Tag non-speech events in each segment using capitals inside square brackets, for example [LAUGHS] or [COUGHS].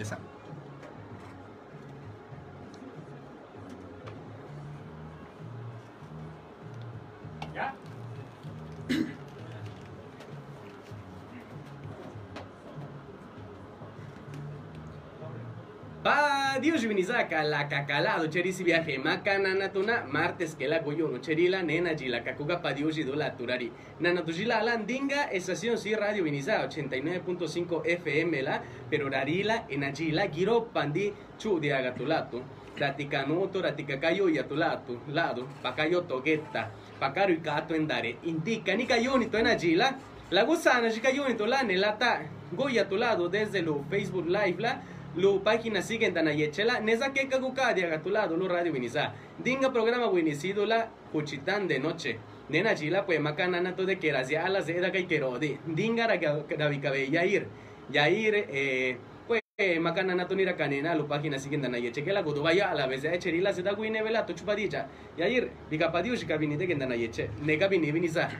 Ya está. ¿Ya? Dios vinizaka la cacalado cherisi viaje macana natuna martes que la goyo cherila nena jila kakuga pa Dios do la turari. Nana tujila la ndinga estación sí radio viniza 89.5 FM la pero rarila en ajila giro pandi chu de agatulato ratika noto ratika kayo ya tulato lado pakayo togueta pakaru ikato endare indica ni kayoni to en ajila la gusana shikayoni to la nelata goya tu lado desde lo Facebook live la Lu página sigue en Tanayechela, nesa que kagukadia gatulado lu radio viniza. Dinga programa winicido la cuchitán de noche. Nena chila pues macanana to de que ya la zeda que kerodi. Dinga rabicabe Yair. Yair eh pues macanana to nira canena lu página sigue en Tanayeche la gudubaya a la vez de cherila zeda guine vela to chupadilla. Yair bicapadiush kabinite que Tanayeche. Nega vini viniza.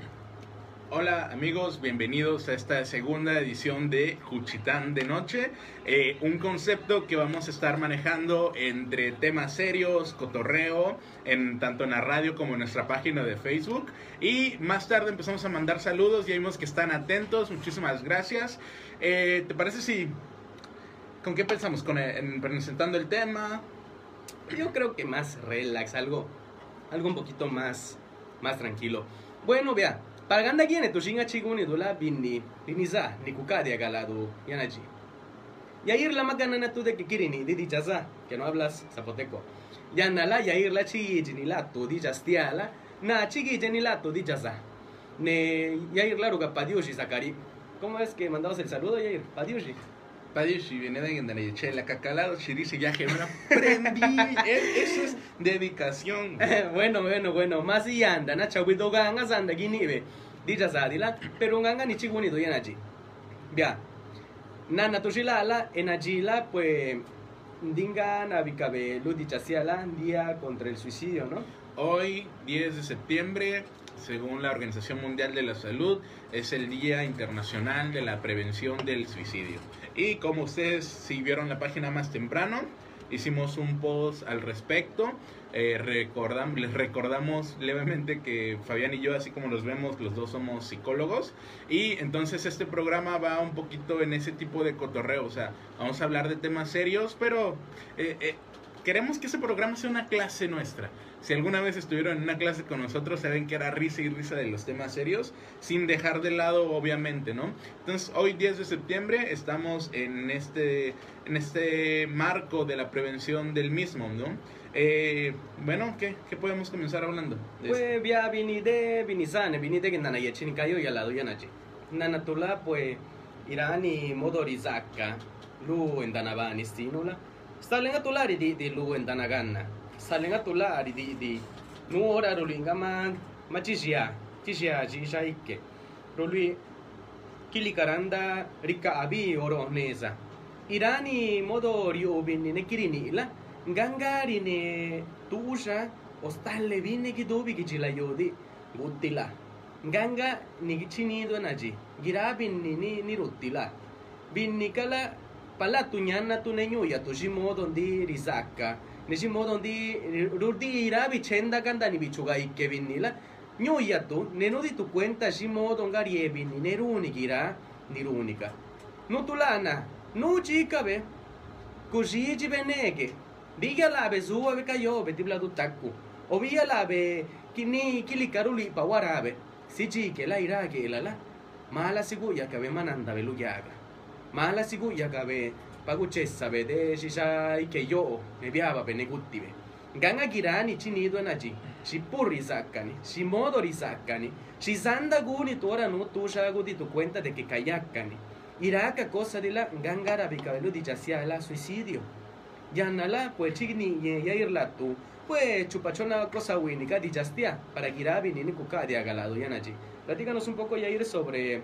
Hola amigos, bienvenidos a esta segunda edición de Juchitán de Noche, eh, un concepto que vamos a estar manejando entre temas serios, cotorreo, en, tanto en la radio como en nuestra página de Facebook. Y más tarde empezamos a mandar saludos, ya vimos que están atentos, muchísimas gracias. Eh, ¿Te parece si... ¿Con qué pensamos? ¿Con el- en presentando el tema? Yo creo que más relax, algo, algo un poquito más, más tranquilo. Bueno, vea, para ganda gine tu shinga chiguni dula bini, biniza, ni kukadia galado, yanaji. Yair la magana tu de que kirini, di jaza, que no hablas zapoteco. Yanala yair la chigi ni la tu di jastiala, na chigi ni la tu di jaza. Ne yair la ruga padiushi sakari. ¿Cómo es que mandabas el saludo, Yair? Padiushi. Padre, si viene de Guendanayeche, la cacalado, chirice, ya que aprendí. [LAUGHS] Es- Eso es dedicación. [LAUGHS] bueno, bueno, bueno, más y anda, na chawido ganga sanda ginibe. Dija sadila, pero ganga ni chiguni do yanaji. Bia. Na natushilala, enajila, pues. Dinga navikabe, lu dichasiala, día contra el suicidio, ¿no? Hoy, 10 de septiembre, según la Organización Mundial de la Salud, es el Día Internacional de la Prevención del Suicidio. Y como ustedes si vieron la página más temprano, hicimos un post al respecto. Eh, recordam- les recordamos levemente que Fabián y yo, así como los vemos, los dos somos psicólogos. Y entonces este programa va un poquito en ese tipo de cotorreo. O sea, vamos a hablar de temas serios, pero eh, eh, queremos que ese programa sea una clase nuestra. Si alguna vez estuvieron en una clase con nosotros, saben que era risa y risa de los temas serios, sin dejar de lado, obviamente, ¿no? Entonces, hoy 10 de septiembre estamos en este, en este marco de la prevención del mismo, ¿no? Eh, bueno, ¿qué, ¿qué podemos comenzar hablando? de? Pues via vinide, vinizane, vinide que nanayechi ni kayo y al lado yanachi. Nanatula, pues, irani modorizaka, lu en danabani stinula. Salen a tulari di di lu en danagana. Salen a tulari di di. Nu ora rulinga man, machishia, chishia, chisha ikke. Rului kilikaranda rika abi oro nesa. Irani modo riobini ne kirini la. Gangari ne tusha ostalle vinne ki dobi ki chila yodi. Guttila. Ganga ni chinido naji. Girabin ni ni ni ruttila. Binni pala tu nenyu ya tu modo di risaka. Ni modo di rurdi irabi chenda kanda ni bichuga ikke vinnila. Nyuya tu, nenu di tu cuenta si modo ngari ebini, neruni gira, nirunica. Nutulana, nu chica be, così ci venege. Diga la be sua be kayo be tibla tu takku. O via la be kini kili karuli pa warabe. Si chike la irage la la. Mala siguya ka be mananda be luyaga. Mala siguya ka be paguchessa be de shisha ike yo ne viaba be neguttibe. Ganga girani chinido naji. Si purri saccani, si modori saccani, si sanda guni tora no tu shago tu cuenta de que kayakani. Iraka cosa de la gangara bicabelo di hacia la suicidio. Yanala pues chigni ya irla tu. Pues chupachona cosa winica di jastia para girabi ni kuka de agalado yanaji. Platícanos un poco Yair sobre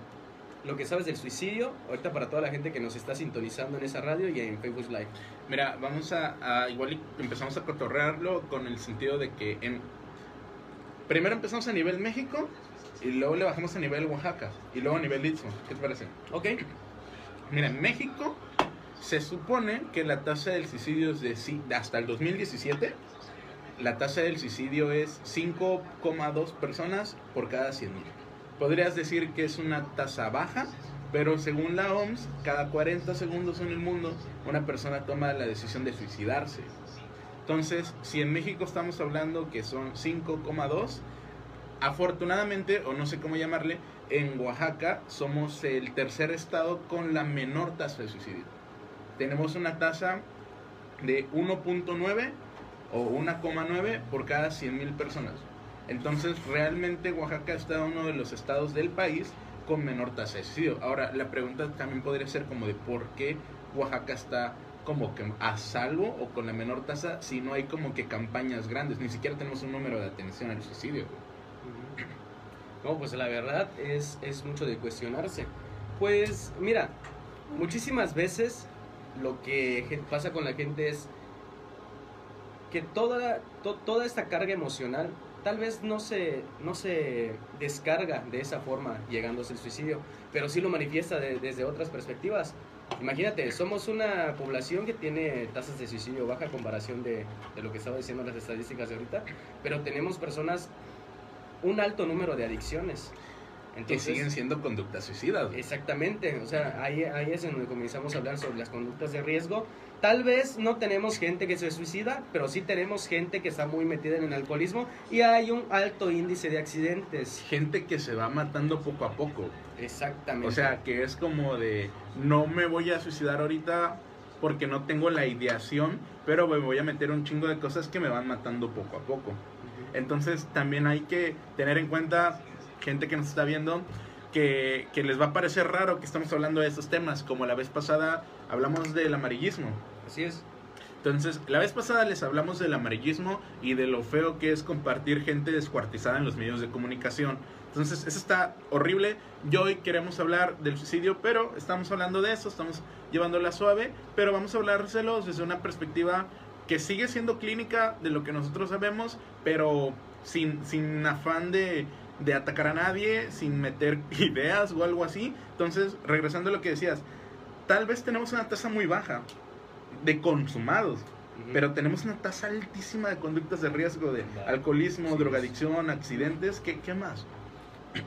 lo que sabes del suicidio, ahorita para toda la gente que nos está sintonizando en esa radio y en Facebook Live. Mira, vamos a, a- igual empezamos a cotorrearlo con el sentido de que en primero empezamos a nivel México y luego le bajamos a nivel Oaxaca y luego a nivel Istmo. ¿Qué te parece? Ok, [CLEARS THROAT] Mira, en México Se supone que la tasa del suicidio es de hasta el 2017, la tasa del suicidio es 5,2 personas por cada 100 mil. Podrías decir que es una tasa baja, pero según la OMS, cada 40 segundos en el mundo una persona toma la decisión de suicidarse. Entonces, si en México estamos hablando que son 5,2, afortunadamente, o no sé cómo llamarle, en Oaxaca somos el tercer estado con la menor tasa de suicidio. Tenemos una tasa de 1.9 o 1,9 por cada 100.000 personas. Entonces, realmente Oaxaca está uno de los estados del país con menor tasa de suicidio. Ahora, la pregunta también podría ser como de por qué Oaxaca está como que a salvo o con la menor tasa si no hay como que campañas grandes. Ni siquiera tenemos un número de atención al suicidio. No, pues la verdad es, es mucho de cuestionarse. Pues mira, muchísimas veces lo que pasa con la gente es que toda, to- toda esta carga emocional tal vez no se, no se descarga de esa forma llegándose al suicidio, pero sí lo manifiesta de- desde otras perspectivas. Imagínate, somos una población que tiene tasas de suicidio baja a comparación de, de lo que estaba diciendo las estadísticas de ahorita, pero tenemos personas, un alto número de adicciones. Que Entonces, siguen siendo conductas suicidas. Exactamente, o sea, ahí, ahí es en donde comenzamos a hablar sobre las conductas de riesgo. Tal vez no tenemos gente que se suicida, pero sí tenemos gente que está muy metida en el alcoholismo y hay un alto índice de accidentes. Gente que se va matando poco a poco. Exactamente. O sea, que es como de, no me voy a suicidar ahorita porque no tengo la ideación, pero me voy a meter un chingo de cosas que me van matando poco a poco. Entonces también hay que tener en cuenta, gente que nos está viendo, que, que les va a parecer raro que estamos hablando de estos temas, como la vez pasada hablamos del amarillismo. Así es. Entonces, la vez pasada les hablamos del amarillismo y de lo feo que es compartir gente descuartizada en los medios de comunicación. Entonces, eso está horrible. Y hoy queremos hablar del suicidio, pero estamos hablando de eso, estamos llevándola suave, pero vamos a hablárselos desde una perspectiva que sigue siendo clínica de lo que nosotros sabemos, pero sin, sin afán de, de atacar a nadie, sin meter [LAUGHS] ideas o algo así. Entonces, regresando a lo que decías, tal vez tenemos una tasa muy baja de consumados, pero tenemos una tasa altísima de conductas de riesgo de alcoholismo, Sí. drogadicción, accidentes, ¿qué, qué más?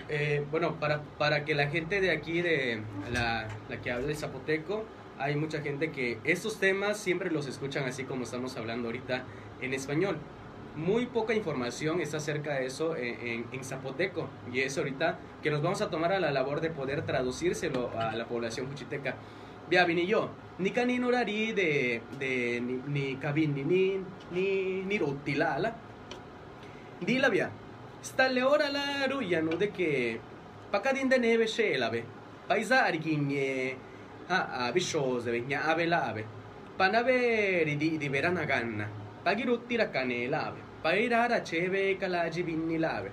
Eh, bueno, para, para que la gente de aquí, de la, la que habla el zapoteco, hay mucha gente que estos temas siempre los escuchan así como estamos hablando ahorita en español. Muy poca información está acerca de eso en, en, en zapoteco y es ahorita que nos vamos a tomar a la labor de poder traducírselo a la población cuchiteca. Via vini yo, ni canin horari de, de ni, cabin ni ni ni ni rutilala. Dila via. Stalle ora la ruiano de che pacadin de neve scelave. Paesari ghigne a a bisciose vegna ave lave. Panaveri di di verana ganna. Pagirutti la cane lave. Pairara ceve calagi vinni lave.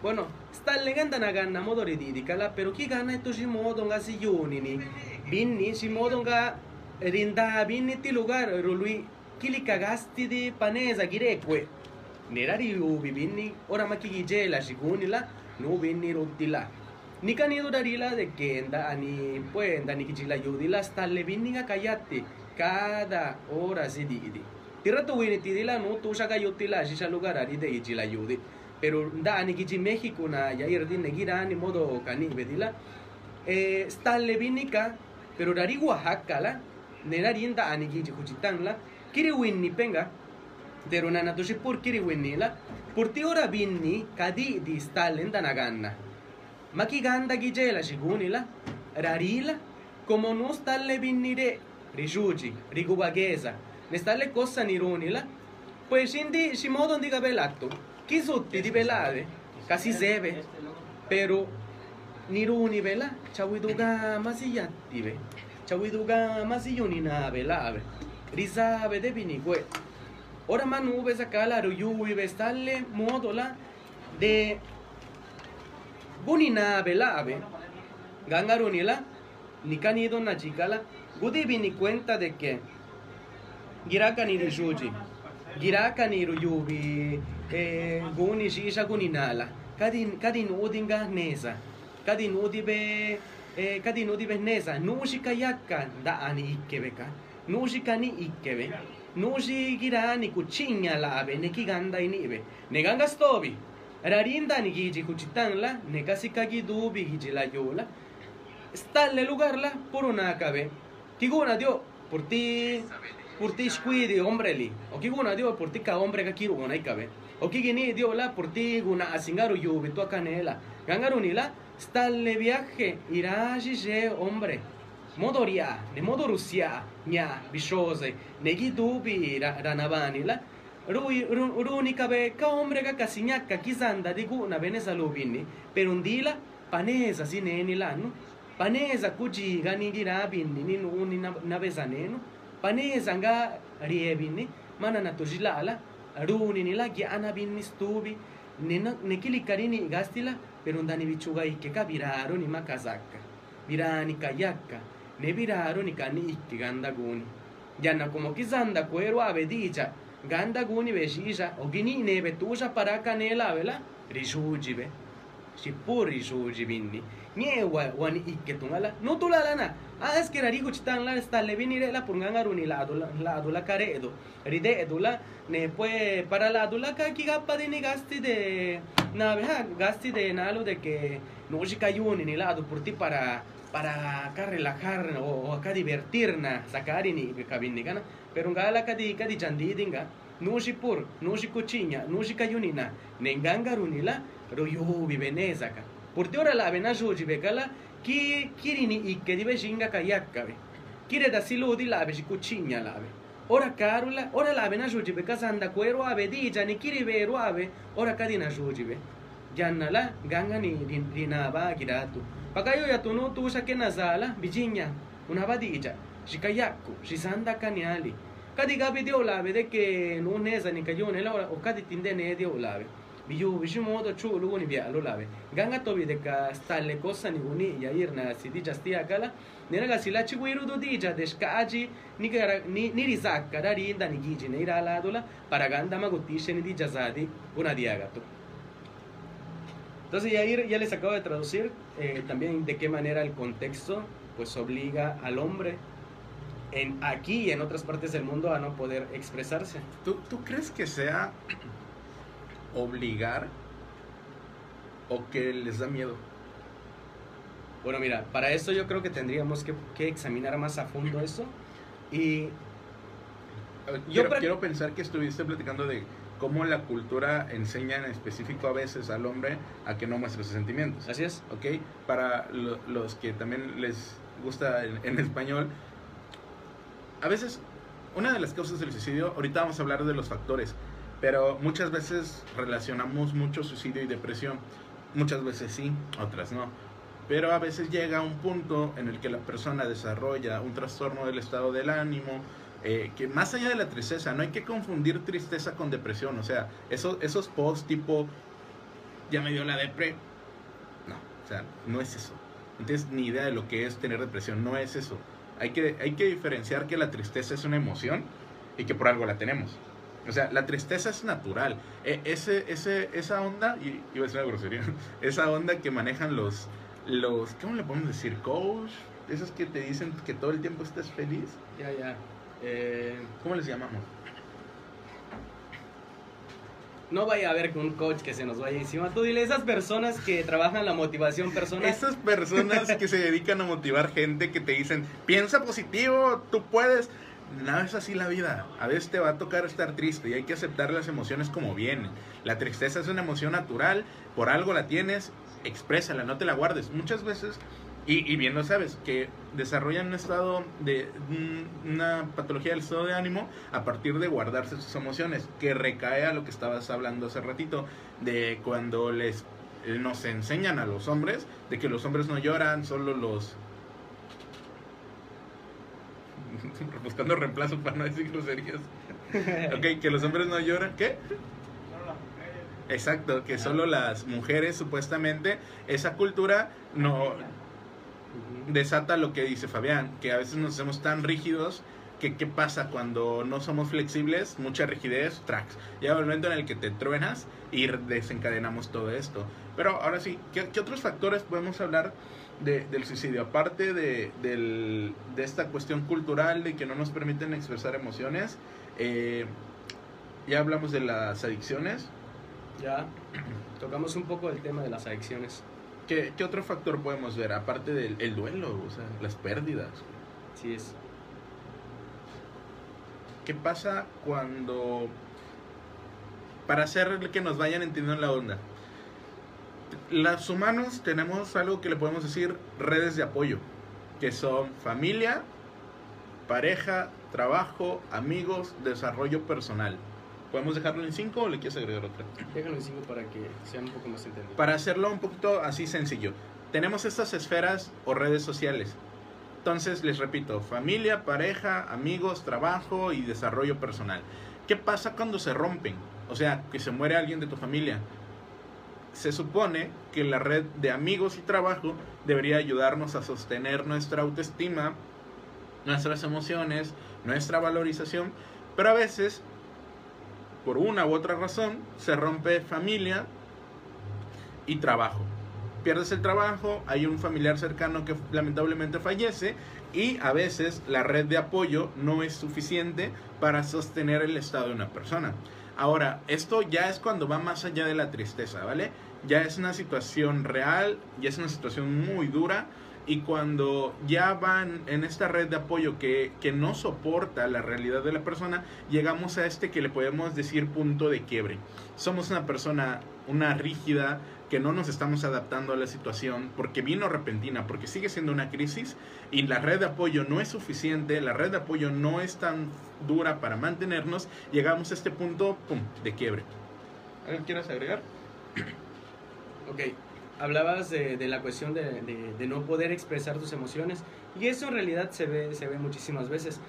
Bueno, sta legenda na ganna modo ridicala, però chi ganna e tu si modo nga si yunini. Vinni si modo nga rinda vinni ti lugar lui chi li cagasti di panesa gireque. Nerari ubi vinni, ora ma chi gela sigunila, nu vinni ruttila. Ni canido darila de que enda ani puenda ni kichila yudila sta le vinni nga kayatti cada hora si didi. Tirato wini tidila nu tu shaka yutila shisha lugar ari de ichila yudi. Pero da ani kichi México na ya irdi negira ni modo cani vedila. Eh, sta le vinni ka, pero dari Oaxaca la, nerari enda ani kichi kuchitang la, kiri winni penga, Pero na natushi pur kiri winnila, pur ti ora binni kadi di stallen da naganna. Ma chi ganda gigela shigunila, rarila, como no stalle binnire, rishuji, rigubaghesa, ne stalle cosa nirunila, pues indi si modo di cabelacto, chi sutti di velare, casi seve, pero niruni vela, chawiduga masiyattive, chawiduga masiyunina velave, risave de binikwe. Ora manu ves acá la ruyu y ves tal modo la de bunina belave gangarunila ni canido na chicala gudi vini cuenta de que giraka ni rishuji giraka ni ruyubi eh, guni shisha guninala kadin kadin udinga nesa kadin udi be eh, kadi no di benesa nushi kayaka da ani ikkebeka nushi kani ikkebe nushi girani kuchinya labe ne kiganda inibe neganga stobi. Rarinda ni giji kuchitanla negasikagi dubi giji la yola stalle lugarla por una cabe kiguna dio por ti por ti squidi hombre li. O kiguna dio por ti ka hombre ka kiru una ikabe. O kigini dio la por ti guna asingaru yubi tu akanela gangaru nila stalle viaje iraji je hombre. Modoria ne modorusia nya bishose negi dubi ra, ranavani la. Runica be ka hombre ka kasinyaka kizanda diguna benesa lubini per un dila panesa sineni lanu paneza kujiga ningirabini ninuni navezanenu paneza nga riebini mana natujilala runi nila gyana binni stubi nekilikarini gastila pero ndani bichuga ikeka viraro ni makazaka virani kayaka ne viraro ni kani ikkiganda guni yana como kizanda kwero abedicha ganda guni beshisha ogini ne betusha para kanela vela rishujibe shipur rishuji binni nye wa wani ikke tungala no tulala na ah es que rarigo chitan la sta le vinire la punganga runi la adula la adula caredo ride edula ne pues para la adula ka ki gappa de ni gasti de na beha gasti de nalo de que no shika yuni ni lado por ti para para acá relajar o, acá divertirna sacar ni kabinni kana pero ngala kadi kadi jandidinga nushi pur nushi kuchinya nushi kayunina nenganga runila royo viveneza ka por ti ora la bena juji bekala ki kirini ikke dive jinga kayakka be. Kire da siludi la be kuchinya la be ora karula ora la bena juji be kasanda kuero ave dija ni kiri be ave ora kadina juji be. Janna la ganga ni rinaba giratu. Pakayo ya tunu tu shake nazala bijinya una badija shikayaku shisanda kaniali. Kadi gabi dio lave de que no nesa ni cayone la o kadi tinde ne dio lave biyu bishu modo chu lugo ni bia lo ganga tobi de ka stalle cosa ni guni ya irna si di jastia kala nera ga sila chi wiru do di ja deskaji ni gara ni ni rizakka da rinda ni giji ne ira la para ganda magutishe ni di jazadi una diagato entonces ya, ir, ya les acabo de traducir eh, también de qué manera el contexto pues obliga al hombre en aquí y en otras partes del mundo a no poder expresarse. ¿Tú, tú crees que sea obligar o que les da miedo? Bueno, mira, para eso yo creo que tendríamos que, que examinar más a fondo eso. Y yo quiero, quiero pensar que estuviste platicando de cómo la cultura enseña en específico a veces al hombre a que no muestre sus sentimientos. Así es. ¿Ok? Para lo, los que también les gusta en, en, español, a veces una de las causas del suicidio, ahorita vamos a hablar de los factores, pero muchas veces relacionamos mucho suicidio y depresión. Muchas veces sí, otras no. Pero a veces llega un punto en el que la persona desarrolla un trastorno del estado del ánimo, eh, que más allá de la tristeza, no hay que confundir tristeza con depresión. O sea, esos, esos posts tipo, ya me dio la depre. No, o sea, no es eso. Tienes ni idea de lo que es tener depresión, no es eso. Hay que, hay que diferenciar que la tristeza es una emoción y que por algo la tenemos. O sea, la tristeza es natural. E, ese, ese, esa onda, y iba a decir una grosería, [LAUGHS] esa onda que manejan los, los, ¿cómo le podemos decir? Coach, esos que te dicen que todo el tiempo estás feliz. Ya, ya. Eh, ¿Cómo les llamamos? No vaya a haber un coach que se nos vaya encima. Tú dile, esas personas que trabajan la motivación personal. Esas personas que se dedican a motivar gente que te dicen, piensa positivo, tú puedes. No es así la vida. A veces te va a tocar estar triste y hay que aceptar las emociones como vienen. La tristeza es una emoción natural, por algo la tienes, exprésala, no te la guardes. Muchas veces y, y, bien lo sabes, que desarrollan un estado de una patología del estado de ánimo a partir de guardarse sus emociones, que recae a lo que estabas hablando hace ratito, de cuando les nos enseñan a los hombres de que los hombres no lloran, solo los [LAUGHS] buscando reemplazo para no decir groserías. [LAUGHS] ok, que los hombres no lloran, ¿qué? Exacto, que solo las mujeres supuestamente, esa cultura no desata lo que dice Fabián, que a veces nos hacemos tan rígidos que qué pasa cuando no somos flexibles, mucha rigidez, tracks. Llega el momento en el que te truenas y desencadenamos todo esto. Pero ahora sí, ¿qué, qué otros factores podemos hablar de- del suicidio, aparte de, del- de esta cuestión cultural de que no nos permiten expresar emociones, eh, ya hablamos de las adicciones. Ya tocamos un poco el tema de las adicciones. ¿Qué, qué otro factor podemos ver? Aparte del el duelo, o sea, las pérdidas. Sí es. ¿Qué pasa cuando... Para hacer que nos vayan entendiendo la onda. Los humanos tenemos algo que le podemos decir redes de apoyo, que son familia, pareja, trabajo, amigos, desarrollo personal. ¿Podemos dejarlo en 5 o le quieres agregar otra? Déjalo en cinco para que sea un poco más entendido. Para hacerlo un poquito así sencillo, tenemos estas esferas o redes sociales. Entonces, les repito, familia, pareja, amigos, trabajo y desarrollo personal. ¿Qué pasa cuando se rompen? O sea, que se muere alguien de tu familia. Se supone que la red de amigos y trabajo debería ayudarnos a sostener nuestra autoestima, nuestras emociones, nuestra valorización, pero a veces, por una u otra razón, se rompe familia y trabajo. Pierdes el trabajo, hay un familiar cercano que lamentablemente fallece y a veces la red de apoyo no es suficiente para sostener el estado de una persona. Ahora, esto ya es cuando va más allá de la tristeza, ¿vale? Ya es una situación real, ya es una situación muy dura y cuando ya van en esta red de apoyo que, que no soporta la realidad de la persona, llegamos a este que le podemos decir punto de quiebre. Somos una persona, una rígida, que no nos estamos adaptando a la situación porque vino repentina, porque sigue siendo una crisis y la red de apoyo no es suficiente, la red de apoyo no es tan dura para mantenernos, llegamos a este punto de quiebre. ¿Algo quieres agregar? Ok, hablabas de, de la cuestión de, de- de no poder expresar tus emociones y eso en realidad se ve, se ve muchísimas veces.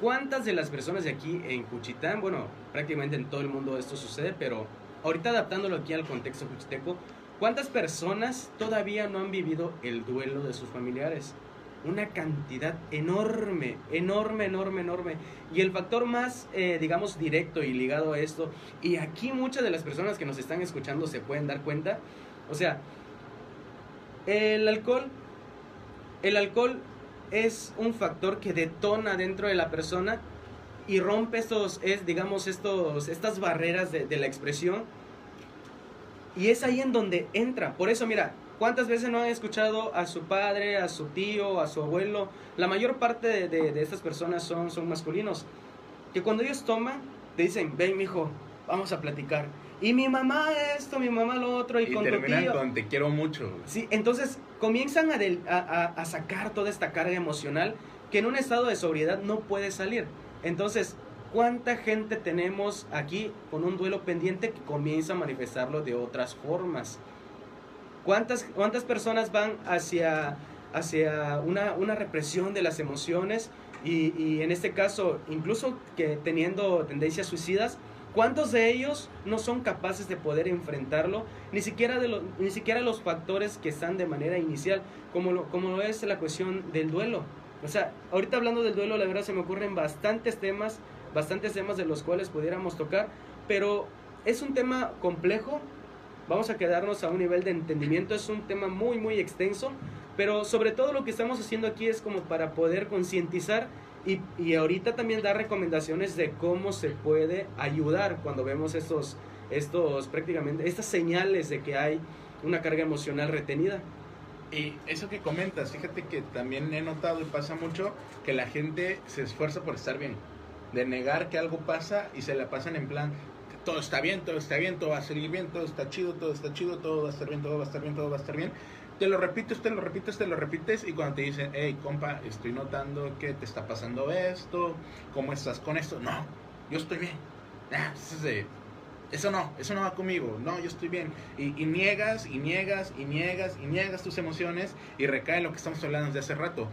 ¿Cuántas de las personas de aquí en Cuchitán, bueno, prácticamente en todo el mundo esto sucede, pero ahorita adaptándolo aquí al contexto cuchiteco, ¿cuántas personas todavía no han vivido el duelo de sus familiares? Una cantidad enorme, enorme, enorme, enorme. Y el factor más, eh, digamos, directo y ligado a esto, y aquí muchas de las personas que nos están escuchando se pueden dar cuenta, o sea, el alcohol, el alcohol es un factor que detona dentro de la persona y rompe estos, es, digamos, estos, estas barreras de, la expresión. Y es ahí en donde entra. Por eso, mira, ¿cuántas veces no han escuchado a su padre, a su tío, a su abuelo? La mayor parte de, de- de estas personas son, son masculinos. Que cuando ellos toman, te dicen, ven, mijo, vamos a platicar. Y mi mamá esto, mi mamá lo otro, y, Y con tu terminan tío. con te quiero mucho. Sí, entonces comienzan a, del- a- a- a sacar toda esta carga emocional que en un estado de sobriedad no puede salir. Entonces, ¿cuánta gente tenemos aquí con un duelo pendiente que comienza a manifestarlo de otras formas? ¿Cuántas, cuántas personas van hacia, hacia una, una represión de las emociones y, y en este caso, incluso que teniendo tendencias suicidas, ¿Cuántos de ellos no son capaces de poder enfrentarlo? Ni siquiera, de lo- ni siquiera los factores que están de manera inicial, como lo, como lo es la cuestión del duelo. O sea, ahorita hablando del duelo, la verdad se me ocurren bastantes temas, bastantes temas de los cuales pudiéramos tocar, pero es un tema complejo. Vamos a quedarnos a un nivel de entendimiento, es un tema muy, muy extenso, pero sobre todo lo que estamos haciendo aquí es como para poder concientizar y, y ahorita también dar recomendaciones de cómo se puede ayudar cuando vemos estos, estos prácticamente, estas señales de que hay una carga emocional retenida. Y eso que comentas, fíjate que también he notado y pasa mucho que la gente se esfuerza por estar bien. De negar que algo pasa y se la pasan en plan, todo está bien, todo está bien, todo va a salir bien, todo está chido, todo está chido, todo va a estar bien, todo va a estar bien, todo va a estar bien. Te lo repites, te lo repites, te lo repites y cuando te dicen, hey, compa, estoy notando que te está pasando esto, ¿cómo estás con esto? No, yo estoy bien. Ah, eso es de- eso no, eso no va conmigo, no, yo estoy bien. Y, niegas, y niegas, y niegas, y niegas tus emociones y recae en lo que estamos hablando desde hace rato.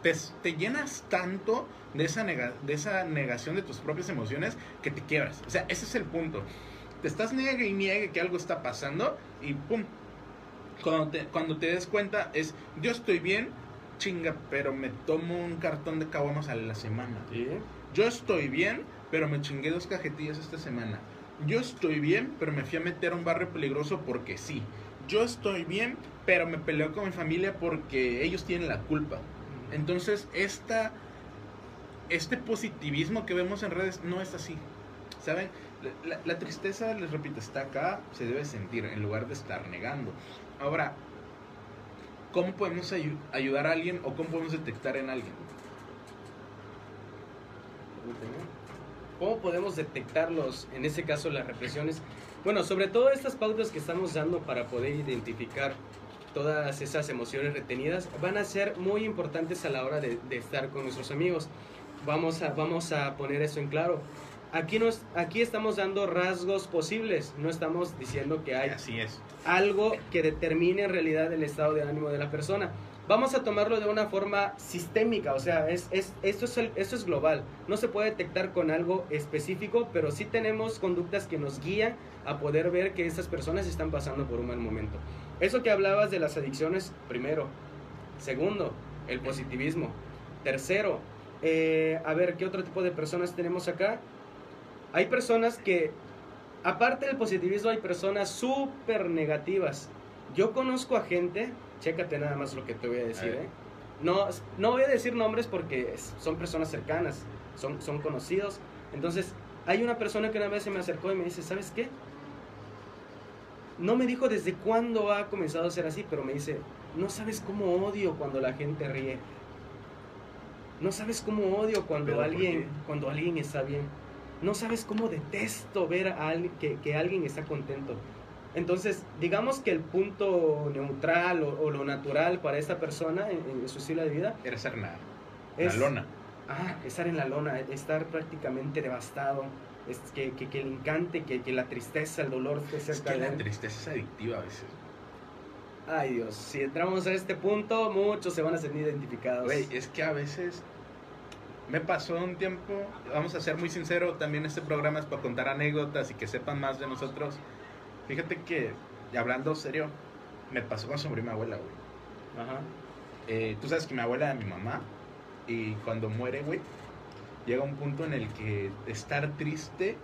Te, te llenas tanto de esa, nega- de esa negación de tus propias emociones que te quiebras. O sea, ese es el punto. Te estás niegue y niegue que algo está pasando y pum. Cuando te, cuando te des cuenta es, yo estoy bien, chinga, pero me tomo un cartón de caguamas a la semana. Yo estoy bien, pero me chingué dos cajetillas esta semana. Yo estoy bien, pero me fui a meter a un barrio peligroso porque sí. yo estoy bien, pero me peleo con mi familia porque ellos tienen la culpa. Entonces, esta, este positivismo que vemos en redes no es así. ¿Saben? La, la- la tristeza, les repito, está acá, se debe sentir en lugar de estar negando. Ahora, ¿cómo podemos ayu- ayudar a alguien o cómo podemos detectar en alguien? ¿Cómo podemos detectarlos, en este caso las represiones? Bueno, sobre todo estas pautas que estamos dando para poder identificar todas esas emociones retenidas van a ser muy importantes a la hora de, de estar con nuestros amigos. Vamos a, vamos a poner eso en claro. Aquí, nos, aquí estamos dando rasgos posibles, no estamos diciendo que hay Así es. algo que determine en realidad el estado de ánimo de la persona. Vamos a tomarlo de una forma sistémica, o sea, es, es, esto, es el- esto es global. No se puede detectar con algo específico, pero sí tenemos conductas que nos guían a poder ver que estas personas están pasando por un mal momento. Eso que hablabas de las adicciones, primero. Segundo, el positivismo. Tercero, eh, a ver, ¿qué otro tipo de personas tenemos acá? Hay personas que, aparte del positivismo, hay personas súper negativas. Yo conozco a gente, chécate nada más lo que te voy a decir, A. ¿eh? No, no voy a decir nombres porque son personas cercanas, son, son conocidos. Entonces, hay una persona que una vez se me acercó y me dice, ¿sabes qué? No me dijo desde cuándo ha comenzado a ser así, pero me dice, no sabes cómo odio cuando la gente ríe. No sabes cómo odio cuando ¿Pero por alguien, cuando alguien está bien. No sabes cómo detesto ver a alguien, que, que alguien está contento. Entonces, digamos que el punto neutral o, o lo natural para esta persona en, en su estilo de vida Era ser nada. es La lona. Ah, estar en la lona, estar prácticamente devastado, es que, que, que le encante, que, que la tristeza, el dolor esté Es que la tristeza es adictiva a veces. Ay Dios, si entramos a este punto, muchos se van a sentir identificados. Güey, es que a veces me pasó un tiempo, vamos a ser muy sinceros, también este programa es para contar anécdotas y que sepan más de nosotros. Fíjate que, hablando serio, me pasó con sobre mi abuela, güey. Ajá. Eh, Tú sabes que mi abuela era mi mamá y cuando muere, güey, llega un punto en el que estar triste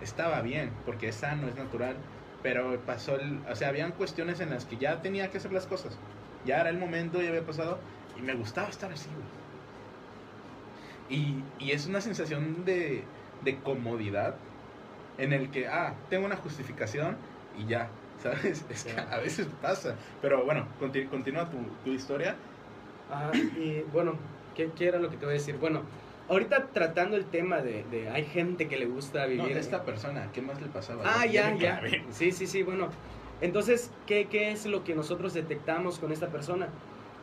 estaba bien, porque es sano, es natural, pero pasó el, o sea, habían cuestiones en las que ya tenía que hacer las cosas. Ya era el momento, ya había pasado y me gustaba estar así, güey. Y, y es una sensación de, de comodidad en el que, ah, tengo una justificación y ya, [LAUGHS] ¿sabes? Es que a veces pasa. Pero bueno, conti- continúa tu, tu historia. Ajá, y bueno, ¿qué, qué era lo que te voy a decir? Bueno, ahorita tratando el tema de, de hay gente que le gusta No, vivir... de esta persona, ¿qué más le pasaba? Ah, ya, ya. Sí, sí, sí, bueno. Entonces, ¿qué, qué es lo que nosotros detectamos con esta persona?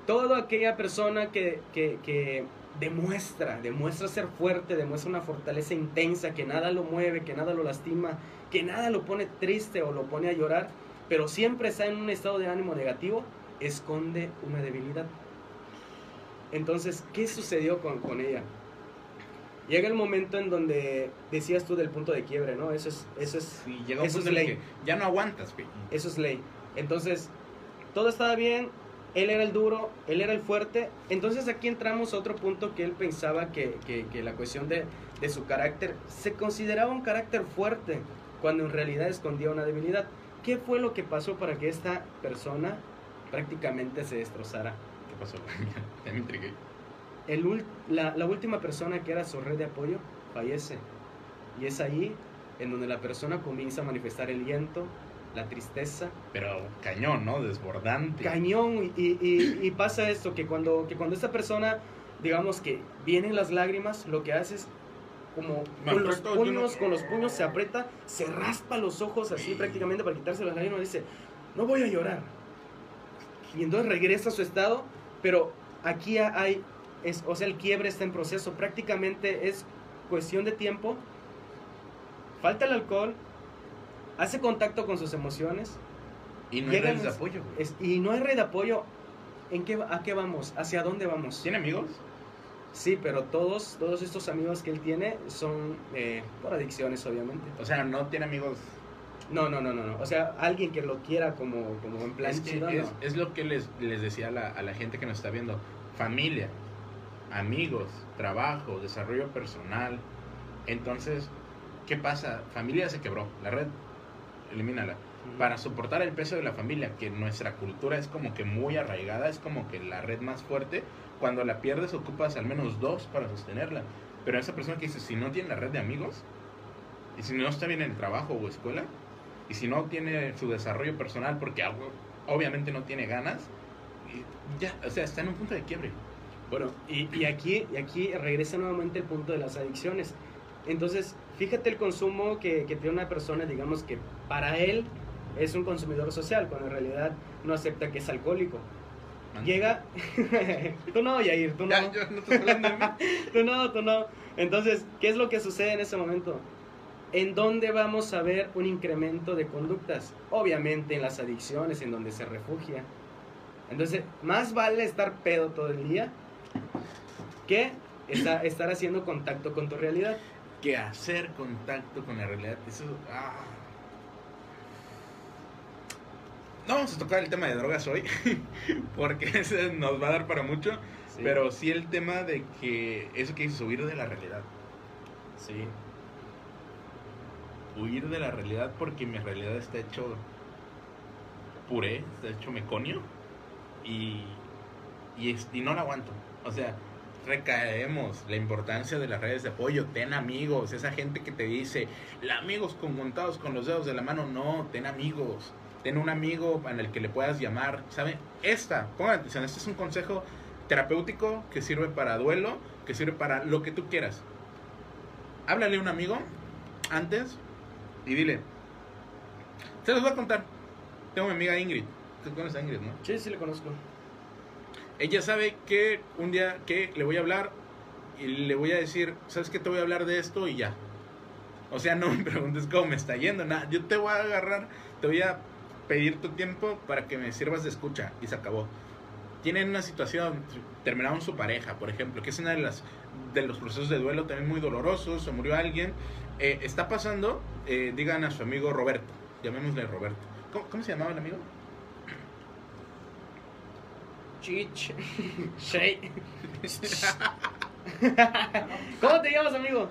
Toda aquella persona que, que, que demuestra, demuestra ser fuerte, demuestra una fortaleza intensa, que nada lo mueve, que nada lo lastima, que nada lo pone triste o lo pone a llorar, pero siempre está en un estado de ánimo negativo, esconde una debilidad. Entonces, ¿qué sucedió con, con ella? Llega el momento en donde decías tú del punto de quiebre, ¿no? Eso es, eso es Sí, llega un Eso punto es en el ley. que ya no aguantas, güey. eso es ley. Entonces, todo estaba bien, él era el duro, él era el fuerte. Entonces aquí entramos a otro punto que él pensaba que, que- que la cuestión de, de su carácter se consideraba un carácter fuerte, cuando en realidad escondía una debilidad. ¿Qué fue lo que pasó para que esta persona prácticamente se destrozara? ¿Qué pasó? [LAUGHS] ya me intrigué. El ul- la, la última persona que era su red de apoyo fallece. Y es ahí en donde la persona comienza a manifestar el llanto, la tristeza, Pero cañón, ¿no? Desbordante. cañón y, y- y pasa esto que cuando, que cuando esta persona digamos que vienen las lágrimas lo que hace es como con los puños no- con los puños se aprieta se raspa los ojos así Sí. prácticamente para quitarse las lágrimas y dice no voy a llorar y entonces regresa a su estado pero aquí hay es, o sea el quiebre está en proceso prácticamente es cuestión de tiempo falta el alcohol hace contacto con sus emociones Y no hay redes de apoyo, es- y no hay red de apoyo. ¿En qué, ¿A qué vamos? ¿Hacia dónde vamos? ¿Tiene amigos? Sí, pero todos, todos estos amigos que él tiene son eh, por adicciones, obviamente. O sea, no tiene amigos. No, no, no, no, no. O sea, alguien que lo quiera como, como en plan Es, que chido, es, no. es lo que les, les decía a la, a la gente que nos está viendo. Familia, amigos, trabajo, desarrollo personal. Entonces, ¿qué pasa? Familia se quebró. La red, elimínala. para soportar el peso de la familia, que nuestra cultura es como que muy arraigada, es como que la red más fuerte, cuando la pierdes ocupas al menos dos para sostenerla. Pero esa persona que dice, si no tiene la red de amigos, y si no está bien en el trabajo o escuela, y si no tiene su desarrollo personal porque obviamente no tiene ganas, ya, o sea, está en un punto de quiebre. Bueno, y, y aquí, y aquí regresa nuevamente el punto de las adicciones. Entonces, fíjate el consumo que, que tiene una persona, digamos que para él es un consumidor social, cuando en realidad no acepta que es alcohólico. Llega, [LAUGHS] tú no, Yair, tú no. Ya, yo no de mí. [LAUGHS] Tú no, tú no. Entonces, ¿qué es lo que sucede en ese momento? ¿En dónde vamos a ver un incremento de conductas? Obviamente en las adicciones, en donde se refugia. Entonces, más vale estar pedo todo el día que esta- estar haciendo contacto con tu realidad. Que hacer contacto con la realidad. Eso. ah. No vamos a tocar el tema de drogas hoy, [LAUGHS] porque ese nos va a dar para mucho. Sí. Pero sí el tema de que eso que dices, huir de la realidad. Sí. Huir de la realidad porque mi realidad está hecho puré, está hecho meconio y, y, es- y no la aguanto. O sea, recaemos la importancia de las redes de apoyo. Ten amigos, esa gente que te dice, la amigos con contados con los dedos de la mano. No, ten amigos. Ten un amigo en el que le puedas llamar. ¿Saben? Esta, pongan atención, este es un consejo terapéutico que sirve para duelo, que sirve para lo que tú quieras. Háblale a un amigo antes y dile, se los voy a contar. Tengo mi amiga Ingrid. ¿Tú conoces a Ingrid, no? Sí, sí le conozco. Ella sabe que un día que le voy a hablar y le voy a decir, ¿sabes qué? Te voy a hablar de esto y ya. O sea, no me [LAUGHS] preguntes cómo me está yendo, nada. Yo te voy a agarrar, te voy a pedir tu tiempo para que me sirvas de escucha y se acabó. Tienen una situación, terminaron su pareja, por ejemplo, que es una de las de los procesos de duelo también muy dolorosos, se murió alguien, eh, está pasando, eh, digan a su amigo Roberto, llamémosle Roberto. ¿Cómo, cómo se llamaba el amigo? Chich. [LAUGHS] Shay. [LAUGHS] ¿Cómo te llamas, amigo?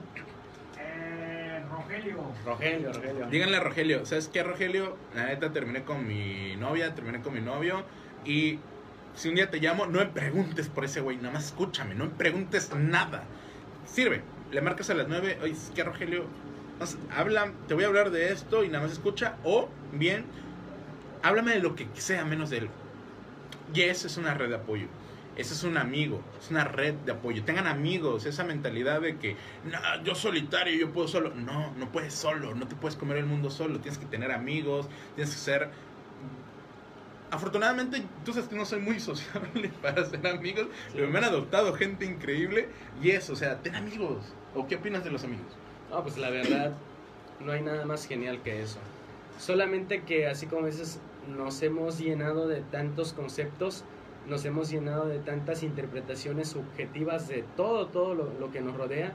Eh, Rogelio. Rogelio, Rogelio. Díganle a Rogelio, ¿sabes qué, Rogelio? La neta terminé con mi novia, terminé con mi novio y si un día te llamo, no me preguntes por ese güey, nada más escúchame, no me preguntes nada. Sirve, le marcas a las 9, oye, ¿sabes qué, Rogelio? No sé, habla, te voy a hablar de esto y nada más escucha, o bien, háblame de lo que sea menos de él. Y esa es una red de apoyo. Ese es un amigo, es una red de apoyo. Tengan amigos, esa mentalidad de que, no, yo solitario, yo puedo solo. No, no puedes solo, no te puedes comer el mundo solo. Tienes que tener amigos, tienes que ser. Afortunadamente, tú sabes que no soy muy sociable [LAUGHS] para ser amigos, pero me han adoptado gente increíble. Y eso, o sea, ten amigos. ¿O qué opinas de los amigos? No, pues la verdad, no hay nada más genial que eso. Solamente que así como dices, nos hemos llenado de tantos conceptos, nos hemos llenado de tantas interpretaciones subjetivas de todo, todo lo, que nos rodea.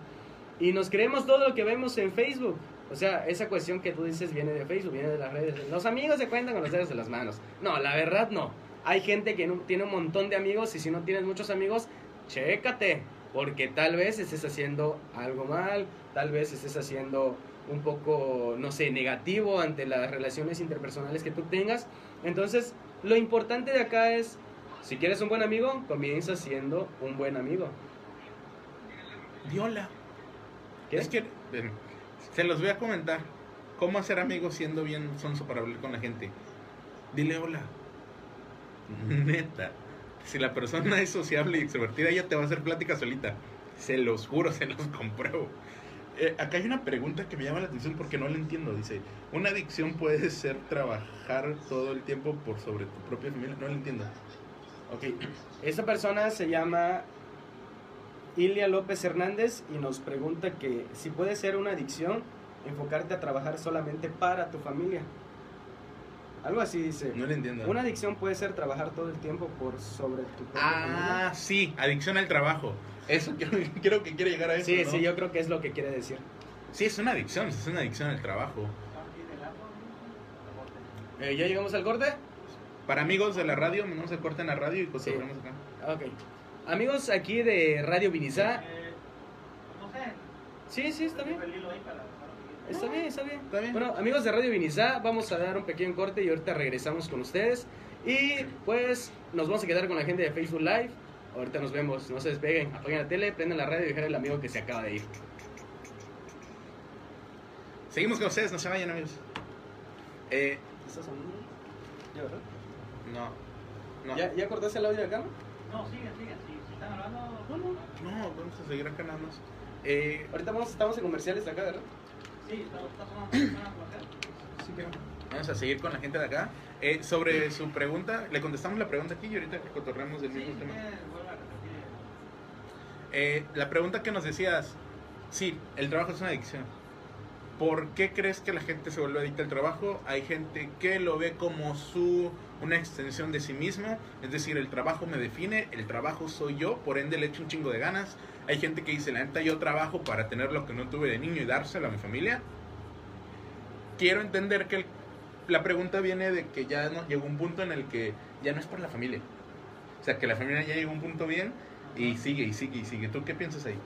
Y nos creemos todo lo que vemos en Facebook. O sea, esa cuestión que tú dices viene de Facebook, viene de las redes. Los amigos se cuentan con los dedos de las manos. No, la verdad no. Hay gente que tiene un montón de amigos y si no tienes muchos amigos, chécate. Porque tal vez estés haciendo algo mal, tal vez estés haciendo un poco, no sé, negativo ante las relaciones interpersonales que tú tengas. Entonces, lo importante de acá es, si quieres un buen amigo, comienza siendo un buen amigo. Diola. ¿Qué? Es que ven, se los voy a comentar. ¿Cómo hacer amigos siendo bien sonso para hablar con la gente? Dile hola. Neta. Si la persona es sociable y extrovertida, ella te va a hacer plática solita. Se los juro, se los compruebo. Eh, acá hay una pregunta que me llama la atención porque no la entiendo. Dice, ¿una adicción puede ser trabajar todo el tiempo por sobre tu propia familia? No la entiendo. Ok, esta persona se llama Ilia López Hernández y nos pregunta que si puede ser una adicción enfocarte a trabajar solamente para tu familia. Algo así dice. No la entiendo. Una adicción puede ser trabajar todo el tiempo por sobre tu propia Ah, sí, adicción al trabajo. Eso quiero, [LAUGHS] creo que quiere llegar a eso. Sí, ¿no? sí, yo creo que es lo que quiere decir. Sí, es una adicción, es una adicción al trabajo. Eh, ¿Ya llegamos al corte? Para amigos de la radio, no se corten la radio y pues Sí. acá. Ok. Amigos aquí de Radio Vinizá. Eh, no sé. Sí, sí, está bien. Está bien, está bien. Está bien. Bueno, amigos de Radio Vinizá, vamos a dar un pequeño corte y ahorita regresamos con ustedes. Y pues nos vamos a quedar con la gente de Facebook Live. Ahorita nos vemos, no se despeguen, apaguen la tele, prendan la radio y dejen al amigo que se acaba de ir. Seguimos con ustedes, no se vayan, amigos. Eh, ¿Estás hablando? ¿Ya, verdad? no. No. ¿Ya, ¿Ya cortaste el audio de acá? No, sigan, sigan. Si, si están hablando, No, no. No, vamos a seguir acá nada más. Eh, Ahorita vamos, estamos en comerciales de acá, ¿verdad? sí, está, está sonando. Sí, vamos a seguir con la gente de acá. Eh, sobre su pregunta, le contestamos la pregunta aquí y ahorita que cotorreamos del Sí, mismo si tema. vuelve a repetir. Eh, la pregunta que nos decías, sí, el trabajo es una adicción. ¿Por qué crees que la gente se vuelve adicta al trabajo? Hay gente que lo ve como su una extensión de sí mismo, es decir, el trabajo me define, el trabajo soy yo, por ende le echo un chingo de ganas. Hay gente que dice, la neta yo trabajo para tener lo que no tuve de niño y dárselo a mi familia. Quiero entender que el- la pregunta viene de que ya no llegó un punto en el que ya no es por la familia. O sea, que la familia ya llegó a un punto bien y sigue y sigue y sigue. ¿Tú qué piensas ahí?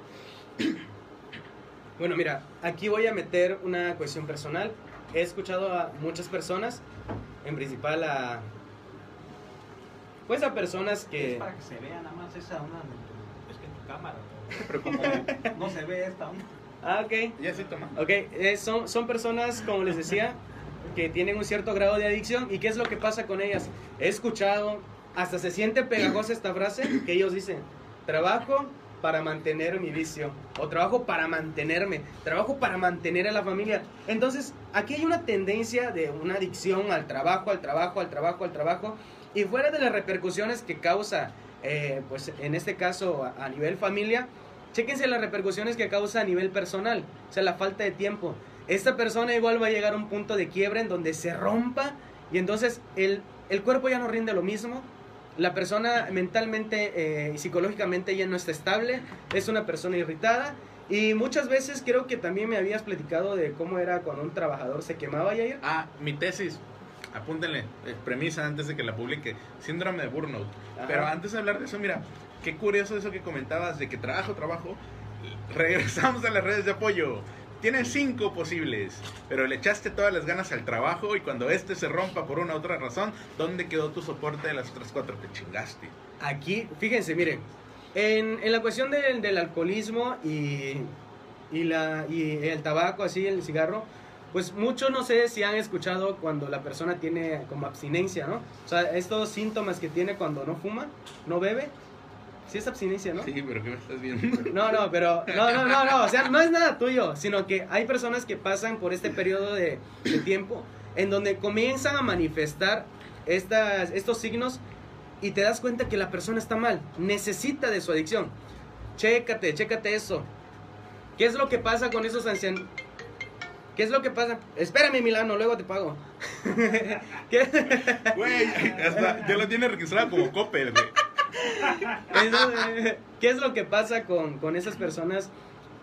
Bueno, mira, aquí voy a meter una cuestión personal. He escuchado a muchas personas, en principal a... Pues a personas Es que... para que se vea nada más esa es que en tu cámara. [LAUGHS] Pero como... No se ve esta onda. Ah, ok. ya sí, toma. Ok, eh, son, son personas, como les decía, que tienen un cierto grado de adicción. ¿Y qué es lo que pasa con ellas? He escuchado, hasta se siente pegajosa esta frase, que ellos dicen, trabajo para mantener mi vicio, o trabajo para mantenerme, trabajo para mantener a la familia. Entonces, aquí hay una tendencia de una adicción al trabajo, al trabajo, al trabajo, al trabajo, y fuera de las repercusiones que causa, eh, pues en este caso a, a nivel familia, Chéquense las repercusiones que causa a nivel personal, o sea, la falta de tiempo. Esta persona igual va a llegar a un punto de quiebre en donde se rompa y entonces el, el cuerpo ya no rinde lo mismo. La persona mentalmente eh, y psicológicamente ya no está estable, es una persona irritada y muchas veces creo que también me habías platicado de cómo era cuando un trabajador se quemaba, Yair. Ah, mi tesis. Apúntenle, eh, premisa antes de que la publique. Síndrome de burnout. Ajá. Pero antes de hablar de eso, mira, qué curioso eso que comentabas de que trabajo, trabajo. Regresamos a las redes de apoyo. Tienes cinco posibles, pero le echaste todas las ganas al trabajo y cuando este se rompa por una u otra razón, ¿dónde quedó tu soporte de las otras cuatro? Te chingaste. Aquí, fíjense, miren, en, en la cuestión del, del alcoholismo y, y, la, y el tabaco, así, el cigarro, pues muchos no sé si han escuchado cuando la persona tiene como abstinencia, ¿no? O sea, estos síntomas que tiene cuando no fuma, no bebe, sí es abstinencia, ¿no? Sí, pero ¿qué me estás viendo? No, no, pero no, no, no, no, o sea, no es nada tuyo, sino que hay personas que pasan por este periodo de, de tiempo en donde comienzan a manifestar estas, estos signos y te das cuenta que la persona está mal, necesita de su adicción. Chécate, chécate eso. ¿Qué es lo que pasa con esos ancianos? ¿Qué es lo que pasa? Espérame, Milano, luego te pago. [LAUGHS] ¿Qué? Güey, hasta ya lo tiene registrado como Coppel, güey. ¿Qué es lo que pasa con, con esas personas?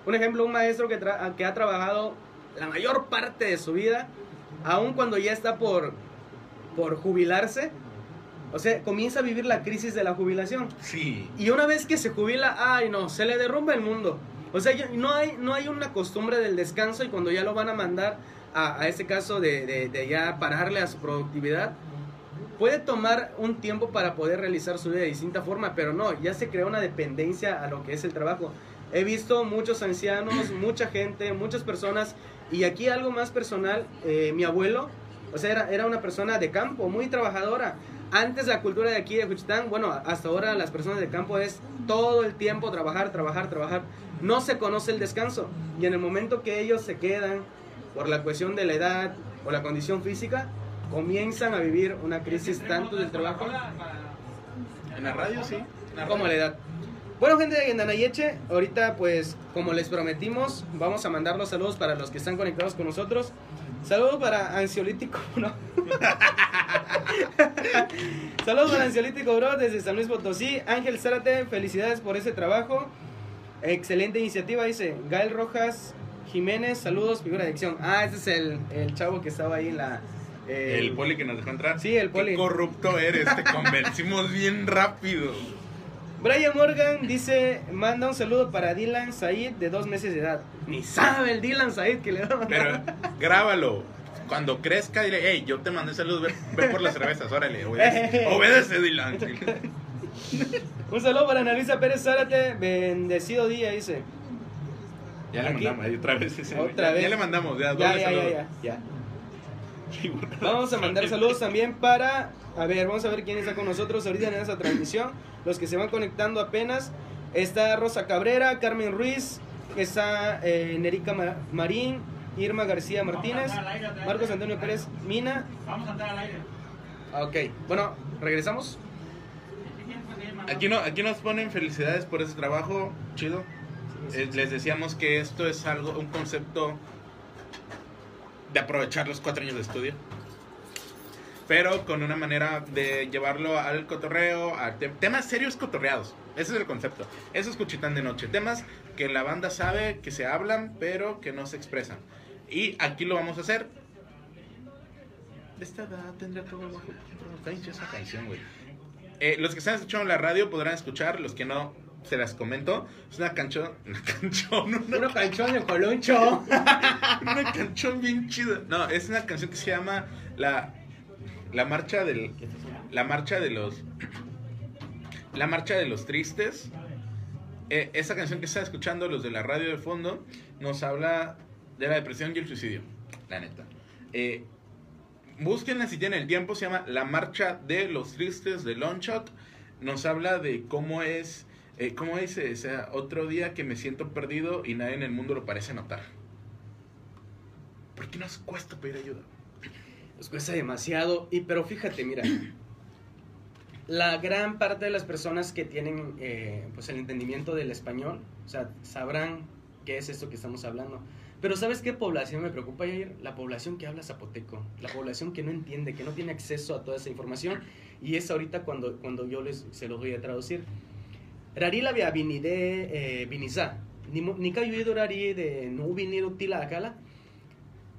Un ejemplo, un maestro que, tra- que ha trabajado la mayor parte de su vida, aun cuando ya está por, por jubilarse, o sea, comienza a vivir la crisis de la jubilación. Sí. Y una vez que se jubila, ay no, se le derrumba el mundo. O sea, no hay, no hay una costumbre del descanso y cuando ya lo van a mandar a, a este caso de, de- de ya pararle a su productividad, puede tomar un tiempo para poder realizar su vida de distinta forma, pero no, ya se crea una dependencia a lo que es el trabajo. He visto muchos ancianos, [CLEARS THROAT] mucha gente, muchas personas, y aquí algo más personal, eh, mi abuelo, o sea, era, era una persona de campo, muy trabajadora. Antes la cultura de aquí de Juchitán, bueno, hasta ahora las personas de campo es todo el tiempo trabajar, trabajar, trabajar. No se conoce el descanso. Y en el momento que ellos se quedan por la cuestión de la edad o la condición física, comienzan a vivir una crisis tanto del trabajo En la radio, sí. La como la edad. Bueno, gente de Nanayeche, ahorita pues como les prometimos, vamos a mandar los saludos para los que están conectados con nosotros. Saludos para Ansiolítico, [LAUGHS] ¿no? Saludos para Ansiolítico, bro, desde San Luis Potosí. Ángel Zárate, felicidades por ese trabajo. Excelente iniciativa, dice Gael Rojas Jiménez, saludos, figura de acción. Ah, ese es el, el chavo que estaba ahí en la... eh, El poli que nos dejó entrar. Sí, el poli. Qué corrupto eres, te [LAUGHS] convencimos bien rápido. Brian Morgan dice, manda un saludo para Dylan Said de dos meses de edad. Ni sabe el Dylan Said que le va a mandar. Pero [LAUGHS] grábalo. Cuando crezca, dile, hey, yo te mandé salud, ve, ve por las cervezas, órale, obedece, [LAUGHS] obedece Dylan. Un saludo para Analisa Pérez Zárate, bendecido día, dice. Ya le Aquí. mandamos, ahí otra vez. ese, Otra ya, vez. Ya le mandamos, ya, Ya, doble ya, ya, ya. Vamos a mandar saludos también para. A ver, vamos a ver quién está con nosotros ahorita en esta transmisión. Los que se van conectando apenas. Está Rosa Cabrera, Carmen Ruiz, está eh, Nerica Ma- Marín, Irma García Martínez, Marcos Antonio Pérez Mina. Vamos a entrar al aire. Ok, bueno, regresamos. Aquí, no, aquí nos ponen felicidades por ese trabajo, chido. Eh, les decíamos que esto es algo, un concepto de aprovechar los cuatro años de estudio. Pero con una manera de llevarlo al cotorreo, a te- temas serios cotorreados. Ese es el concepto. Eso es Cuchitán de Noche. Temas que la banda sabe que se hablan, pero que no se expresan. Y aquí lo vamos a hacer. De esta edad tendría todo bajo esa canción, güey. Eh, los que están escuchando en la radio podrán escuchar, los que no, se las comento. Es una canción, [LAUGHS] una canción, una, Uno canchón de coloncho. [LAUGHS] una canción bien chida. No, es una canción que se llama la, la marcha del, la marcha de los, la marcha de los tristes. Eh, esa canción que está escuchando los de la radio de fondo nos habla de la depresión y el suicidio, la neta. Eh, búsquenla si tienen el tiempo, se llama La Marcha de los Tristes de Longshot. Nos habla de cómo es, eh, cómo dice, o sea, otro día que me siento perdido y nadie en el mundo lo parece notar. ¿Por qué nos cuesta pedir ayuda? Nos cuesta demasiado. Y pero fíjate, mira. [CLEARS THROAT] La gran parte de las personas que tienen eh, pues el entendimiento del español, o sea, sabrán qué es esto que estamos hablando. Pero ¿sabes qué población me preocupa, Jair? La población que habla zapoteco, la población que no entiende, que no tiene acceso a toda esa información. Y es ahorita cuando, cuando yo les, se los voy a traducir. Rari la via vinide eh, vinisa. Ni mo- Ni kayo ido rari de no vinir utila akala.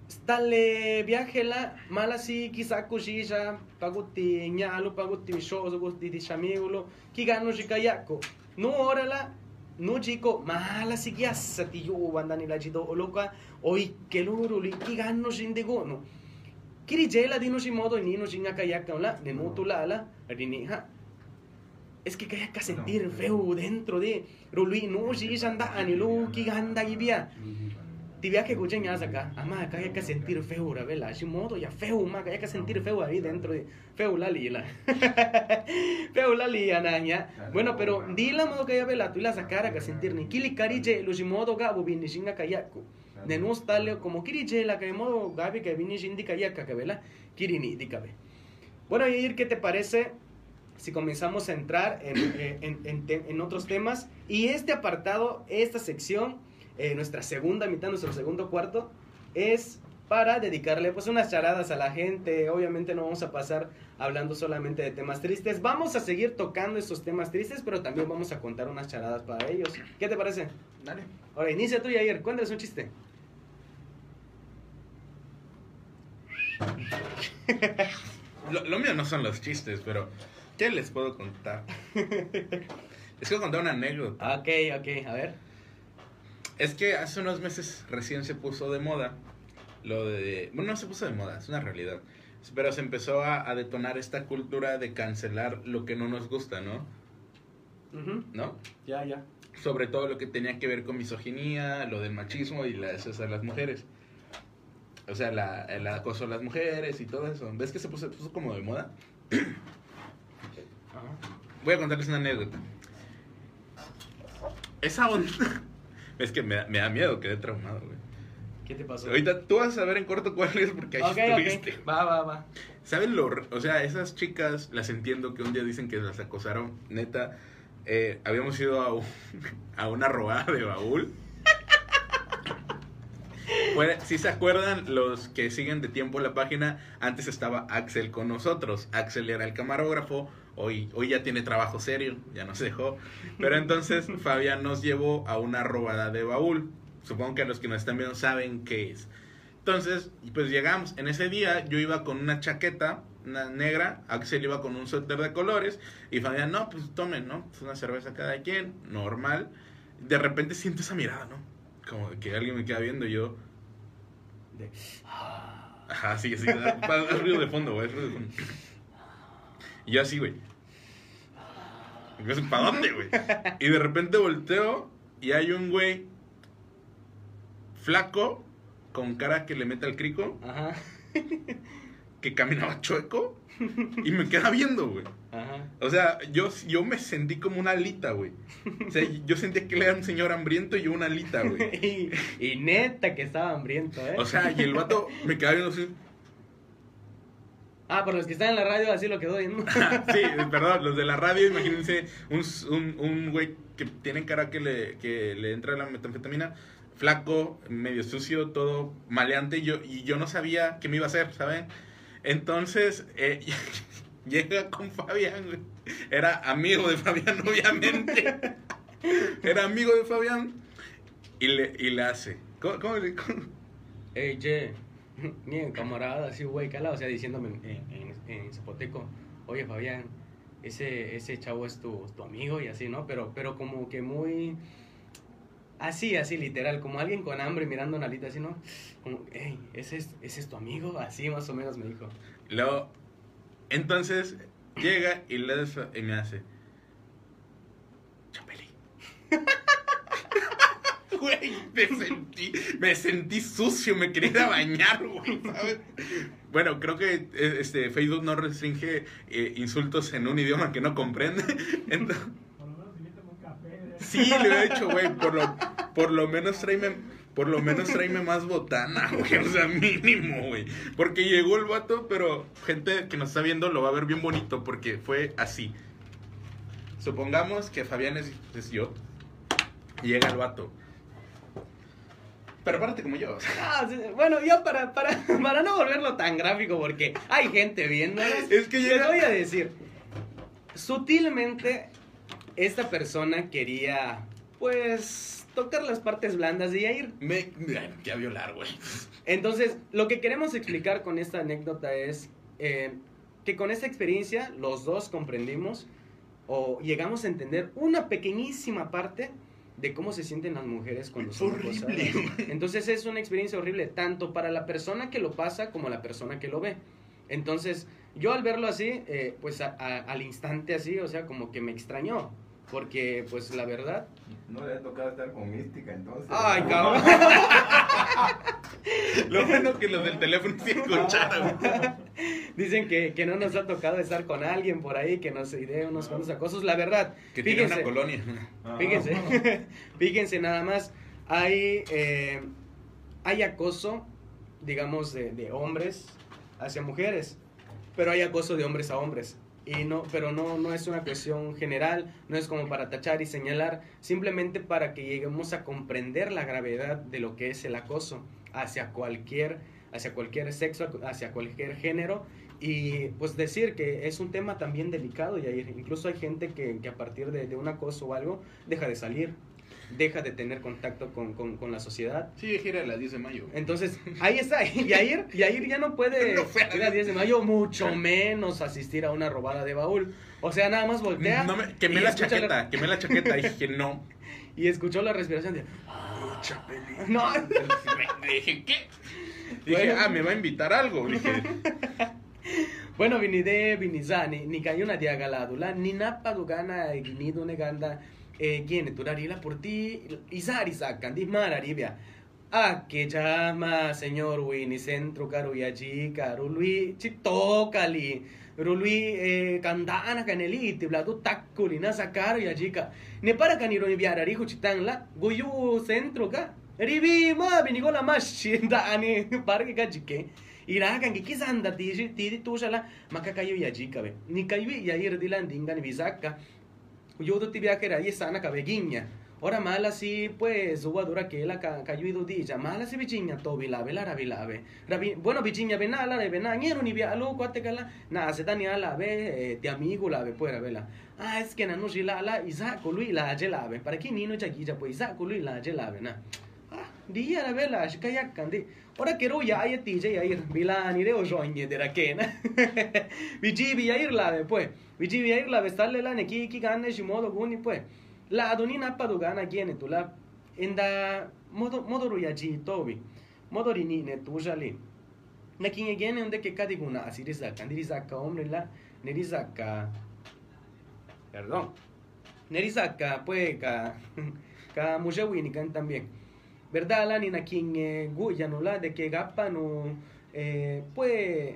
Stalle viajela malasi kisako shisha paguti nyalo paguti shoso gusti di shamigulo kigano shikayako no orala no chico malasi kiasa ti yo bandani la jido oloka oi keluru li kigano shindegono kiri jela dino shimodo ni no shinga kayaka la de mutula la rinija es que kaya ka sentir feo dentro de rului no shisha andani lo kiganda ibia ti viaje escuchen ya acá, ama hay que sentir feo, la vela, así modo ya feo, ma, hay que sentir feo ahí dentro de feo la. [LAUGHS] feo lali anaña. Bueno, pero di la modo que ya vela, tú la sacara que sentir ni kili karije, lo si modo gabo vini shinga kayako. De no estarle como kirije la que modo gabi que vini shindi kayaka que vela, kirini di cabe. Bueno, Yair, ¿qué te parece? Si comenzamos a entrar en, eh, en- en otros temas. Y este apartado, esta sección, eh, nuestra segunda mitad, nuestro segundo cuarto, es para dedicarle pues unas charadas a la gente. Obviamente no vamos a pasar hablando solamente de temas tristes. Vamos a seguir tocando estos temas tristes, pero también vamos a contar unas charadas para ellos. ¿Qué te parece? Dale. Ahora, inicia tú, ayer. Cuéntales un chiste. Lo, lo mío no son los chistes, pero ¿qué les puedo contar? [LAUGHS] les quiero contar una anécdota. Ok, ok, a ver. Es que hace unos meses recién se puso de moda lo de... Bueno, no se puso de moda, es una realidad. Pero se empezó a, a detonar esta cultura de cancelar lo que no nos gusta, ¿no? ¿No? Ya, ya. Sobre todo lo que tenía que ver con misoginia, lo del machismo y las, sea, las mujeres. O sea, la, el acoso a las mujeres y todo eso. ¿Ves que se puso, puso como de moda? [CLEARS THROAT] Voy a contarles una anécdota. Esa onda... [LAUGHS] Es que me, da- me da miedo, quedé traumado, güey. ¿Qué te pasó? Ahorita tú vas a ver en corto cuál es porque ahí Ok, estuviste. ok. Va, va, va. ¿Saben lo? O sea, esas chicas, las entiendo que un día dicen que las acosaron. Neta, eh, habíamos ido a, un- [LAUGHS] a una robada de baúl. Si se acuerdan, los que siguen de tiempo la página, antes estaba Axel con nosotros. Axel era el camarógrafo, hoy, hoy ya tiene trabajo serio, ya nos dejó. Pero entonces [LAUGHS] Fabián nos llevó a una robada de baúl. Supongo que los que nos están viendo saben qué es. Entonces, pues llegamos. En ese día yo iba con una chaqueta una negra, Axel iba con un suéter de colores y Fabián, no, pues tomen, ¿no? Pues una cerveza cada quien, normal. De repente siento esa mirada, ¿no? Como de que alguien me queda viendo y yo, De- ajá, sí, sí, es ruido de fondo, güey, es ruido de fondo. Y yo así, güey. ¿Para dónde, güey? Y de repente volteo y hay un güey flaco con cara que le mete al crico Ajá, que caminaba chueco y me queda viendo, güey. ajá. O sea, yo, yo me sentí como una alita, güey. O sea, yo sentía que él era un señor hambriento y yo una alita, güey. [LAUGHS] y, y neta que estaba hambriento, ¿eh? O sea, y el vato me quedaba viendo así. Ah, por los que están en la radio así lo quedó viendo. [LAUGHS] Sí, [LAUGHS] perdón, los de la radio, imagínense un, un, un güey que tiene cara que le, que le entra la metanfetamina, flaco, medio sucio, todo maleante, y yo, y yo no sabía qué me iba a hacer, ¿saben? Entonces, eh, [LAUGHS] llega con Fabián, güey. Era amigo de Fabián, obviamente. Era amigo de Fabián. Y le, y le hace. ¿Cómo, cómo le.? cómo? Ey, che, [LAUGHS] ni camarada, así, güey, cala, o sea, diciéndome en, en, en zapoteco, oye, Fabián, ese, ese chavo es tu, tu amigo y así, ¿no? Pero, pero como que muy... Así, así, literal, como alguien con hambre mirando una alita así, ¿no? Como, hey, ¿ese es, ¿ese es tu amigo? Así más o menos me dijo. Luego, entonces llega y, le y me hace. [LAUGHS] Güey, me sentí, me sentí sucio, me quería ir a bañar, güey, ¿sabes? Bueno, creo que eh, este, Facebook no restringe eh, insultos en un idioma que no comprende. [LAUGHS] Entonces, Por lo menos un café. sí, le he dicho, güey, por lo, por lo menos tráeme, por lo menos tráeme más botana, [LAUGHS] güey, o sea, mínimo, güey. Porque llegó el vato, pero gente que nos está viendo lo va a ver bien bonito porque fue así. Supongamos que Fabián es, es yo y llega el vato. Pero párate como yo. Ah, bueno, ya para, para, [LAUGHS] para no volverlo tan gráfico, porque hay gente viéndonos. Es que Les llega- voy a decir, sutilmente esta persona quería, pues, tocar las partes blandas de Yair. Me, quería violar, güey. Entonces, lo que queremos explicar con esta anécdota es eh, que con esta experiencia los dos comprendimos o llegamos a entender una pequeñísima parte de cómo se sienten las mujeres cuando son Horrible, acosadas. Entonces es una experiencia horrible tanto para la persona que lo pasa como la persona que lo ve. Entonces yo al verlo así, eh, pues a- a- al instante así, o sea, como que me extrañó. Porque pues la verdad... No le ha tocado estar con mística entonces. Ay, cabrón. [LAUGHS] Lo bueno que los del teléfono sí escucharon. Dicen que, que no nos ha tocado estar con alguien por ahí que nos idee unos cuantos acosos. La verdad, Que tiene fíjense, una colonia. [LAUGHS] Ah. fíjense, [LAUGHS] fíjense nada más, hay, eh, hay acoso, digamos, de, de hombres hacia mujeres, pero hay acoso de hombres a hombres. Y no, pero no, no es una cuestión general, no es como para tachar y señalar, simplemente para que lleguemos a comprender la gravedad de lo que es el acoso hacia cualquier, hacia cualquier sexo, hacia cualquier género, y pues decir que es un tema también delicado, y incluso hay gente que, a partir de un acoso o algo deja de salir, deja de tener contacto con, con, con la sociedad. Sí, gira a las 10 de mayo. Entonces, ahí está. [LAUGHS] Yair, Yair ya no puede [LAUGHS] No fue a ir al 10 de mayo, mucho menos asistir a una robada de baúl. O sea, nada más voltea. No me, quemé la chaqueta, quemé la chaqueta y dije no. [LAUGHS] y escuchó la respiración de. Chapeli. No. Me dije, ¿qué? Dije, Bueno. ah, me va a invitar algo. Dije, Bueno, vinide, vinizani, ni cayuna diagaladula, ni napa dugana, ni duneganda, eh, quien turarila por ti, izari sacan, dismararibia. Ah, que llama, señor Winnie, centro caruyaji, carului, chitokali, rului, eh, kandana caneliti, bladu takuli, nasa caruyajica. Ne para caniro ni viarari, huchitangla, guyu centro ka. Ribi, ma, binigola mashi, dani, parque kajike. Irakan ki kisanda tiji tiri tushala makakayo ya jika be. Ni kayo ya ir dilan dinga ni bisaka. Yo do tibia que era y sana cabeguiña. Ora mala si pues uwa dura que la kayo ido dija mala si bichiña to bilabe la rabilabe. Rabi bueno bichiña benala de bena ñero ni bia lo cuate kala na se tani ala be eh, ti amigo la be puera vela. Ah es que na no la la isa lui la je la be. Para que ni no chaquilla pues isa lui la je la be na. Ah Dia la vela, shi kayak kan di. Ora kero ya ya tije ya ir bilani re o joñe de la kena. Vijibi ya ir la pues. Vijibi ya ir la vestarle la neki ki gane shi modo guni pues. La adoni na pa do gana giene tu la enda modo modo ru ya ji tobi. Modo ni ne tu jali. Na kinye giene unde ke kadi guna asiri zaka, ndiri zaka omre la, neri zaka. Perdón. Neri zaka pues ka ka [LAUGHS] mujewini también. ¿Verdad? La nina quien eh, guya no la de que gapa no eh, pues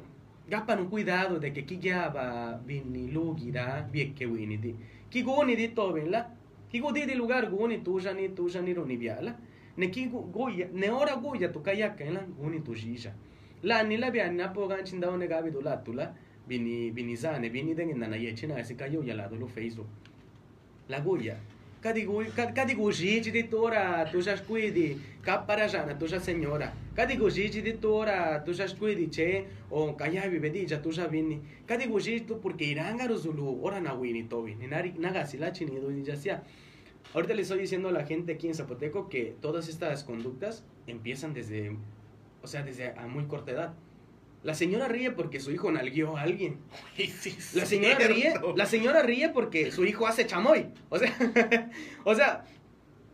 gapa no cuidado de que ya va vini lugira bien que wini di. Ki guni di to ben la ki gudi di lugar guni tu jani tu jani ro ni biala ne guya ne ora guya tu kayaka la guni tu jija la ni la bia na po gan chinda one gabi do la tu la vini vini zane vini de na na ye china se kayo ya la do lo facebook la guia. Cadi gui, cadi gugigi di tora, tu já squidi, capara jana, tu já senhora. Cadi gugigi di tora, tu já squidi, che, o kayabi bedija, tu já vini. Cadi gugigi tu porque irangaro zulu, ora na wini tobi, ni nagasila chini, do ya sea. Ahorita le estoy diciendo a la gente aquí en Zapoteco que todas estas conductas empiezan desde, o sea, desde a muy corta edad. La señora ríe porque su hijo nalguió a alguien. [LAUGHS] La señora ríe, la señora ríe porque su hijo hace chamoy. O sea, [LAUGHS] o sea,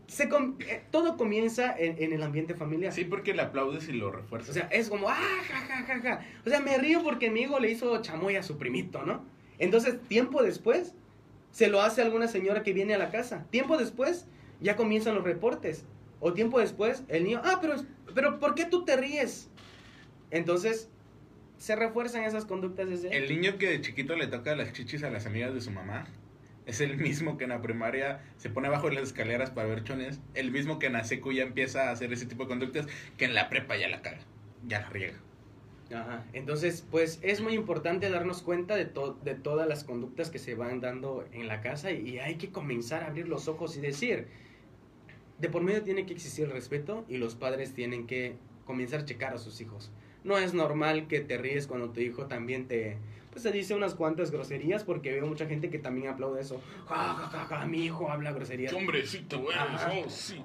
se com- eh, todo comienza en, en el ambiente familiar. Sí, porque le aplaudes y lo refuerzas. O sea, es como, ah, ja, ja, ja, ja. O sea, me río porque mi hijo le hizo chamoy a su primito, ¿no? Entonces, tiempo después, se lo hace alguna señora que viene a la casa. Tiempo después, ya comienzan los reportes. O tiempo después, el niño, ah, pero, pero ¿por qué tú te ríes? Entonces, se refuerzan esas conductas desde. El niño que de chiquito le toca las chichis a las amigas de su mamá es el mismo que en la primaria se pone abajo de las escaleras para ver chones. El mismo que en la secu ya empieza a hacer ese tipo de conductas que en la prepa ya la caga. Ya la riega. Ajá. Entonces, pues es muy importante darnos cuenta de, to- de todas las conductas que se van dando en la casa y, hay que comenzar a abrir los ojos y decir, de por medio tiene que existir el respeto y los padres tienen que comenzar a checar a sus hijos. No es normal que te ríes cuando tu hijo también te, pues te dice unas cuantas groserías porque veo mucha gente que también aplaude eso. Ja, ja, ja, ja, mi hijo habla groserías. Hombrecito, güey. Oh, sí.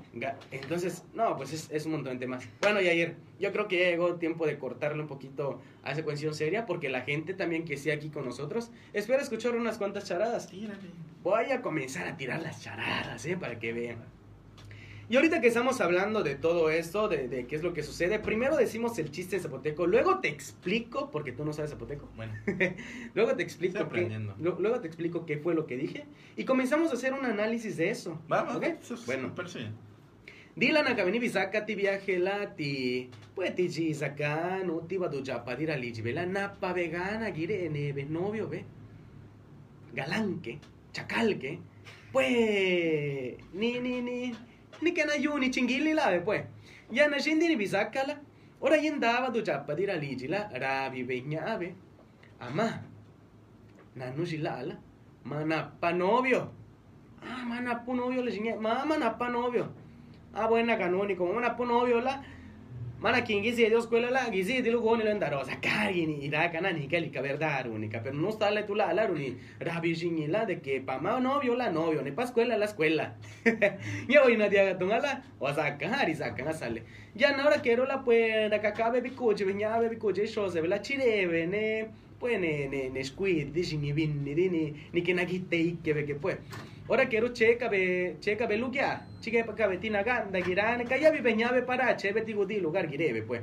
Entonces, no, pues es, es un montón de temas. Bueno, Yair, yo creo que ya llegó tiempo de cortarle un poquito a esa cuestión seria, porque la gente también que esté aquí con nosotros espera escuchar unas cuantas charadas. Voy a comenzar a tirar las charadas, ¿eh? Para que vean. Y ahorita que estamos hablando de todo esto, de, de qué es lo que sucede, primero decimos el chiste zapoteco, luego te explico, porque tú no sabes zapoteco, Bueno, [LAUGHS] luego te explico, Estoy qué, aprendiendo. lu- luego te explico qué fue lo que dije, y comenzamos a hacer un análisis de eso. vamos. ¿ok? eso es- Bueno. me parece bien. Dila na kabini bisaka ti viaje la ti pues ti chi saka no ti va do japa dira vela na pa vegana gire ne ve novio ve galanque chacalque pues ni ni ni ni que na yuni chingili la pues. Ya na shindi ni bisaka la ora yendaba do japa dira liji la rabi veña ave. Ama na no la mana pa novio. Ah mana pa novio le chingue mama na pa novio. Ah, buena canónico, mana po novio la. Mana quien gizi Dios escuela la gizi dilu goni la ndarosa kari ni ira kana ni kali ka verdad única, pero no la tu la la ni rabi jingi la de que pa ma novio la novio, ni pa escuela la escuela. [LAUGHS] Ya voy na dia tongala, o sea, kari sacan a sale. Ya na hora quiero la pues da kaka bebi coche, viña bebi coche, show se la chireve ne pues ne ne ne squid, ni vin ni ni ni que na gite que ve que pues. Ora quiero checa be checa be lugia. Chique pa cabetina ganda girane kaya bi beñabe para che beti gudi lugar girebe pues.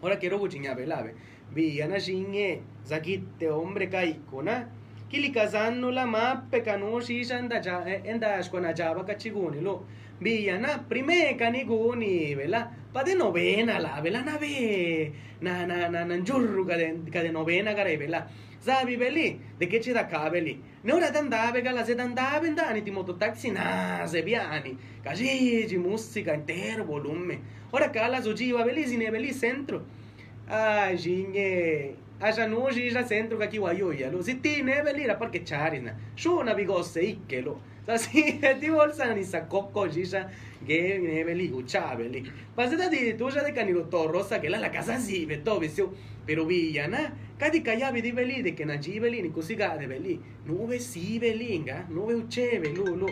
Ora quiero buchiña be lave. Vi ana shinge zakite hombre kai kuna. Kili kazanno la mappe kanu shisha anda ja enda shkona java kachiguni lo. Vi ana prime kaniguni vela. Pa de novena la vela na ve. Na na na na njurru ka de ka de novena gare vela. Zabi beli, de che ci da cabeli. Ne ora d'andave, gala se d'andave, andani ti mototaxi, na, se biani. Cagigi, musica, intero volume. Ora cala su giva, belisine, beli centro. Ah, ginge. Aja no gira centro kaki wayoya lo. Si ti ne beli ra perché charina. Shu na bigosse ikkelo. [LAUGHS] Sa si ti bolsa ni sa cocco gisha che ne beli guchabeli. Paseta di tu già de canilo torrosa che la la casa si veto visio. Pero villana, cadi callavi di veli de che na gibeli ni così de veli. Nove si velinga, nove uceve lu lu.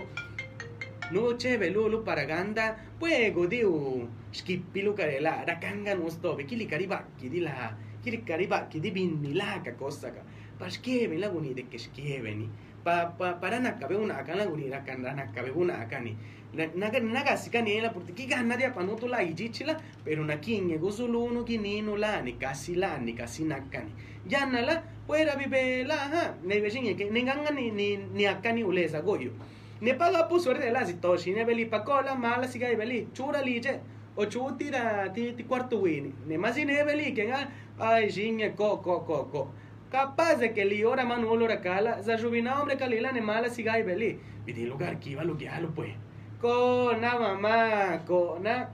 no cheve lulu paraganda pues godiu skipilu karela rakanga nusto kili kariba kidila kili kariba kidibin la ka cosa paskeve la de que skeve ni pa pa para na cabe una acá la guni la kan na cabe una acá ni naga naga sika ni la porque kiga nadia panuto la ijichila pero na kinye gusulu uno kinino la ni kasi la ni kasi nakani yana la puera vive la ha ne vecine que ni ganga ni ni ni acá ni ulesa goyo. Ne paga pu suerte la si toshi ne beli pacola mala siga beli chura lige o chutira ti ti cuarto wini ne más ne beli que ay jinye ko ko ko ko capaz de que li ora manu olora cala za jubina hombre kalila ne mala siga de beli vidi lugar que iba lo que halo pues Kona mamá, kona.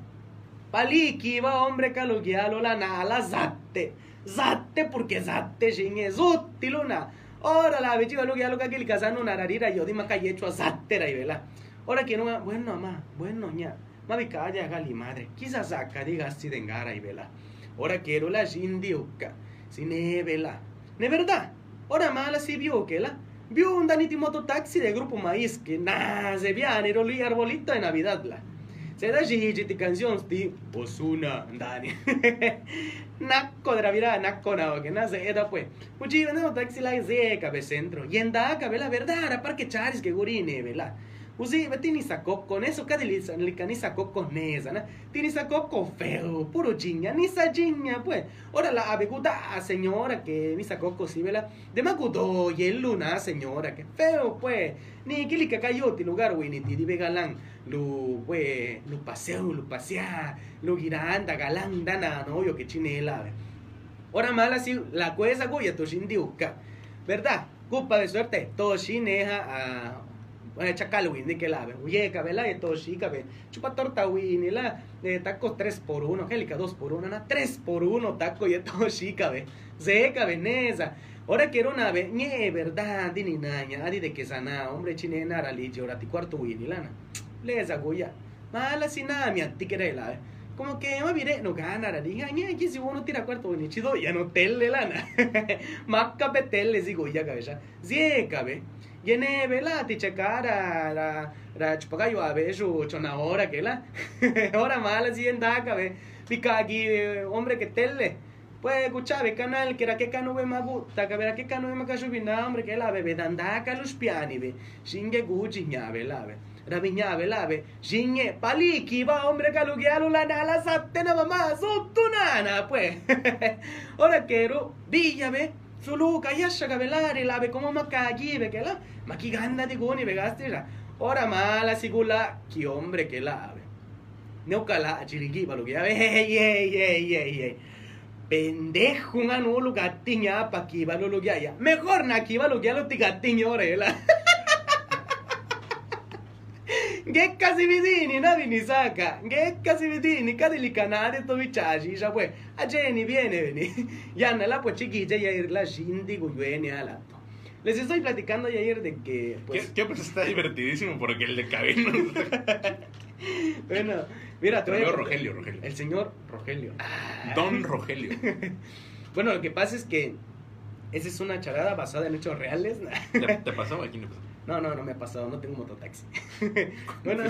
Paliki va hombre kalugialo la nala zatte. Zatte porque zatte shinge zutti luna. Ora la bichi va lugialo ka kil kasano nararira yo di maka yecho zatte ra vela. Ora que no bueno mamá, bueno ña. Mavi calla gali madre. Quizás saca diga si dengara y vela. Ora quiero la shindiuka. Si ne vela. Ne verdad. Ora mala si vio que la. Vio un daniti mototaxi de grupo maíz que nada se viene y rolí arbolito de Navidad la. Se da gigi ti canción sti Osuna Dani. [LAUGHS] Nacco de la vida, nacco na que nada se da pues. Uchi vendemos taxi la ze cabe centro. Y en da cabe la verdad, a parque charis que gurine, vela. Usi, tini sacó con eso, cada ni sacó con esa, ¿no? Tini sacó con feo, puro chiña, ni sa chiña, pues. Ahora la abeguda señora que ni sacó con sí, ¿verdad? De macudo y el luna, señora, que feo, pues. Ni que li cayó ti lugar, güey, ni ti di galán. Lu, pues, lu paseo, lu pasea, lu giranda, galán, dana, no, yo que chinela, ve. Ahora mala si la cuesa, güey, a tu shindiuka, ¿verdad? Culpa de suerte, todo shineja a eh, chacal wini que la ve oye cabela de todo chica ve. Chupa torta wini la de tacos 3 por 1 Angélica 2 por 1 na 3 por 1 taco y todo chica ve. Seca veneza ahora quiero una ve ñe verdad dini naña adi de que sana hombre chine nara li ora ti cuarto wini lana. Leza goya mala sinamia ti querela ve como que me mire no gana la diga ñe que si uno tira cuarto wini chido ya no telle lana [LAUGHS] macca petelle si goya cabeza. Seca ve Yene vela ti checara la la chupagayo a beso chona hora que la [LAUGHS] hora mala si en daca ve pica aquí hombre que tele. Pues escucha ve canal que era que cano ve mabu ta que vera que cano ve macacho bina hombre que la ve dandaca los piani ve shinge guji nya ve la ve rabiña ve la ve shinge paliki va hombre calugialo la nala satena mamá sotunana pues. [LAUGHS] Ahora quiero villa ve sulu kayasha kabelari labe como makagi ve que la maki ganda di goni ve gastira ora mala sigula ki hombre que la kala chirigi balu que ave hey hey hey hey hey pendejo un anulo gatiña pa ki balu lo ya mejor na ki balu ya lo ti gatiño orela [LAUGHS] Gekka si vidini, na vini saka. Gekka si vidini, kadili kanade to vichaji, ya pues. A Jenny viene, veni. [LAUGHS] Yana la pues chiquilla y ayer la shindi guyueni ala. Les estoy platicando ayer de que, pues, ¿Qué, qué pues está divertidísimo porque el de cabina. [LAUGHS] bueno, mira, te voy a. Rogelio, Rogelio. El señor Rogelio. Ah. Don Rogelio. [LAUGHS] Bueno, lo que pasa es que esa es una charada basada en hechos reales. ¿Te, te pasó? Aquí no pasó. No, no, no me ha pasado, no tengo mototaxi. [LAUGHS] bueno,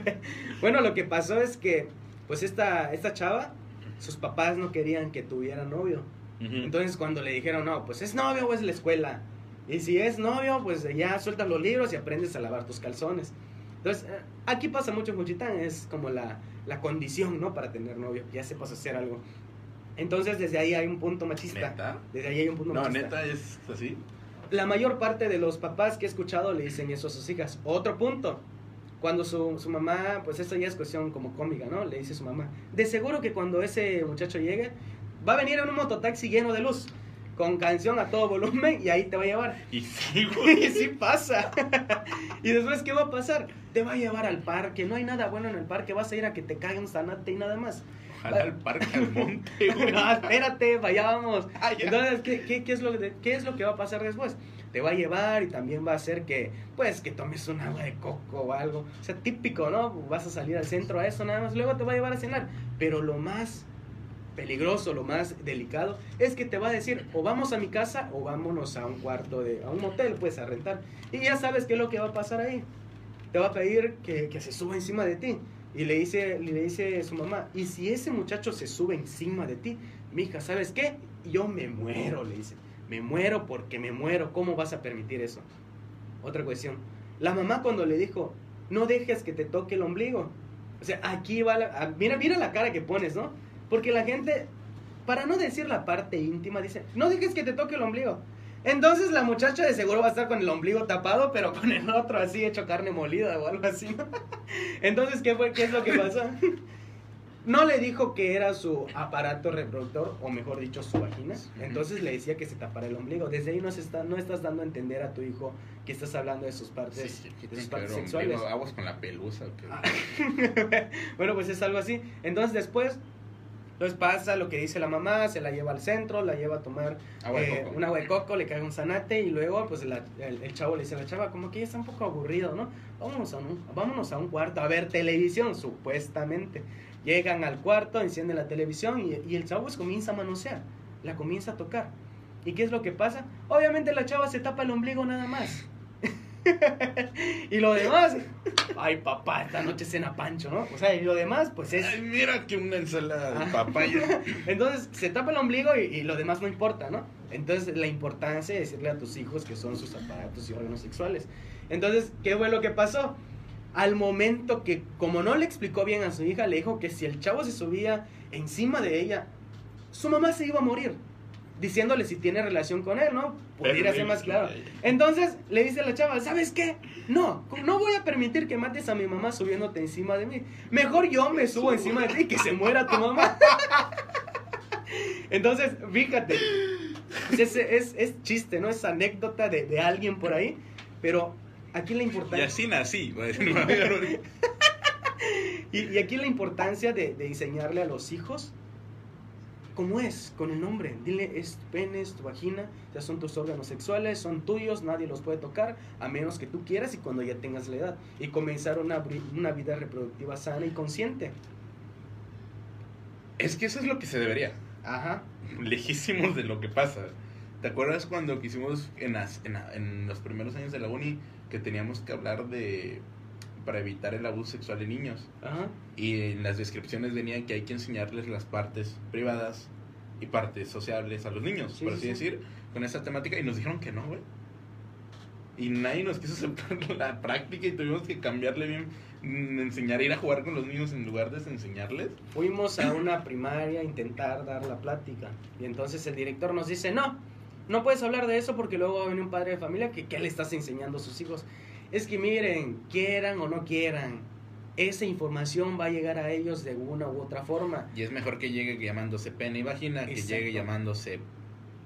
[LAUGHS] bueno, lo que pasó es que, pues esta, esta chava, sus papás no querían que tuviera novio. Entonces cuando le dijeron, no, pues es novio o es la escuela. Y si es novio, pues ya sueltas los libros y aprendes a lavar tus calzones. Entonces, eh, aquí pasa mucho en Juchitán, es como la, la condición, ¿no? Para tener novio, ya sepas hacer algo. Entonces, desde ahí hay un punto machista. ¿Neta? Desde ahí hay un punto No, machista. neta, es así. La mayor parte de los papás que he escuchado le dicen eso a sus hijas. Otro punto. Cuando su, su mamá, pues esto ya es cuestión como cómica, ¿no? Le dice a su mamá, de seguro que cuando ese muchacho llegue, va a venir en un mototaxi lleno de luz, con canción a todo volumen y ahí te va a llevar. Y sí, [LAUGHS] Y güey. sí pasa. [LAUGHS] y después, ¿qué va a pasar? Te va a llevar al parque. No hay nada bueno en el parque. Vas a ir a que te caigan sanate y nada más. Ojalá al parque, al monte, [LAUGHS] güey. No, espérate, vayamos. Ah. Entonces, ¿qué, qué, qué es lo que, ¿qué es lo que va a pasar después? Te va a llevar y también va a hacer que, pues, que tomes un agua de coco o algo. O sea, típico, ¿no? Vas a salir al centro a eso nada más. Luego te va a llevar a cenar. Pero lo más peligroso, lo más delicado, es que te va a decir, o vamos a mi casa o vámonos a un cuarto de, a un motel, pues, a rentar. Y ya sabes qué es lo que va a pasar ahí. te va a pedir que, que se suba encima de ti. Y le dice, le dice su mamá, y si ese muchacho se sube encima de ti, mija, ¿sabes qué? Yo me muero, le dice. Me muero porque me muero. ¿Cómo vas a permitir eso? Otra cuestión. La mamá cuando le dijo, no dejes que te toque el ombligo. O sea, aquí va la... ah, Mira, mira la cara que pones, ¿no? Porque la gente, para no decir la parte íntima, dice, no dejes que te toque el ombligo. Entonces la muchacha de seguro va a estar con el ombligo tapado, pero con el otro así hecho carne molida o algo así. [LAUGHS] Entonces, ¿qué, fue, ¿qué es lo que pasó? [LAUGHS] No le dijo que era su aparato reproductor, o mejor dicho, su vagina. Entonces le decía que se tapara el ombligo. Desde ahí no, se está, no estás dando a entender a tu hijo que estás hablando de sus partes, Sí, sí, de sus partes sexuales. Aguas con la pelusa. Ah. [LAUGHS] bueno, pues es algo así. Entonces después, pues pasa lo que dice la mamá, se la lleva al centro, la lleva a tomar Agua de eh, coco. un agua de coco, le cae un zanate y luego pues la- el, el chavo le dice a la chava, como que ya está un poco aburrido, ¿no? Vámonos a un, vámonos a un cuarto a ver televisión, supuestamente. Llegan al cuarto, encienden la televisión y, y el chavo pues comienza a manosear, la comienza a tocar. ¿Y qué es lo que pasa? Obviamente la chava se tapa el ombligo nada más. [LAUGHS] y lo demás, ay papá, esta noche cena pancho, ¿no? O sea, y lo demás, pues es... Ay, mira que una ensalada de papaya. [LAUGHS] Entonces se tapa el ombligo y, y lo demás no importa, ¿no? Entonces la importancia de decirle a tus hijos que son sus aparatos y órganos sexuales. Entonces, ¿qué fue lo que pasó? Al momento que, como no le explicó bien a su hija, le dijo que si el chavo se subía encima de ella, su mamá se iba a morir. Diciéndole si tiene relación con él, ¿no? Pudiera ser más claro. Entonces le dice a la chava, ¿sabes qué? No, no voy a permitir que mates a mi mamá subiéndote encima de mí. Mejor yo me subo encima de ti y que se muera tu mamá. [LAUGHS] Entonces, fíjate, es, es, es chiste, ¿no? Es anécdota de, de alguien por ahí, pero aquí la Y importancia... así nací. pero- [LAUGHS] Y, y aquí la importancia de, de enseñarle a los hijos cómo es, con el nombre. Dile, es tu pene, es tu vagina, ya son tus órganos sexuales, son tuyos, nadie los puede tocar, a menos que tú quieras y cuando ya tengas la edad. Y comenzar una, vida reproductiva sana y consciente. Es que eso es lo que se debería. Ajá. Lejísimos de lo que pasa. ¿Te acuerdas cuando quisimos en, las- en, la- en los primeros años de la uni que teníamos que hablar de para evitar el abuso sexual de niños? Ajá. Y en las descripciones venía que hay que enseñarles las partes privadas y partes sociables a los niños, Sí, por sí, así sí. decir, con esa temática. Y nos dijeron que no, güey. Y nadie nos quiso [LAUGHS] aceptar la práctica y tuvimos que cambiarle bien, mm, enseñar a ir a jugar con los niños en lugar de enseñarles. Fuimos a [CLEARS THROAT] una primaria a intentar dar la plática. Y entonces el director nos dice, no, no puedes hablar de eso porque luego va a venir un padre de familia que ¿qué le estás enseñando a sus hijos? Es que miren, quieran o no quieran, esa información va a llegar a ellos de una u otra forma. Y es mejor que llegue llamándose pene y vagina que llegue llamándose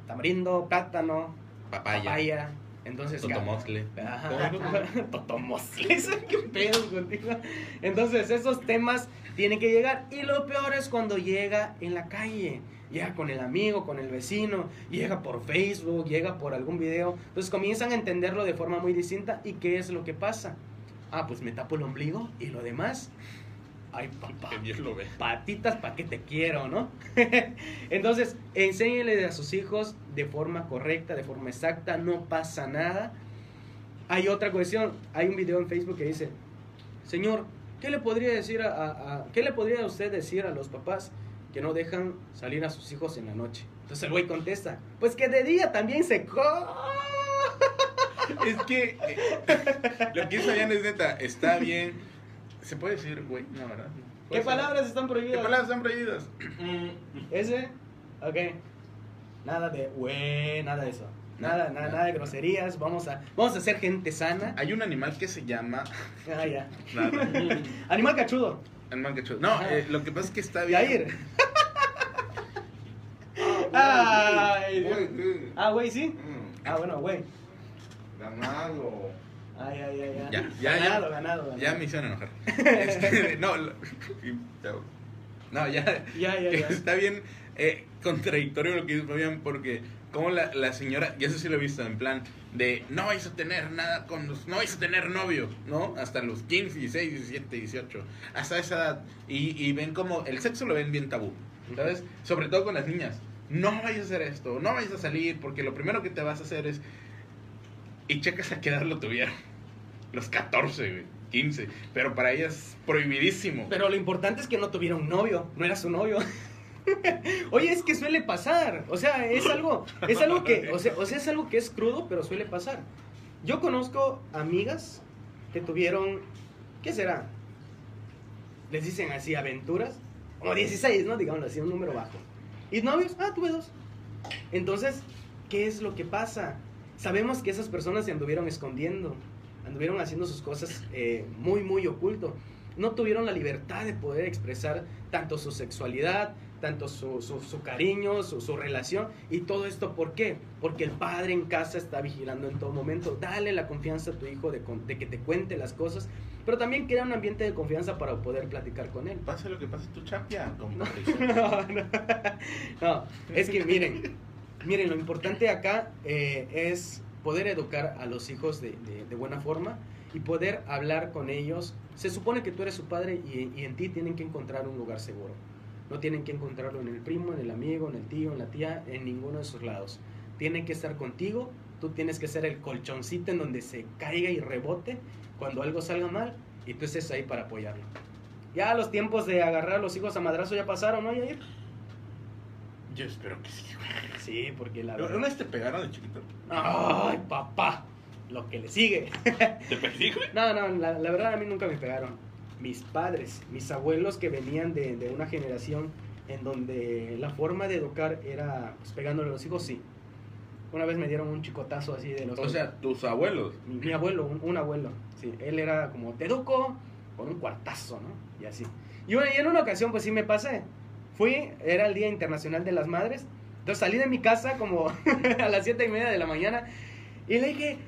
Tamarindo, plátano, papaya, papaya. Entonces, totomostle. Ajá. [LAUGHS] Totomosles, [LAUGHS] qué pedo contigo. Entonces, esos temas tienen que llegar. Y lo peor es cuando llega en la calle. Llega con el amigo, con el vecino, llega por Facebook, llega por algún video. Entonces comienzan a entenderlo de forma muy distinta. ¿Y qué es lo que pasa? Ah, pues me tapo el ombligo y lo demás. Ay, papá Dios lo ve. patitas para que te quiero, ¿no? [LAUGHS] Entonces, enséñenle a sus hijos de forma correcta, de forma exacta, no pasa nada. Hay otra cuestión, hay un video en Facebook que dice, Señor, ¿qué le podría decir a, a- a- qué le podría usted decir a los papás que no dejan salir a sus hijos en la noche? Entonces el güey contesta, pues que de día también se co... Es que eh, lo que hizo Fabián es neta, está bien. ¿Se puede decir, güey? No, ¿verdad? ¿Qué ¿Puede ser? palabras están ¿Qué prohibidas? palabras están prohibidas? ¿Ese? Ok. Nada de, güey, nada de eso. Nada, nada, nada de groserías. Vamos a, vamos a ser gente sana. Hay un animal que se llama. Ah, ya. Nada. [LAUGHS] Animal cachudo. Animal que chulo. No, eh, lo que pasa es que está bien. Yair. [LAUGHS] Ay, Dios. Ah, güey, sí. Mm, Ah, bueno, güey. Ganado. Ay, ay, ay, ay. Ya, ya, ya. ganado, ganado, ganado. Ya me hicieron enojar. [LAUGHS] Este, no, lo- no, ya. Ya, ya, ya. [LAUGHS] Está bien eh, contradictorio lo que dice Fabián, porque como la, la señora, y eso sí lo he visto, en plan de no vais a tener nada con los, no vais a tener novio, ¿no? Hasta los 15, 16, 17, 18, hasta esa edad. Y, y ven como el sexo lo ven bien tabú, ¿sabes? Sobre todo con las niñas. No vayas a hacer esto, no vayas a salir, porque lo primero que te vas a hacer es. Y checas a qué edad lo tuvieron. Los 14, güey. 15. Pero para ella es prohibidísimo. Pero lo importante es que no tuviera un novio, no era su novio. [LAUGHS] Oye, es que suele pasar. O sea, es algo, es algo que, o sea, es algo que es crudo, pero suele pasar. Yo conozco amigas que tuvieron, ¿qué será? Les dicen así aventuras, como 16, ¿no? Digámoslo así, un número bajo. ¿Y novios? Ah, tuve dos. Entonces, ¿qué es lo que pasa? Sabemos que esas personas se anduvieron escondiendo, anduvieron haciendo sus cosas eh, muy, muy oculto. No tuvieron la libertad de poder expresar tanto su sexualidad, tanto su, su, su cariño, su, su relación. Y todo esto, ¿por qué? Porque el padre en casa está vigilando en todo momento. Dale la confianza a tu hijo de, de que te cuente las cosas, pero también crea un ambiente de confianza para poder platicar con él. Pase lo que pase, tu chapia. [LAUGHS] [LAUGHS] no. No, es que miren, miren, lo importante acá eh, es poder educar a los hijos de, de- de buena forma y poder hablar con ellos. Se supone que tú eres su padre y, y en ti tienen que encontrar un lugar seguro. No tienen que encontrarlo en el primo, en el amigo, en el tío, en la tía, en ninguno de esos lados. Tienen que estar contigo, tú tienes que ser el colchoncito en donde se caiga y rebote cuando algo salga mal y tú estés ahí para apoyarlo. Ya los tiempos de agarrar a los hijos a madrazo ya pasaron, ¿no, Yair? Yo espero que sí, güey. Sí, porque la ¿Una verdad... vez te pegaron de chiquito? ¡Ay, papá! Lo que le sigue. ¿Te perdí, güey? [LAUGHS] No, no, la, la verdad a mí nunca me pegaron. Mis padres, mis abuelos que venían de, de una generación en donde la forma de educar era pues, pegándole a los hijos, sí. Una vez me dieron un chicotazo así de los... O sea, tus abuelos. mi, mi abuelo, un, un abuelo, sí. Él era como, te educo con un cuartazo, ¿no? Y así. Y, y en una ocasión, pues sí me pasé. Fui, era el Día Internacional de las Madres. Entonces salí de mi casa como [LAUGHS] a las siete y media de la mañana y le dije,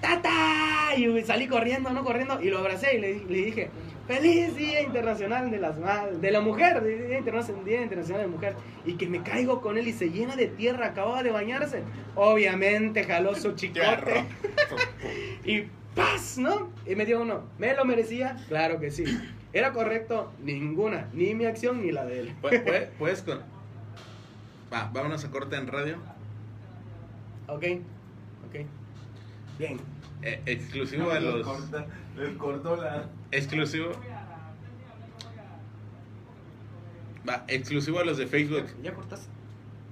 ¡Tata! Y salí corriendo, no corriendo, y lo abracé y le, le dije, ¡Feliz Día Internacional de las Madres! De la Mujer, Día Internacional, Día Internacional de la Mujer. Y que me caigo con él y se llena de tierra, acababa de bañarse. Obviamente jaló su chicote. Y ¡paz! ¿No? Y me dio uno. ¿Me lo merecía? Claro que sí. ¿Era correcto? Ninguna. Ni mi acción ni la de él. Pu- pu- ¿Puedes con...? Va, vámonos a corte en radio. Ok. Ok. Bien. Eh, exclusivo a los... corta- les cortó la. Exclusivo... Va, exclusivo a los de Facebook. ¿Ya cortaste?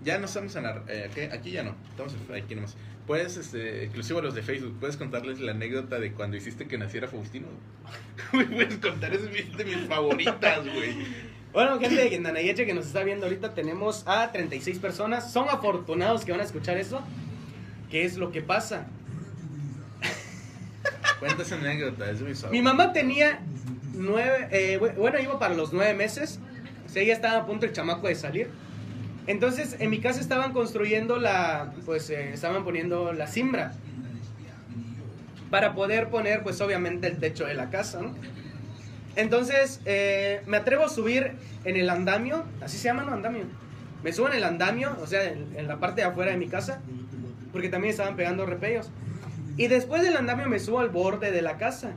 Ya no estamos en la... eh, ¿qué? Aquí ya no. Estamos aquí nomás. Puedes, este, exclusivo a los de Facebook, puedes contarles la anécdota de cuando hiciste que naciera Faustino. [LAUGHS] Puedes contar, es de mis favoritas, güey. Bueno, gente de Nanayeche que nos está viendo ahorita, tenemos a 36 personas. Son afortunados que van a escuchar eso. ¿Qué es lo que pasa? Cuenta esa anécdota, es de mis Mi mamá tenía nueve, eh, bu- bueno, iba para los nueve meses. O sea, ella estaba a punto el chamaco de salir. Entonces, en mi casa estaban construyendo la, pues, eh, estaban poniendo la simbra. Para poder poner, pues, obviamente el techo de la casa, ¿no? Entonces, eh, me atrevo a subir en el andamio, así se llama, ¿no? Andamio. Me subo en el andamio, o sea, en, en la parte de afuera de mi casa, porque también estaban pegando repellos. Y después del andamio me subo al borde de la casa.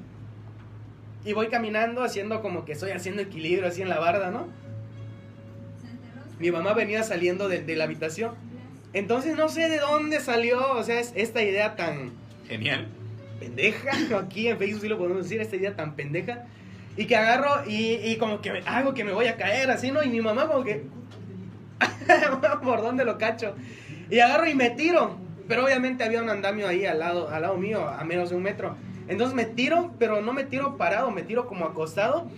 Y voy caminando haciendo como que estoy haciendo equilibrio así en la barda, ¿no? Mi mamá venía saliendo de, de la habitación. Entonces no sé de dónde salió, o sea, es esta idea tan Genial. pendeja, aquí en Facebook sí lo podemos decir, esta idea tan pendeja. Y que agarro y, y como que me- hago que me voy a caer así, ¿no? Y mi mamá como que... [LAUGHS] ¿Por dónde lo cacho? Y agarro y me tiro. Pero obviamente había un andamio ahí al lado, al lado mío, a menos de un metro. Entonces me tiro, pero no me tiro parado, me tiro como acostado.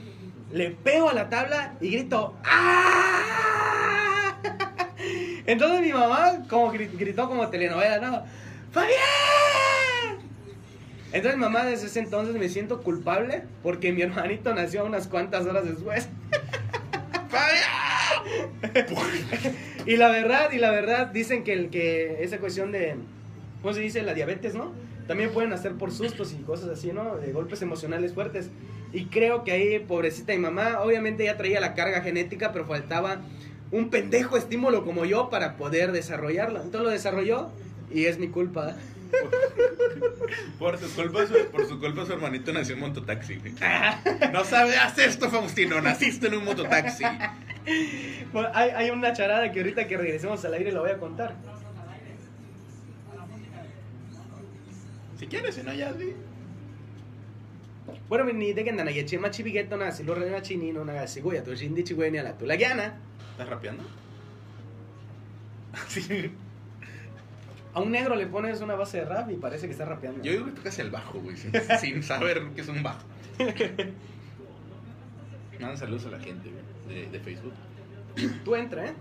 Le pego a la tabla y grito ¡Ah! [LAUGHS] Entonces mi mamá como gri- gritó como telenovela, ¿no? ¡Fabián! Entonces mamá desde ese entonces me siento culpable porque mi hermanito nació unas cuantas horas después. [LAUGHS] [LAUGHS] y la verdad, y la verdad, dicen que, el, que esa cuestión de, ¿cómo se dice? La diabetes, ¿no? También pueden hacer por sustos y cosas así, ¿no? De golpes emocionales fuertes. Y creo que ahí, pobrecita mi mamá, obviamente ya traía la carga genética, pero faltaba un pendejo estímulo como yo para poder desarrollarlo. Entonces lo desarrolló y es mi culpa. Por su culpa, su, por su culpa su hermanito nació en mototaxi. güey. No sabes esto, Faustino. Naciste en un mototaxi. Bueno, hay, hay una charada que ahorita que regresemos al aire lo voy a contar. Si quieres, si no, ya sí. Bueno, ni de que andan ahí, chema chivigueto, na, si lo rena chinino, na, si goya, tu shindi chigüeni a la tulagiana. ¿Estás rapeando? Sí. [LAUGHS] A un negro le pones una base de rap y parece que está rapeando. Yo digo que tocas el bajo, güey, sin, [LAUGHS] sin saber que es un bajo. [LAUGHS] Mandan saludos a la gente, güey, de, de Facebook. Tú entra, ¿eh?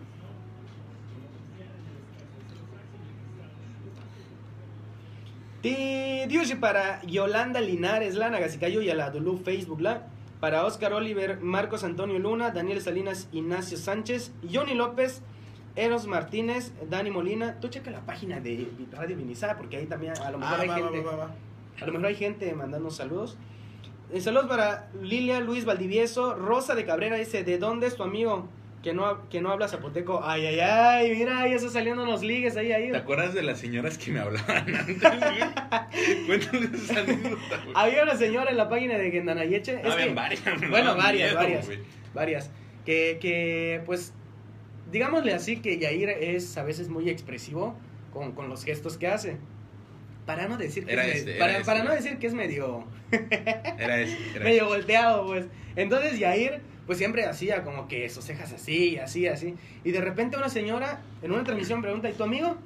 Ti para Yolanda Linares, la Nagasicayo y a la Dulu Facebook, la. Para Oscar Oliver, Marcos Antonio Luna, Daniel Salinas, Ignacio Sánchez, Johnny López, Eros Martínez, Dani Molina. Tú checa la página de Radio Vinizá, porque ahí también a lo mejor Ah, hay va, gente. va, va, va. A lo mejor hay gente mandando saludos. Eh, saludos para Lilia Luis Valdivieso. Rosa de Cabrera dice, ¿de dónde es tu amigo que no, que no habla zapoteco? Ay, ay, ay, mira, ya está saliendo los ligues ahí, ahí. ¿Te acuerdas de las señoras que me hablaban [LAUGHS] antes? [LAUGHS] Cuéntales esa anécdota. Había una señora en la página de Gendanayeche. Habían que- varias. Bueno, varias, miedo, varias. varias. Que, que, pues, digámosle así que Yair es a veces muy expresivo con, con los gestos que hace. Para no decir que Era es, este, era para, este, para no decir que es medio [LAUGHS] Era. Era medio volteado, pues. Entonces Yair, pues siempre hacía como que sus cejas así, así, así. Y de repente una señora en una transmisión pregunta, ¿y tu amigo?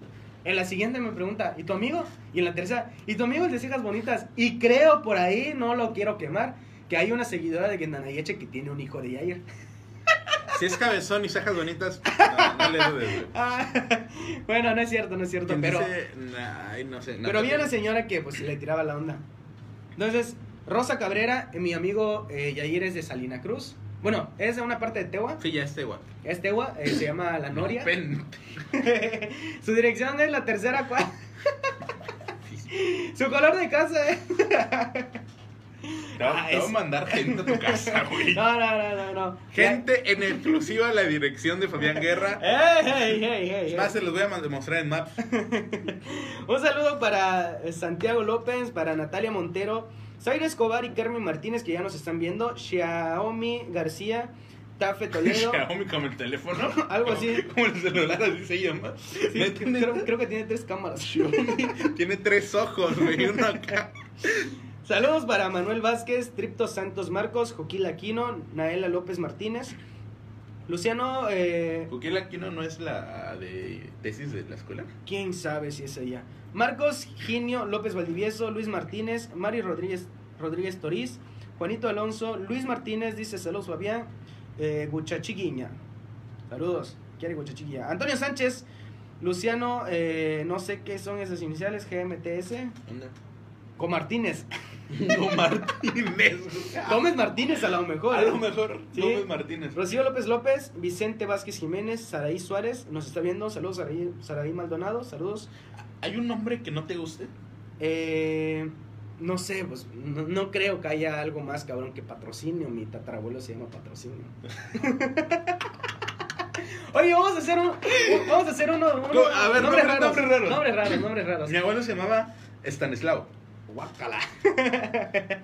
En la siguiente me pregunta, ¿y tu amigo? Y en la tercera, ¿y tu amigo es de cejas bonitas? Y creo por ahí, no lo quiero quemar, que hay una seguidora de Gendanayeche que tiene un hijo de Yair. [LAUGHS] Si es cabezón y cejas bonitas, no, no le dudes, güey. Ah, [LAUGHS] bueno, no es cierto, no es cierto, pero... dice, ay, no sé. Pero había una señora que pues le tiraba la onda. Entonces, Rosa Cabrera, eh, mi amigo eh, Yair es de Salina Cruz. Bueno, es de una parte de Tewa. Sí, ya este, güey. Es Tewa, eh, se llama La Noria. Pen- [LAUGHS] Su dirección es la tercera cuadra. Su color de casa es... [LAUGHS] Te va Ah, te va es- a mandar gente a tu casa, [LAUGHS] güey. No, no, no, no, no. Gente en exclusiva la dirección de Fabián Guerra. [LAUGHS] ¡Ey, ey, ey, ey! Es más, se los voy a demostrar en Maps. Un saludo para eh, Santiago López, para Natalia Montero, Zaire Escobar y Carmen Martínez que ya nos están viendo, Xiaomi García, Tafe Toledo. Xiaomi como el teléfono. Algo así. Como el celular, así se llama. Sí, ¿No tiene, creo, creo que tiene tres cámaras. tiene tres ojos, güey. Uno acá. Saludos para Manuel Vázquez, Tripto Santos Marcos, Joquín Aquino, Naela López Martínez, Luciano, eh, Aquino no es la de tesis de la escuela. quién sabe si es ella. Marcos Ginio López Valdivieso, Luis Martínez, Mari Rodríguez, Rodríguez Toriz, Juanito Alonso, Luis Martínez dice saludos Fabián, eh, Guchachiguiña. Saludos, quiere Guchachiguiña. Antonio Sánchez, Luciano, eh, no sé qué son esas iniciales, GMTS, ¿Dónde? con Martínez. [LAUGHS] No, Martínez. Gómez Martínez a lo mejor. A ¿eh? lo mejor. Sí. Gómez Martínez. Rocío López López, Vicente Vázquez Jiménez, Saraí Suárez, nos está viendo. Saludos, Saraí, Saraí Maldonado, saludos. ¿Hay un nombre que no te guste? Eh, no sé, pues no, no creo que haya algo más cabrón que patrocinio. Mi tatarabuelo se llama patrocinio. [LAUGHS] Oye, vamos a hacer un. Vamos a hacer uno. uno- a ver, nombres nombres- raros. nombres raros. Nombres raros, nombres raros. Mi abuelo se llamaba Stanislao. Guácala. [LAUGHS]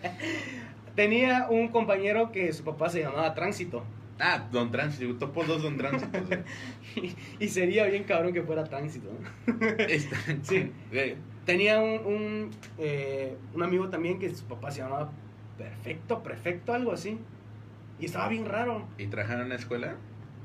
Tenía un compañero que su papá se llamaba Tránsito. Ah, Don Tránsito. Topo dos Don Tránsitos. [LAUGHS] güey. Y sería bien cabrón que fuera Tránsito. Sí. Tenía un, un, eh, un amigo también que su papá se llamaba Perfecto, Perfecto, algo así. Y estaba bien raro. ¿Y trabajaron en la escuela?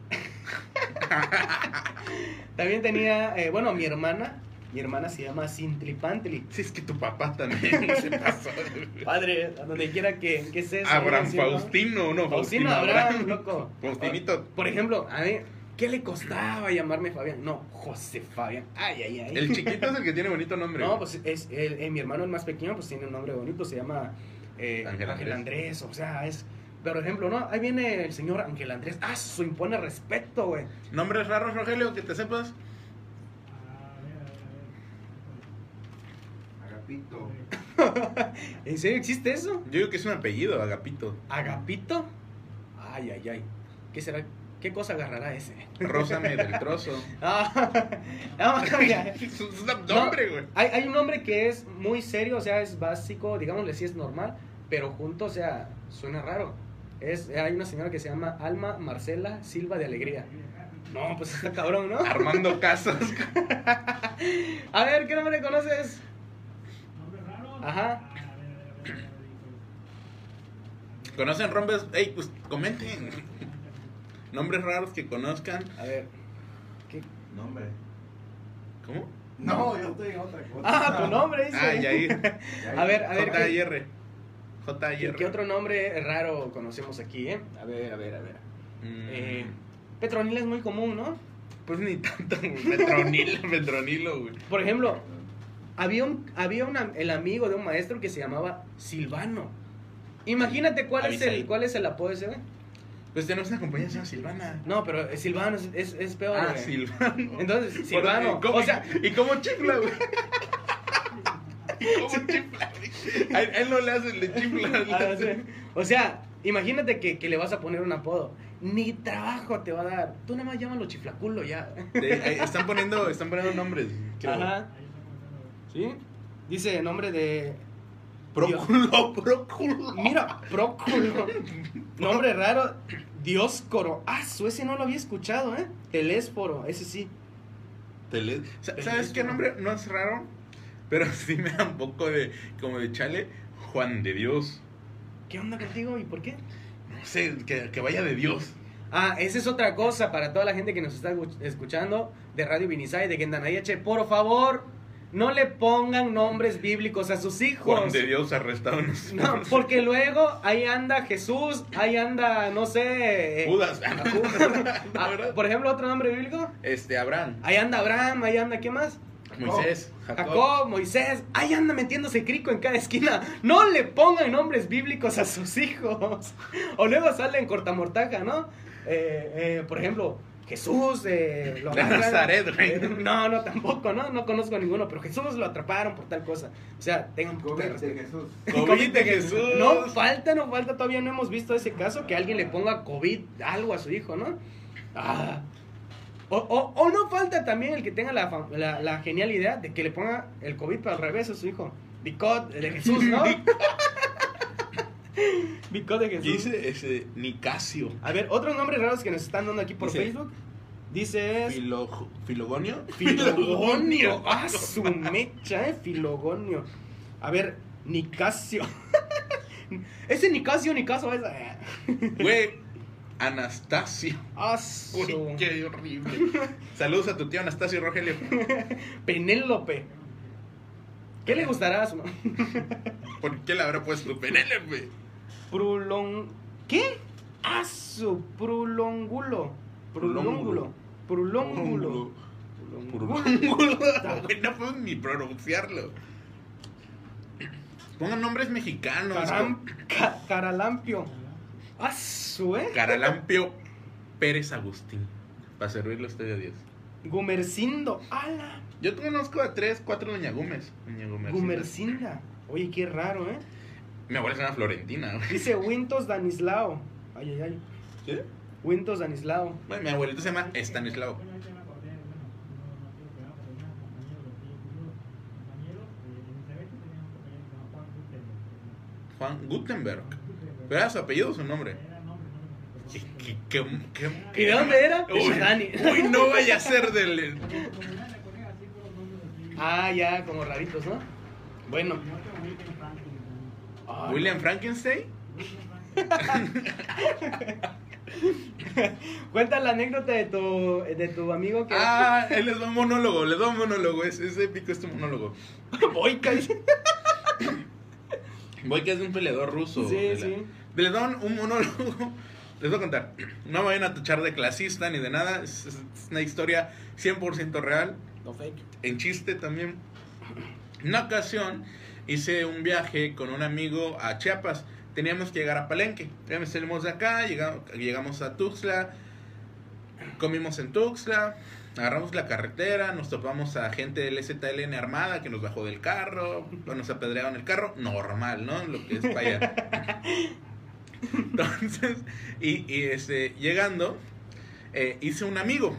[LAUGHS] También tenía, eh, bueno, mi hermana. Mi hermana se llama Sintlipantli. Sí, es que tu papá también se pasó. [LAUGHS] Padre, a donde quiera que, que estés. Abraham Faustino, no, Faustino Faustino Abraham, loco. Faustinito. Por ejemplo, a mí, ¿qué le costaba llamarme Fabián? No, José Fabián. Ay, ay, ay. El chiquito es el que tiene bonito nombre. No, pues es el, eh, mi hermano el más pequeño, pues tiene un nombre bonito, se llama eh, Ángel Ángel Andrés. Andrés. o sea, es... Por ejemplo, ¿no? Ahí viene el señor Ángel Andrés. Ah, eso impone respeto, güey. Nombres raros, Rogelio, que te sepas. Agapito. [LAUGHS] ¿En serio existe eso? Yo digo que es un apellido, Agapito. ¿Agapito? Ay, ay, ay. ¿Qué será? ¿Qué cosa agarrará ese? Rózame del [LAUGHS] trozo. Ah, [LAUGHS] no, ya. es un nombre, güey. Hay, hay un nombre que es muy serio, o sea, es básico, digámosle si es normal, pero junto, o sea, suena raro. Es, hay una señora que se llama Alma Marcela Silva de Alegría. No, pues está cabrón, ¿no? Armando Casas. A ver, ¿qué nombre conoces? Ajá. ¿Conocen nombres? Ey, pues comenten. Nombres raros que conozcan. A ver. ¿qué? Nombre. ¿Cómo? No, yo estoy en otra cosa. Ah, tu nombre dice. Ah, Yair. A ver, a ver. ¿qué, J.I.R. qué, J.I.R. qué otro nombre raro conocemos aquí, eh? A ver, a ver, a ver. Mm, Eh, Petronila es muy común, ¿no? Pues ni tanto, güey. Petronilo, [LAUGHS] Petronilo, güey. Por ejemplo, había un, había una- el amigo de un maestro que se llamaba Silvano. Imagínate cuál es el cuál es el apodo ese, güey. Pues tenemos una compañía que se llama Silvana. No, pero eh, Silvano es, es, es peor, Ah, güey. Silvano. Entonces, Silvano, ¿Y cómo, o sea, ¿Y cómo chifla, güey? [LAUGHS] ¿Y cómo chifla? A él, a él no le hace, le ah, o sea, imagínate que, que le vas a poner un apodo. Ni trabajo te va a dar. Tú nada más llámalo chiflaculo ya. Están poniendo, están poniendo nombres. creo. Ajá. ¿Sí? Dice nombre de. Próculo, [LAUGHS] próculo. Mira, Próculo. Nombre raro. Dioscoro. Ah, ese no lo había escuchado, ¿eh? Telésforo, ese sí. ¿Sabes qué nombre no es raro? Pero [LAUGHS] sí me da un poco de, como de chale, Juan de Dios. ¿Qué onda contigo y por qué? No sé, que, que vaya de Dios. Ah, esa es otra cosa para toda la gente que nos está escuch- escuchando de Radio Vinisay, de Gendanayeche. Por favor, no le pongan nombres bíblicos a sus hijos. Juan de Dios arrestado No, [LAUGHS] porque luego ahí anda Jesús, ahí anda, no sé. eh, Judas. [LAUGHS] Judas. Ah, ¿verdad? por ejemplo, otro nombre bíblico. Este, Abraham, Ahí anda Abraham, ahí anda, ¿qué más? Moisés, Jacob. Jacob, Moisés, ahí anda metiéndose crico en cada esquina. No le pongan nombres bíblicos a sus hijos. [LAUGHS] O luego sale en cortamortaja, ¿no? Eh, eh, por ejemplo, Jesús eh, lo De [LAUGHS] agarran- Nazaret, güey. Eh, no, no, tampoco, ¿no? No conozco ninguno, pero Jesús lo atraparon por tal cosa. O sea, tengan de COVID de respeto. Jesús. [LAUGHS] COVID de Jesús. No falta, no falta, todavía no hemos visto ese caso que alguien le ponga COVID algo a su hijo, ¿no? Ah. O, o- o no falta también el que tenga la, fa- la, la genial idea de que le ponga el COVID pero al revés a su hijo. Bicot de Jesús, ¿no? [LAUGHS] De Jesús. dice ese Nicasio. A ver, otros nombres raros que nos están dando aquí por Dice- Facebook. Dice es Filo, ¿Filogonio? Filogonio. [LAUGHS] Ah, su mecha, eh, Filogonio. A ver, Nicasio. [LAUGHS] Ese Nicasio, Nicaso es. eh. Güey, [LAUGHS] Anastasio. Ah, Uy, qué horrible. Saludos a tu tío Anastasio Rogelio. Penélope. ¿Qué le gustará a su mamá? ¿Por qué le habrá puesto Penélope? Prulong. ¿Qué? Ah, su prulongulo. Prulóngulo. Prulóngulo. Prulóngulo. Güey, [LAUGHS] No puedo ni pronunciarlo. Pongan nombres mexicanos. Caram- ca- caralampio. Ah, su, eh. Caralampio Pérez Agustín. Para servirle a usted a Dios. Gumercindo. ¡Ala! Yo conozco a tres, cuatro Doña Gómez. Doña Gumercinda. Gumercinda. Oye, qué raro, ¿eh? Mi abuela se llama Florentina. güey. Dice Wintos Danislao. Ay, ay, ay. ¿Sí? Wintos Danislao. Bueno, mi abuelito se llama Estanislao. Juan Gutenberg. ¿Pero era su apellido o su nombre? ¿Qué, qué, qué, qué- ¿Y de dónde era? Uy, De Dani. uy, no vaya a ser del. Ah, ya, como raritos, ¿no? Bueno. William Frankenstein. [LAUGHS] Cuenta la anécdota de tu, de tu amigo que. Ah, él les da un monólogo, les da un monólogo. Es, es épico este monólogo. [LAUGHS] Boica, dice. [LAUGHS] Es un peleador ruso. Sí, la- sí. Les da un, un monólogo. Les voy a contar. No me vayan a tachar de clasista ni de nada. Es, es una historia 100% real. No fake. En chiste también. Una ocasión hice un viaje con un amigo a Chiapas. Teníamos que llegar a Palenque. Salimos de acá, llegamos, llegamos a Tuxtla, comimos en Tuxtla, agarramos la carretera, nos topamos a gente del ZLN armada que nos bajó del carro, nos apedrearon el carro, normal, ¿no? Lo que es para allá. [LAUGHS] Entonces, y, y, este, llegando, eh, hice un amigo,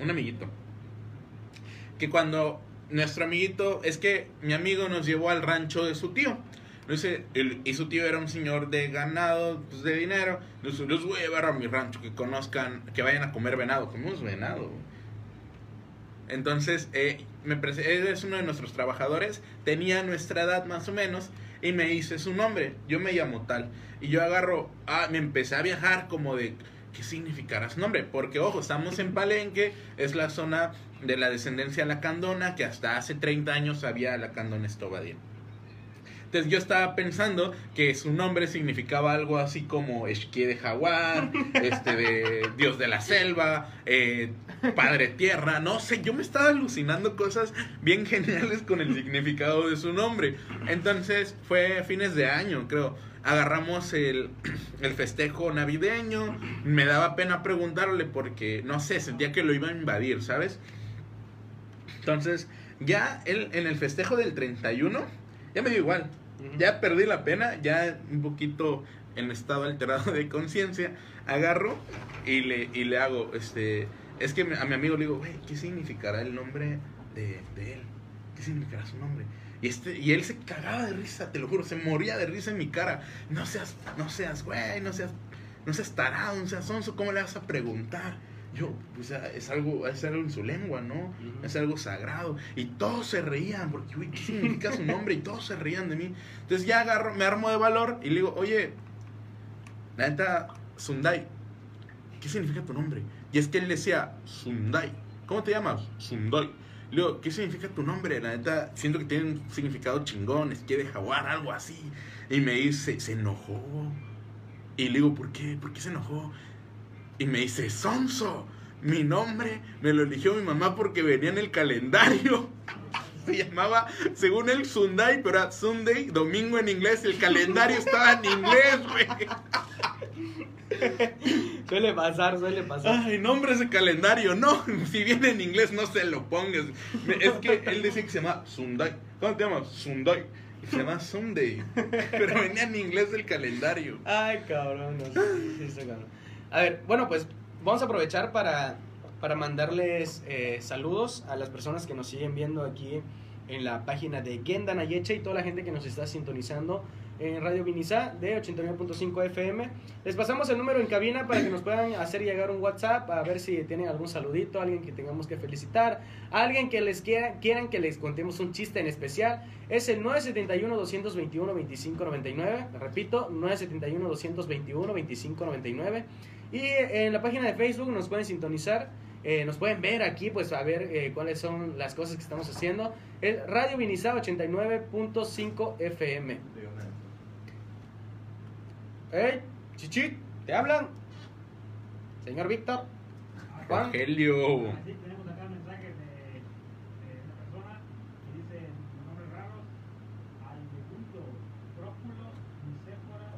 un amiguito, que cuando nuestro amiguito, es que mi amigo nos llevó al rancho de su tío. Y su tío era un señor de ganado, pues de dinero. Los voy a llevar a mi rancho, que conozcan, que vayan a comer venado. Comimos venado. Entonces, eh, me él es uno de nuestros trabajadores, tenía nuestra edad más o menos, y me dice su nombre, yo me llamo tal. Y yo agarro, ah, me empecé a viajar como de, ¿qué significará su nombre? Porque, ojo, estamos en Palenque, es la zona de la descendencia lacandona, que hasta hace 30 años había lacandona estobadía. Entonces yo estaba pensando que su nombre significaba algo así como esquí de jaguar, [LAUGHS] este de dios de la selva, eh, padre tierra, no sé, yo me estaba alucinando cosas bien geniales con el significado de su nombre. Entonces fue a fines de año, creo. Agarramos el, [CLEARS THROAT] el festejo navideño, me daba pena preguntarle porque, no sé, sentía que lo iba a invadir, ¿sabes? Entonces, ya él, en el festejo del 31, ya me dio igual. Ya perdí la pena, ya un poquito en estado alterado de conciencia, agarro y le, y le hago, este, es que a mi amigo le digo, güey, ¿qué significará el nombre de, de él? ¿Qué significará su nombre? Y, este, y él se cagaba de risa, te lo juro, se moría de risa en mi cara. No seas, no seas, güey, no seas, no seas tarado, no seas sonso, ¿cómo le vas a preguntar? Yo, o sea, es algo, es algo en su lengua, ¿no? Es algo sagrado. Y todos se reían, porque, güey, ¿qué significa su nombre? Y todos se reían de mí. Entonces ya agarro, me armo de valor y le digo, oye, la neta, Sundai, ¿qué significa tu nombre? Y es que él decía, Sundai, ¿cómo te llamas? Sundai. Le digo, ¿qué significa tu nombre? La neta, siento que tiene un significado chingón, es que de jaguar, algo así. Y me dice, se enojó. Y le digo, ¿por qué? ¿Por qué se enojó? Y me dice, Sonso, mi nombre me lo eligió mi mamá porque venía en el calendario. [LAUGHS] Se llamaba, según él, Sunday, pero era Sunday, domingo en inglés. El calendario estaba en inglés, güey. [LAUGHS] Suele pasar, suele pasar. Ay, nombre ese calendario. No, [LAUGHS] si viene en inglés, no se lo pongas. Es que él decía que se llama Sunday. ¿Cómo te llamas? Sunday. Se llama Sunday. Pero venía en inglés el calendario. Ay, cabrón. no, sí, sí, está cabrón. A ver, bueno, pues vamos a aprovechar para, para mandarles eh, saludos a las personas que nos siguen viendo aquí en la página de Gendan Ayeche y toda la gente que nos está sintonizando en Radio Vinizá de 89.5 FM. Les pasamos el número en cabina para que nos puedan hacer llegar un WhatsApp a ver si tienen algún saludito, alguien que tengamos que felicitar, alguien que les quiera, quieran que les contemos un chiste en especial. Es el 971-221-2599. Repito, 971-221-2599. Y en la página de Facebook nos pueden sintonizar. eh, nos pueden ver aquí, pues a ver eh, cuáles son las cosas que estamos haciendo. Es Radio Vinizá 89.5 FM. ¡Ey! Chichi, ¿te hablan? Señor Víctor. Juan. Rogelio. Así tenemos acá un mensaje de, de una persona que dice nombres raros: Aldegundo, Próculo, Nicéfora,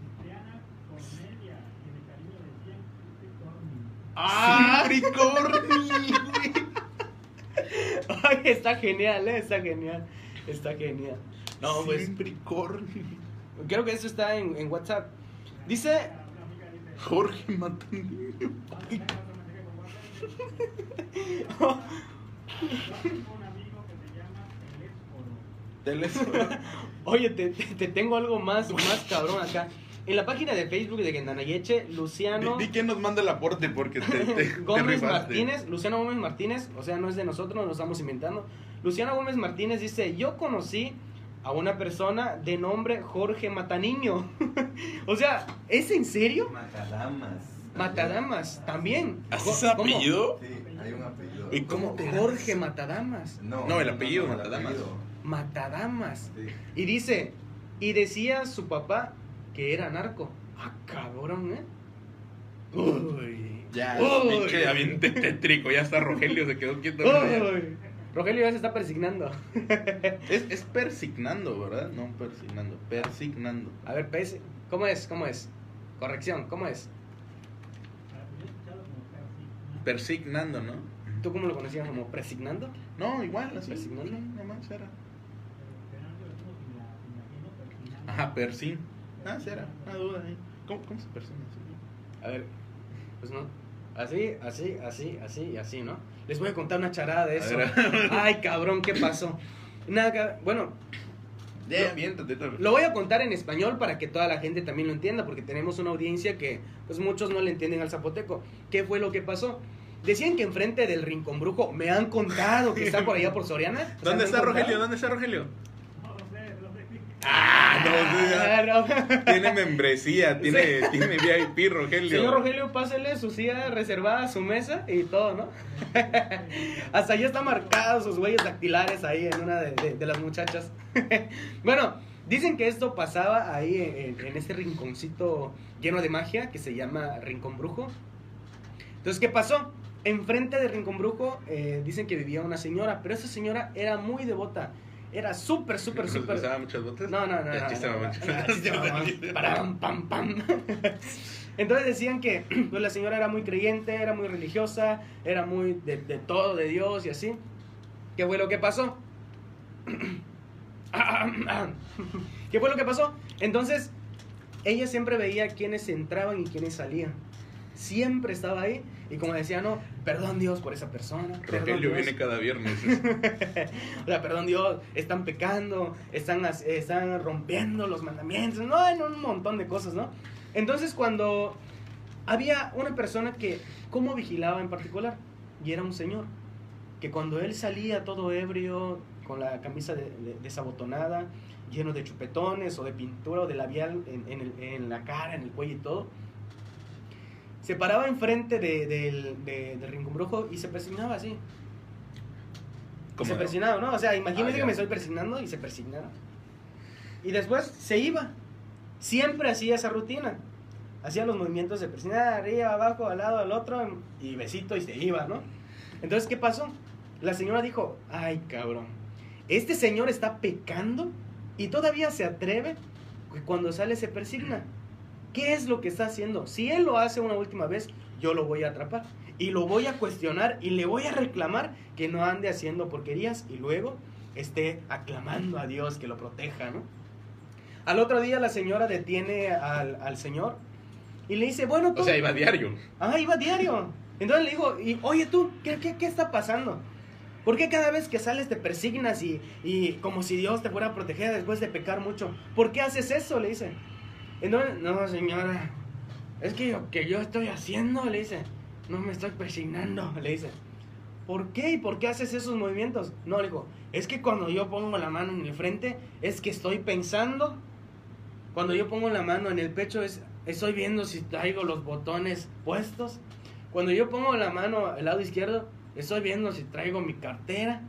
Cipriana, Cornelia, que de cariño decían Cipricornio. ¡Ah! Cipricorni, güey. [LAUGHS] Ay, está genial, eh, está genial. Está genial. No, pues Cipricorni. Creo que eso está en, en WhatsApp. Dice, Jorge Matandillo. Vamos a sacar otro mensaje por WhatsApp. dice, Yo tengo un amigo que se llama El Ésporo. Teléfono. [LAUGHS] oye, te, te- te tengo algo más, más cabrón acá. En la página de Facebook de Gendanayeche, Luciano Di, di quién nos manda el aporte porque te, te, [LAUGHS] Gómez. Martínez, Luciano Gómez Martínez, o sea, no es de nosotros, lo estamos inventando. Luciano Gómez Martínez dice, yo conocí a una persona de nombre Jorge Mataniño. [LAUGHS] o sea, ¿es en serio? Macadamas. Matadamas, también. ¿Así es Jo- ¿cómo? apellido? Sí, hay un apellido. ¿Y cómo te Jorge? Matadamas. No, No, el apellido, el Matadamas. apellido. Matadamas. Sí. Y dice, y decía su papá que era narco. Ah, cabrón, ¿eh? Uy. Ya, Uy. pinche ya bien tétrico. Ya está Rogelio, se quedó quieto. Uy. Rogelio ya se está persignando. [LAUGHS] Es, es persignando, ¿verdad? No persignando, persignando. A ver. ¿Cómo es? ¿Cómo es? Corrección, ¿cómo es? Persignando, ¿no? ¿Tú cómo lo conocías? ¿Como presignando? No, igual, así. Persignando. Nada más era. Ajá, persin. Ah, será, una duda ahí. ¿Cómo, cómo se persigna? A ver, pues no. Así, así, así, así y así, ¿no? Les voy a contar una charada de eso. Ay, cabrón, ¿qué pasó? Nada, bueno, Lo- Lo voy a contar en español para que toda la gente también lo entienda, porque tenemos una audiencia que pues muchos no le entienden al zapoteco. ¿Qué fue lo que pasó? Decían que enfrente del Rincón Brujo, me han contado que está por allá por Soriana. [LAUGHS] ¿Dónde está. Rogelio? ¿Dónde está Rogelio? No sé. Ah, no, tiene membresía, tiene, tiene VIP, Rogelio. Señor Rogelio, pásele su silla reservada, su mesa y todo, ¿no? [LAUGHS] Hasta allí están marcados sus huellas dactilares ahí en una de, de- de las muchachas. [LAUGHS] bueno, dicen que esto pasaba ahí en, en ese rinconcito lleno de magia que se llama Rincón Brujo. Entonces, ¿qué pasó? Enfrente de Rincón Brujo eh, dicen que vivía una señora, pero esa señora era muy devota. Era súper, súper, súper... ¿Usaba muchas botas? No, no, no. Param, pam, pam. [LAUGHS] Entonces decían que [CLEARS THROAT] pues, la señora era muy creyente, era muy religiosa, era muy de, de todo, de Dios y así. ¿Qué fue lo que pasó? [CLEARS THROAT] ¿Qué fue lo que pasó? Entonces, ella siempre veía quiénes entraban y quiénes salían. Siempre estaba ahí. Y como decía, no, perdón Dios por esa persona. Rogelio Dios". viene cada viernes. [LAUGHS] O sea, perdón Dios, están pecando, están, están rompiendo los mandamientos, no, en un montón de cosas, ¿no? Entonces cuando había una persona que, ¿cómo vigilaba en particular? Y era un señor, que cuando él salía todo ebrio, con la camisa de- de- desabotonada, lleno de chupetones o de pintura o de labial en, en el- en la cara, en el cuello y todo, se paraba enfrente de, del, de- rincón brujo y se persignaba así. Y se Como- persignaba, ¿no? O sea, imagínate Ah, que me estoy persignando y se persignaba. Y después se iba. Siempre hacía esa rutina. Hacía los movimientos de persignar arriba, abajo, al lado, al otro, y besito y se iba, ¿no? Entonces, ¿qué pasó? La señora dijo, ay, cabrón, este señor está pecando y todavía se atreve que cuando sale se persigna. ¿Qué es lo que está haciendo? Si él lo hace una última vez, yo lo voy a atrapar y lo voy a cuestionar y le voy a reclamar que no ande haciendo porquerías y luego esté aclamando a Dios que lo proteja, ¿no? Al otro día la señora detiene al, al señor y le dice, bueno, tú... O sea, iba a diario. Ah, iba diario. Entonces le digo, y, oye tú, ¿qué, qué, qué está pasando? ¿Por qué cada vez que sales te persignas y, y como si Dios te fuera a proteger después de pecar mucho? ¿Por qué haces eso? Le dice. Entonces, no, señora, es que lo que yo estoy haciendo, le dice, no me estoy persignando, [LAUGHS] le dice. ¿Por qué? ¿Y por qué haces esos movimientos? No, le digo, es que cuando yo pongo la mano en el frente, es que estoy pensando. Cuando yo pongo la mano en el pecho, es, estoy viendo si traigo los botones puestos. Cuando yo pongo la mano al lado izquierdo, estoy viendo si traigo mi cartera.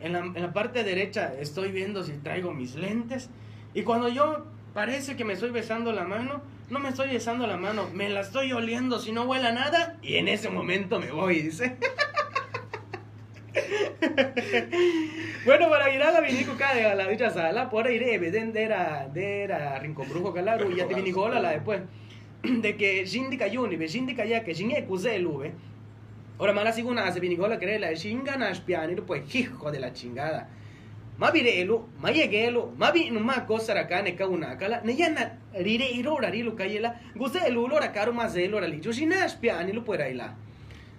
En la, en la parte derecha estoy viendo si traigo mis lentes. Y cuando yo parece que me estoy besando la mano, no me estoy besando la mano, me la estoy oliendo si no huele a nada. Y en ese momento me voy, dice. [LAUGHS] bueno, para ir a la vinico acá de la dicha sala, por ir de era de era rincón brujo calaru y ya te vinico la después de que Shindy Kayuni, ve Shindy Kaya que Shinge Kuzelu, ve. Ahora mala siguna hace vinicola que la Shinga Nashpiani, pues hijo de la chingada. Ma virelu, ma yegelu, ma vi ma cosa acá ne kauna kala, ne yana rire irora rilu kayela, guzelu lora karu ma zelu rali, jushi nashpiani lu puera ila.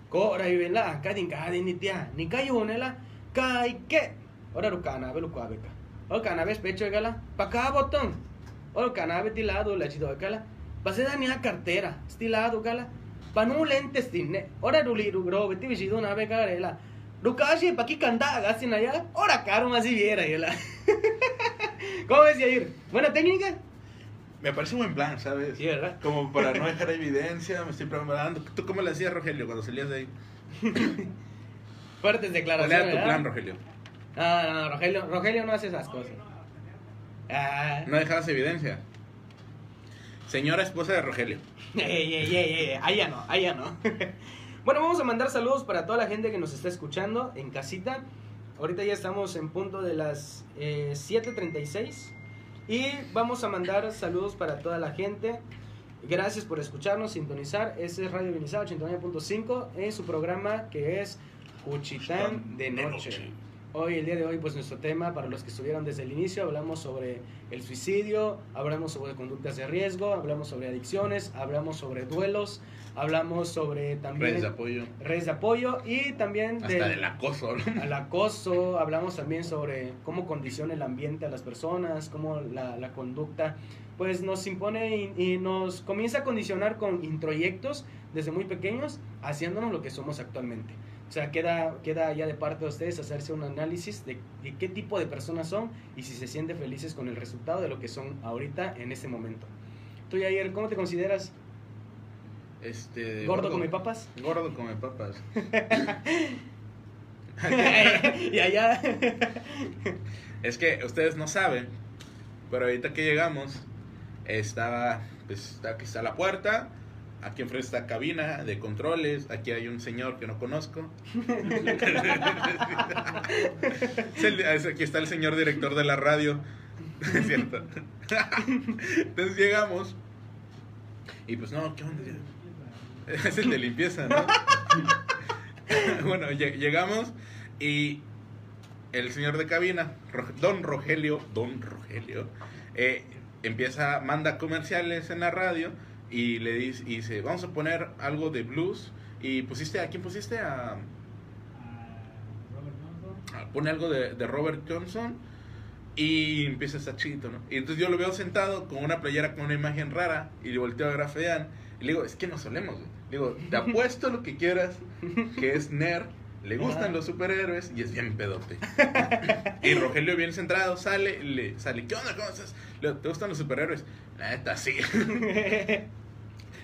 Ko raivela kadin kadin nitia, ni kayunela, kai ke. Ora ru canabe lu kuabeka. O canabe pecho gala, pa cada botón. O canabe tilado la chido gala. Pase da ni a cartera, stilado gala. Pa no lentes tinne. Ora ru liru gro, beti vishido na be garela. Rukashi, pa aquí canta, gasin allá. Ora caro más si viera. [LAUGHS] ¿Cómo ves, Yair? ¿Buena técnica? Me parece un buen plan, ¿sabes? Sí, ¿verdad? Como para [LAUGHS] no dejar evidencia, me estoy preparando. ¿Tú cómo le hacías, Rogelio, cuando salías de ahí? [COUGHS] Fuertes ¿Cuál declaraciones. era tu plan, Rogelio? No, no, Rogelio, Rogelio no hace esas cosas. Ah, No dejabas evidencia. Señora esposa de Rogelio. [LAUGHS] ey, ey, ey, ey, ahí ya no, ahí ya no. Bueno, vamos a mandar saludos para toda la gente que nos está escuchando en casita. Ahorita ya estamos en punto de las eh, 7.36 y vamos a mandar saludos para toda la gente. Gracias por escucharnos, sintonizar. Este es Radio Vinizado 89.5 en su programa que es Cuchitán de Noche. Hoy, el día de hoy, pues nuestro tema, para los que estuvieron desde el inicio, hablamos sobre el suicidio, hablamos sobre conductas de riesgo, hablamos sobre adicciones, hablamos sobre duelos, hablamos sobre también Redes de apoyo. redes de apoyo y también Hasta del- del acoso, ¿no? al acoso, hablamos también sobre cómo condiciona el ambiente a las personas, cómo la, la conducta pues nos impone y, y nos comienza a condicionar con introyectos desde muy pequeños, haciéndonos lo que somos actualmente. O sea, queda, queda ya de parte de ustedes hacerse un análisis de, de qué tipo de personas son y si se sienten felices con el resultado de lo que son ahorita en este momento. Tú, Yair, ¿cómo te consideras? Este, ¿Gordo come papas? Gordo come papas. [LAUGHS] y allá... Es que ustedes no saben, pero ahorita que llegamos, estaba, pues, está- aquí está la puerta, aquí enfrente está cabina de controles, aquí hay un señor que no conozco. Aquí está el señor director de la radio, [LAUGHS] es cierto. Entonces llegamos y pues no, ¿qué onda? [LAUGHS] Es el de limpieza, ¿no? [LAUGHS] bueno, lle- llegamos y el señor de cabina, Don Rogelio, Don Rogelio, eh, empieza, manda comerciales en la radio y le dice, y dice, vamos a poner algo de blues. Y pusiste, ¿a quién pusiste? A, pone algo de, Robert Johnson y empieza a estar ¿no? Y entonces yo lo veo sentado con una playera con una imagen rara y le volteo a grafear y le digo, es que nos solemos, güey. Le digo, te apuesto lo que quieras, que es nerd, le gustan los superhéroes y es bien pedote. y Rogelio bien centrado, sale, le sale, ¿qué onda? ¿Cómo estás? Le digo, ¿te gustan los superhéroes? La neta, sí.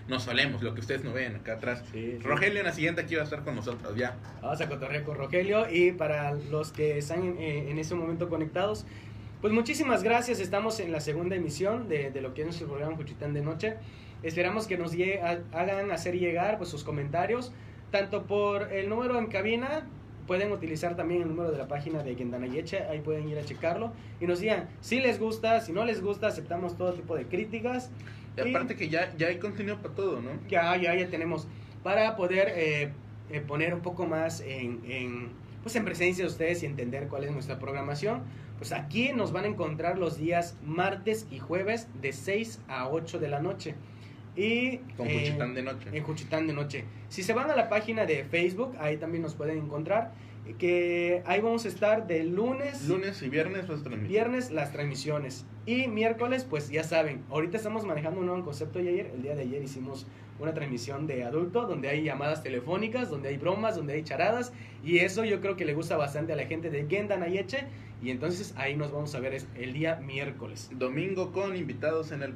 Nos solemos, lo que ustedes no ven acá atrás. Sí, sí. Rogelio en la siguiente aquí va a estar con nosotros, ya. Vamos a cotorrear con Rogelio y para los que están en, eh, en este momento conectados, pues muchísimas gracias. Estamos en la segunda emisión de, de lo que es nuestro programa Juchitán de Noche. Esperamos que nos hagan hacer llegar pues, sus comentarios, tanto por el número en cabina, pueden utilizar también el número de la página de Gendanayeche, ahí pueden ir a checarlo y nos digan si les gusta, si no les gusta, aceptamos todo tipo de críticas. Y aparte que ya, ya hay contenido para todo, ¿no? Ya, ya, ya tenemos. Para poder eh, eh, poner un poco más en, en, pues en presencia de ustedes y entender cuál es nuestra programación, pues aquí nos van a encontrar los días martes y jueves de 6 a 8 de la noche. Y, Con eh, Cuchitán de noche. en Juchitán de Noche. Si se van a la página de Facebook, ahí también nos pueden encontrar. Que ahí vamos a estar de lunes, Lunes y viernes vas a transmitir. viernes las transmisiones. Y miércoles, pues ya saben, ahorita estamos manejando un nuevo concepto y ayer, el día de ayer hicimos una transmisión de adulto donde hay llamadas telefónicas, donde hay bromas, donde hay charadas. Y eso yo creo que le gusta bastante a la gente de Gendan Ayeche. Y entonces ahí nos vamos a ver es- el día miércoles. Domingo con invitados en el,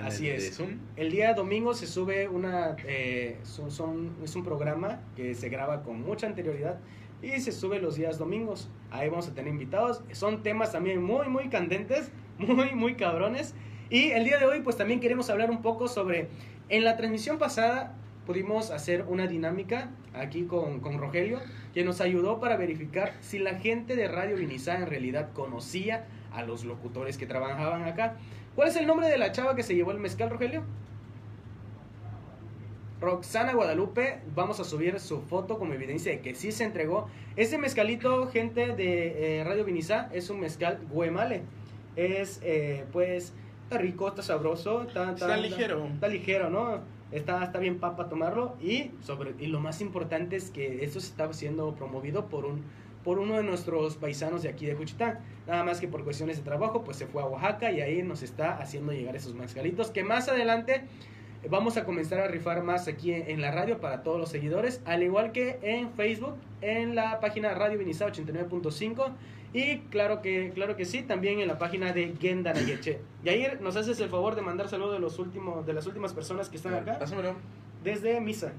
en Así el es. Zoom. El día domingo se sube una, eh, son, son- es un programa que se graba con mucha anterioridad y se sube los días domingos. Ahí vamos a tener invitados. Son temas también muy, muy candentes, [LAUGHS] muy, muy cabrones. Y el día de hoy pues también queremos hablar un poco sobre, en la transmisión pasada pudimos hacer una dinámica aquí con, con Rogelio que nos ayudó para verificar si la gente de Radio Vinizá en realidad conocía a los locutores que trabajaban acá. ¿Cuál es el nombre de la chava que se llevó el mezcal, Rogelio? Roxana Guadalupe, vamos a subir su foto como evidencia de que sí se entregó. Este mezcalito, gente de eh, Radio Vinizá, es un mezcal guemale. Es, eh, pues, está rico, está sabroso, está, Está ligero. Está ligero, ¿no? Está, está bien para tomarlo. Y, sobre, y lo más importante es que esto se está siendo promovido por un por uno de nuestros paisanos de aquí de Juchitán. Nada más que por cuestiones de trabajo, pues se fue a Oaxaca y ahí nos está haciendo llegar esos mezcalitos que más adelante vamos a comenzar a rifar más aquí en, la radio para todos los seguidores, al igual que en Facebook, en la página Radio Vinizá 89.5 y claro que claro que sí, también en la página de Genda Nayeche. [COUGHS] Y ahí nos haces el favor de mandar saludos de los últimos de las últimas personas que están acá Pásamelo. desde Misa.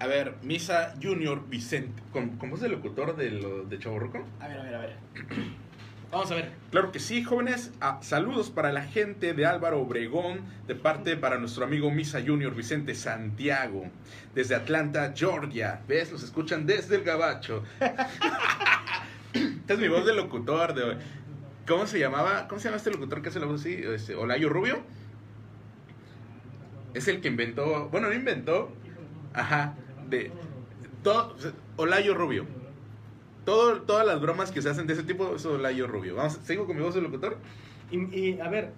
A ver, Misa Junior Vicente. ¿Con, con voz de locutor de, lo, de Chaborruco? A ver, a ver, a ver. [CLEARS THROAT] Vamos a ver. Claro que sí, jóvenes. Ah, saludos para la gente de Álvaro Obregón, de parte para nuestro amigo Misa Junior Vicente Santiago, desde Atlanta, Georgia. ¿Ves? Los escuchan desde el Gabacho. [LAUGHS] Esta es mi voz de locutor. De, ¿Cómo se llamaba? ¿Cómo se llama este locutor que hace la voz así? Este, Olayo Rubio. Es el que inventó. Bueno, no inventó. Ajá. De. Todo, Olayo Rubio. todo, todas las bromas que se hacen de ese tipo, eso la yo rubio. Vamos, ¿sigo con mi voz de locutor? Y, y, a ver,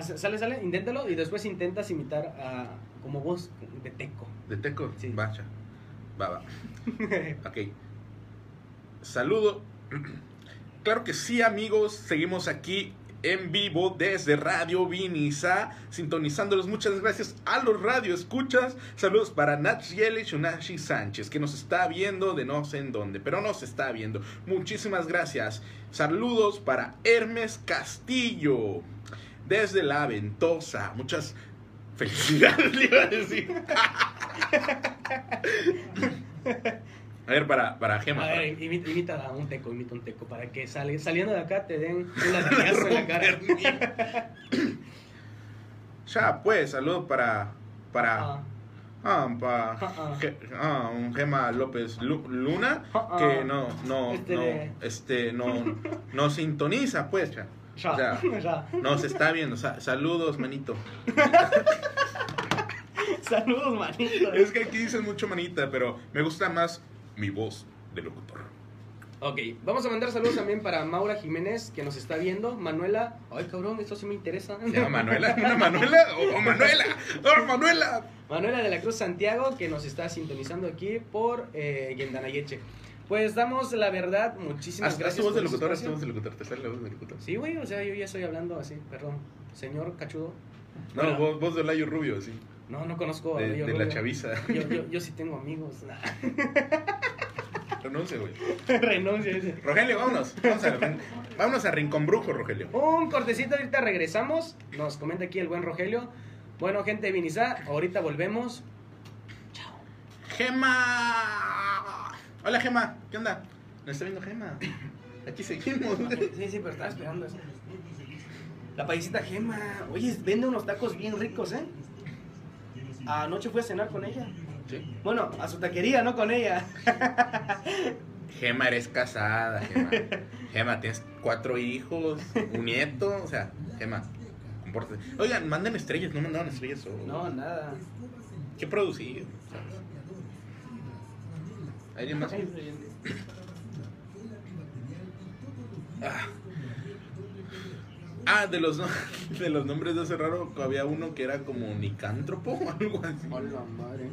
sale, sale, inténtalo y después intentas imitar a como voz de teco. De teco. Sí. Bacha. Va, va. [LAUGHS] Ok. Saludo. [CLEARS THROAT] Claro que sí, amigos. Seguimos aquí en vivo desde Radio Vinisa, sintonizándolos. Muchas gracias a los radio escuchas. Saludos para Nachiel Shunashi Sánchez, que nos está viendo de no sé en dónde, pero nos está viendo. Muchísimas gracias. Saludos para Hermes Castillo, desde La Ventosa. Muchas felicidades, [LAUGHS] le iba a decir. [LAUGHS] A ver, para, para Gema. A para- ver, imita, imita a un teco, imita un teco para que sale, saliendo de acá te den un [LAUGHS] latigazo en la cara. Ya, pues, saludos para. Para. Ah, Ah, para. Ah, Ge- ah, un Gema López Lu- Luna. Ah. Que no, no, Este no. de- Este, no. [LAUGHS] No sintoniza, pues, ya. ya, [LAUGHS] Ya. ya. Nos está viendo. Sa- saludos, manito. Saludos, manito. Es que aquí dicen mucho manita, pero me gusta más mi voz de locutor. Ok, vamos a mandar saludos también para Maura Jiménez, que nos está viendo. Manuela, ay cabrón, esto sí me interesa. ¿Se llama Manuela? ¿Una Manuela? ¡Oh, [LAUGHS] Manuela! ¡Oh, Manuela! Manuela de la Cruz Santiago, que nos está sintonizando aquí por eh, Guendanayeche. Pues damos la verdad, muchísimas Haz, haz gracias. tu voz de locutor, haz tu voz de locutor. Te sale la voz de locutor. Sí, güey, o sea, yo ya estoy hablando así, perdón. Señor Cachudo. No, Bueno, voz, voz de Layo Rubio, sí. No, no conozco a De, Bello de la chaviza. Yo, yo, yo sí tengo amigos. [LAUGHS] Renuncia, güey. Renuncia ese. Rogelio, vámonos. Vamos a, vámonos a Rincón Brujo, Rogelio. Un cortecito, ahorita regresamos. Nos comenta aquí el buen Rogelio. Bueno, gente de Vinizá, ahorita volvemos. Gema. Hola, Gema. ¿Qué onda? ¿Nos está viendo Gema? Aquí seguimos. Sí, sí, pero estaba esperando. La paisita Gema. Oye, vende unos tacos bien ricos, ¿eh? Anoche fui a cenar con ella. Sí. Bueno, a su taquería, no con ella. Gema, eres casada, Gema. Gema, tienes cuatro hijos, un nieto. O sea, Gema, compórtate. Oigan, manden estrellas, no mandaban estrellas. o- No, nada. ¿Qué? ¿sabes? ¿Alguien más? Ah. Ah, de los, [LAUGHS] de los nombres de hace raro, había uno que era como nicántropo o algo así. Hola, madre.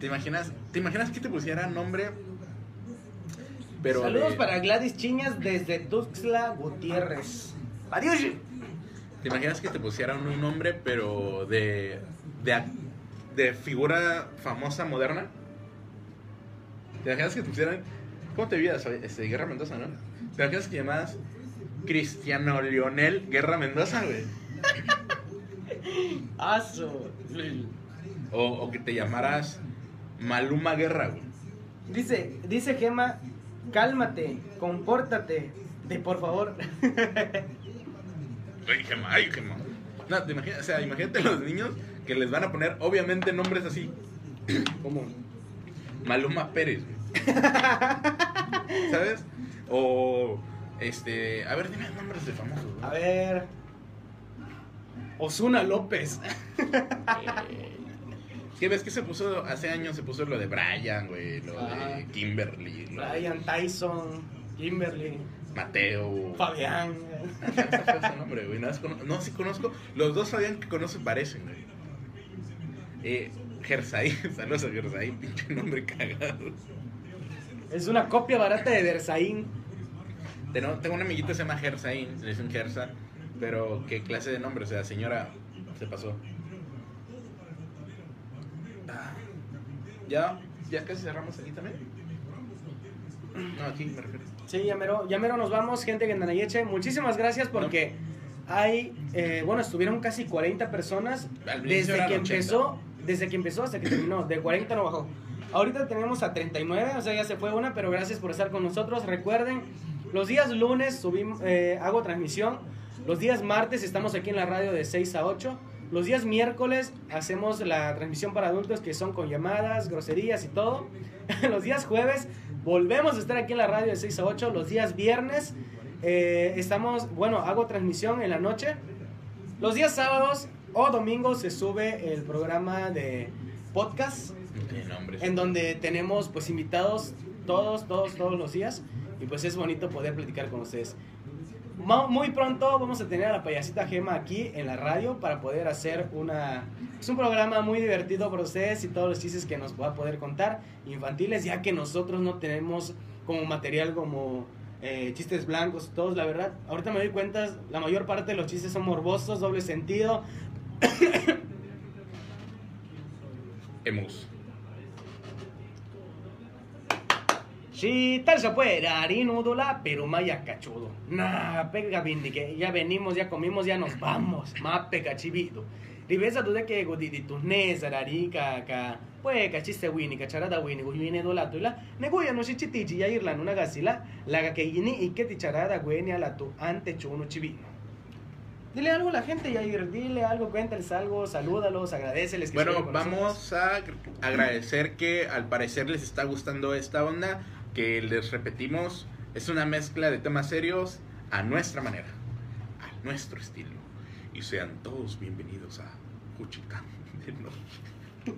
¿Te imaginas, ¿Te imaginas que te pusiera nombre? Pero Saludos de- para Gladys Chiñas desde Tuxtla Gutiérrez. Adiós. ¿Te imaginas que te pusieran un nombre, pero de, de, ac- de figura famosa moderna? ¿Te imaginas que te pusieran... ¿Cómo te vivías? Este, Guerra Mendoza, ¿no? ¿Te imaginas que llamas Cristiano Lionel Guerra Mendoza, güey? [LAUGHS] Aso. O, o que te llamaras Maluma Guerra, güey. Dice, dice Gema, cálmate, compórtate, de por favor. [LAUGHS] Ay, Gema, ay, Gema. No, te imaginas, o sea, imagínate a los niños que les van a poner, obviamente, nombres así. [COUGHS] ¿Cómo? Maluma Pérez, güey. [LAUGHS] ¿Sabes? O, este, a ver, dime nombres de famosos. güey. A ver. Osuna López. [LAUGHS] Es que ves que se puso, hace años se puso lo de Brian, güey, lo de Kimberly, lo de Brian Tyson, Kimberly, Mateo. Fabián. [LAUGHS] Ese fue su nombre, güey. Nada No, sí conozco. Los dos Fabián que conozco parecen, güey. Eh, Gersaí, [LAUGHS] saludos a Gersaí, pinche nombre cagado. Es una copia barata de Versaín. Tengo, tengo una amiguita que se llama Gersaí, le dicen Gersa, pero qué clase de nombre, o sea, señora, se pasó. Ah, ¿Ya, ya casi cerramos aquí también? No, aquí me refiero. Sí, ya mero, ya mero nos vamos, gente de Nanayeche. Muchísimas gracias porque hay, eh, bueno, estuvieron casi 40 personas desde que 80. empezó, desde que empezó hasta que terminó. De 40 no bajó. Ahorita tenemos a 39, o sea, ya se fue una, pero gracias por estar con nosotros. Recuerden, los días lunes subimos, eh, hago transmisión. Los días martes estamos aquí en la radio de 6 a 8. Los días miércoles hacemos la transmisión para adultos que son con llamadas, groserías y todo. [LAUGHS] Los días jueves volvemos a estar aquí en la radio de 6 a 8. Los días viernes eh, estamos, bueno, hago transmisión en la noche. Los días sábados o domingos se sube el programa de podcast en donde tenemos pues invitados todos, todos, todos los días. Y pues es bonito poder platicar con ustedes. Muy pronto vamos a tener a la payasita Gema aquí en la radio para poder hacer una... Es un programa muy divertido para ustedes y todos los chistes que nos va a poder contar infantiles, ya que nosotros no tenemos como material como eh, chistes blancos, todos, la verdad. Ahorita me doy cuenta, la mayor parte de los chistes son morbosos, doble sentido. [COUGHS] Emus. Si tal se puede, harinúdula, pero maya cachudo. Nah, pega bien, que ya venimos, ya comimos, ya nos vamos. Más pega chivito. Ribesa tú de que godidi tu rarica, ca. Pues cachiste wini, cacharada wini, wini dola tula. Negoya no si chitichi, ya irlan una gasila. La que yini y que ticharada weni a la tu ante chuno chivino. Dile algo a la gente, Yair, dile algo, cuéntales algo, salúdalos, agradeceles. que Bueno, vamos a agradecer que al parecer les está gustando esta onda, que les repetimos, es una mezcla de temas serios a nuestra manera, a nuestro estilo. Y sean todos bienvenidos a Juchitán. [LAUGHS]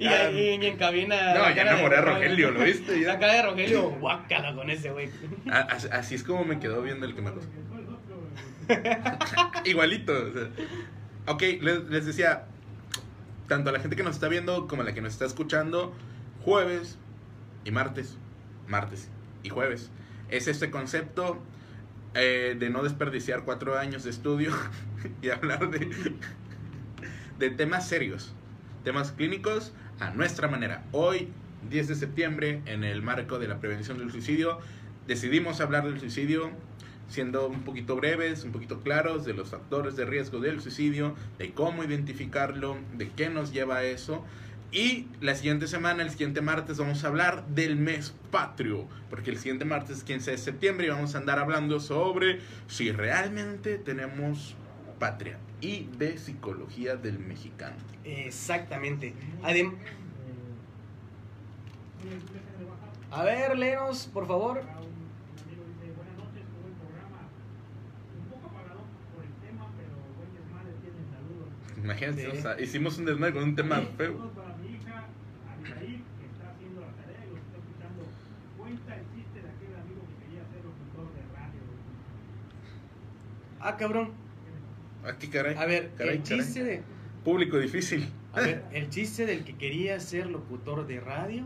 Y ahí en cabina. No, ya de enamoré a Rogelio. ¿lo viste? [LAUGHS] La cara de Rogelio, guácala con ese güey. Así es como me quedó viendo el que me gusta. [LAUGHS] Igualito. o sea. Ok, les, les decía, tanto a la gente que nos está viendo como a la que nos está escuchando, jueves y martes, martes y jueves. Es este concepto eh, de no desperdiciar cuatro años de estudio [LAUGHS] y hablar de, de temas serios, temas clínicos a nuestra manera. Hoy, 10 de septiembre, en el marco de la prevención del suicidio, decidimos hablar del suicidio siendo un poquito breves, un poquito claros de los factores de riesgo del suicidio, de cómo identificarlo, de qué nos lleva a eso. Y la siguiente semana, el siguiente martes, vamos a hablar del mes patrio, porque el siguiente martes, 15 de septiembre, y vamos a andar hablando sobre si realmente tenemos patria y de psicología del mexicano. Exactamente. Adem- a ver, léenos, por favor. Acá un, un amigo dice, buenas noches, qué buen programa. Un poco apagado por el tema, pero buen desmadre tienen saludos. Imagínate, Sí. o sea, hicimos un desmadre con un tema feo. Saludos para mi hija, Abigail, que está haciendo la tarea y los está escuchando. Cuenta el chiste de aquel amigo que quería ser locutor de radio. Ah, cabrón. Aquí, caray. A ver, caray, el caray. chiste de. Público difícil. A ver, el chiste del que quería ser locutor de radio.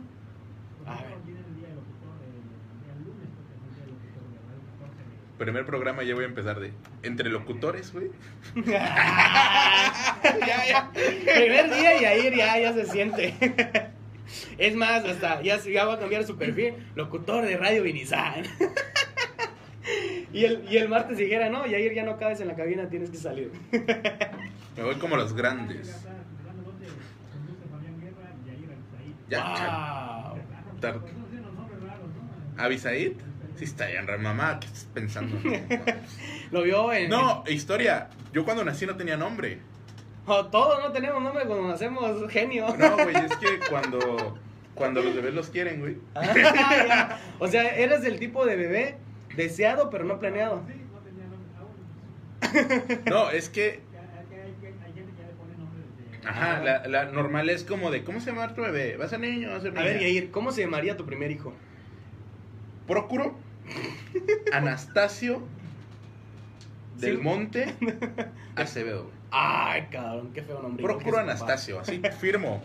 A ver. Nosotros viene el día del locutor, el, el día lunes, porque es el día del locutor de radio, 14 de Primer programa ya voy a empezar de entre locutores, güey. [LAUGHS] ya, ya. Primer día y ahí ya, ya se siente. [LAUGHS] Es más, hasta ya, se- ya va a cambiar su perfil. Locutor de Radio Vinizán. [LAUGHS] Y el, y el martes dijera, no, Yair, ya no cabes en la cabina, tienes que salir. [LAUGHS] Me voy como los Ya grandes. y. Ya, Wow. ¿Abisaid? Sí, está bien, re mamá, ¿qué estás pensando? [LAUGHS] Lo vio en. No, historia. Yo cuando nací no tenía nombre. Oh, todos no tenemos nombre cuando hacemos genio. No, güey, es que [LAUGHS] cuando, cuando los bebés los quieren, güey. Ah, ya. O sea, eres del tipo de bebé deseado pero no planeado. Sí, no tenía nombre. Bueno, [LAUGHS] No, es que, ajá, la, la normal es como de, ¿cómo se llama tu bebé? ¿Va a ser niño o va a ser A niña? ver, Yair, ¿cómo se llamaría tu primer hijo? Procuro, [LAUGHS] Anastasio, Del Sí. Monte, [LAUGHS] Acevedo. Ay, cabrón, qué feo nombre. Procuro. Anastasio, así firmo.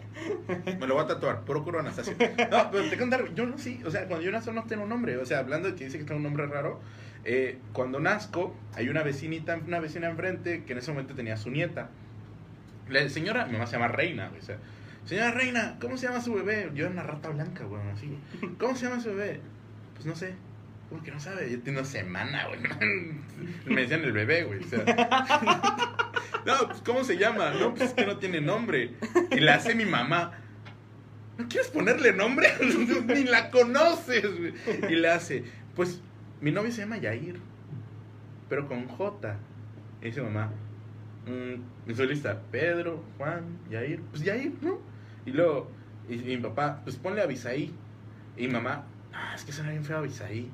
Me lo voy a tatuar, Procuro Anastasio. No, pero te contar, yo no sí, o sea, cuando yo nazco no tengo un nombre, o sea, hablando de que dice que tengo un nombre raro, eh, cuando nazco hay una vecinita, una vecina enfrente que en ese momento tenía su nieta. La señora, mi mamá se llama Reina, o sea, señora Reina, ¿cómo se llama su bebé? Yo era una rata blanca, güey, así. ¿Cómo se llama su bebé? Pues no sé. ¿Cómo que no sabe? Yo tengo una semana, güey. Me decían el bebé, güey. O sea. No, pues ¿cómo se llama? No, pues es que no tiene nombre. Y la hace mi mamá. ¿No quieres ponerle nombre? [LAUGHS] Ni la conoces, güey. Y le hace, pues mi novio se llama Yair, pero con J. Y dice mamá, mm, soy lista, Pedro, Juan, Yair, pues Yair, ¿no? Y luego, y, mi papá, pues ponle Abisaí. Y mamá, ah, es que suena bien feo Abisaí.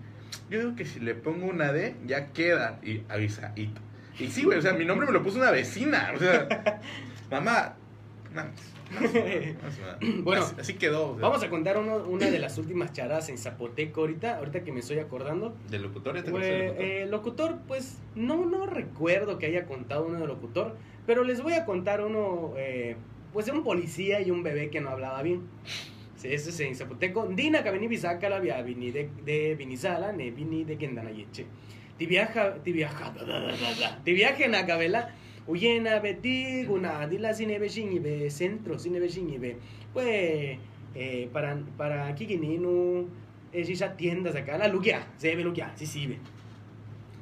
Yo digo que si le pongo una D, ya queda. Y Abisaí. Y sí, güey, o sea, mi nombre me lo puso una vecina. O sea, [LAUGHS] mamá, no, Bueno, así, así quedó. o sea, Vamos a contar uno- una de las últimas charadas en Zapoteco ahorita, ahorita que me estoy acordando. ¿Del locutor? ¿Ya te Pues, locutor? eh, locutor, pues no, no recuerdo que haya contado uno de locutor, pero les voy a contar uno, eh, pues de un policía y un bebé que no hablaba bien. Ese es en Zapoteco. Dina kabini bisaka la via vini de, de Vinizala, ne vini de Kendanayeche. Ti viaja, ti viaja, da, da, da, da, da. Ti viaje na kabela, uyena beti, guna, dila sine ibe, centro sine ibe. Pues, eh, para, para Kikininu, es esas tiendas acá, la lugia, se ve lugia, sí, sí, ve.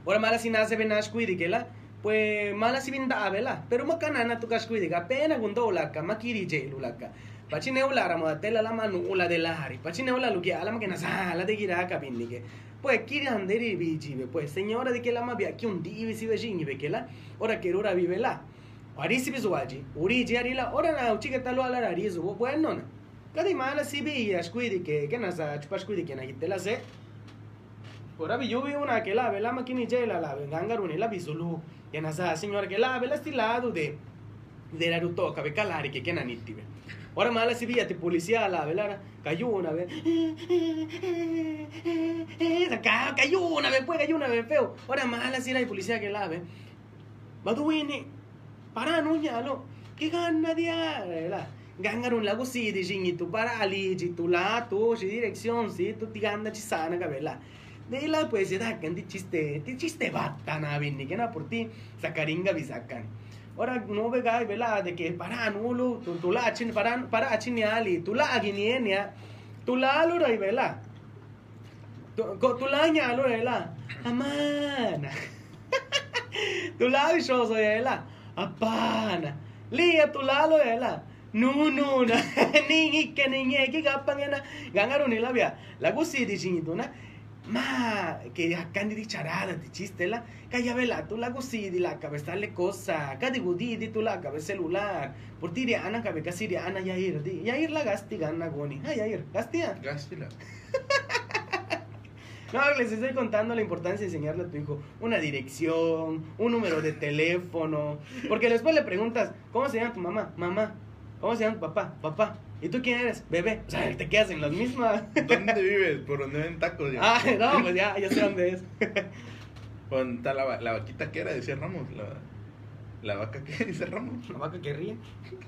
Ahora mala si nace ven a la pues mala si ven da vela, pero makana na tu ka pena gundo ulaka, makiri je ulaka. Pachine ula ramo tela la manu ula de la hari, pachine ula lugia, ala makena sa, la de gira ka binike. Pues kiri anderi pues señora de que la mabia ki un si vejini be que la, ora que ora vive la. Arisi bizuaji, uri je arila, ora na uchike talo ala arizu, bueno na. Kadi mala si bi ashkuidi que que nasa chupashkuidi que na hitela se. Ora vi yo vi una que la vela makini je la la gangaruni la bisulu. Que nasa señora que la vela stilado de de Naruto cabe calari que que nanitibe. Ora mala si via ti policía la vela cayó una vez. Cayó una vez, pues cayó una vez feo. Ora mala si la policía que la ve. Baduini, para no lo que gana de la gangaron lago si di jingi tu para ali tu la tu dirección si tu ti ganda ci sana cabela de la se da di chiste ti chiste batta na vinni que na por ti sacaringa bisacan Ahora no vega y vela de que paran ulu, tula achin paran, para achin ali, tula aginienia, tula alura y vela. Tula ña alura vela. Aman. [LAUGHS] Tula vishoso vela. Apana. Lia tula lo vela. Nununa. Ningi que niñe que gapangena. Gangarunilabia. La [LAUGHS] gusiri chinituna. Ma que acá di charada di chistela calla vela tu la gusi di la cabeza le cosa cadi gudi di tu la cabeza celular por ti ana cabe casi di ana ya ir di ya ir la gasti gana goni ay ya ir gastia Gástila. [LAUGHS] no, les estoy contando la importancia de enseñarle a tu hijo una dirección, un número de teléfono. Porque después le preguntas, ¿cómo se llama tu mamá? Mamá. ¿Cómo se llama tu papá? Papá. ¿Y tú quién eres? Bebé. O sea, te quedas en las mismas. ¿Dónde vives? Por donde ven tacos. ya. ah, no, pues ya, ya sé dónde es. ¿Dónde está la, la vaquita que era? Decía Ramos. La, la vaca que [LAUGHS] dice Ramos. La vaca que ríe.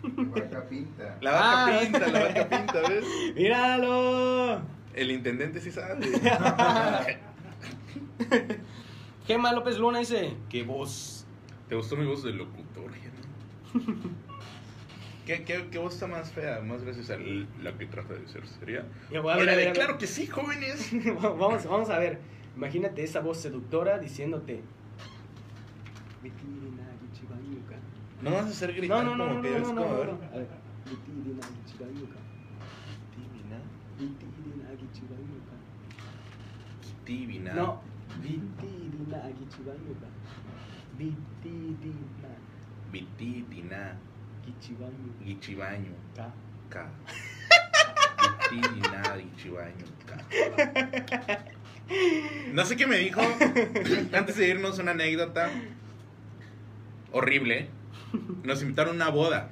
Vaca pinta. La vaca Ah. pinta, la vaca pinta, ¿ves? ¡Míralo! El intendente sí sabe. [LAUGHS] Gema López Luna dice, ¿qué voz? ¿Te gustó mi voz de locutor, Gemma? [LAUGHS] ¿Qué, qué, ¿Qué voz está más fea? Más gracias a la que trata de ser seria. Ya voy a ver, a ver, a ver. claro que sí, jóvenes. [LAUGHS] vamos, vamos a ver. Imagínate esa voz seductora diciéndote. No vas a hacer gritar no, no, como no, que no, es no, como, no, a ver. no. A ver. Divina. No. Vitidina. Vitidina Vitidina. Gichibanyuka. Gichibaño. Ka. K. K. [LAUGHS] [LAUGHS] No sé qué me dijo. [LAUGHS] Antes de irnos, una anécdota horrible. Nos invitaron a una boda.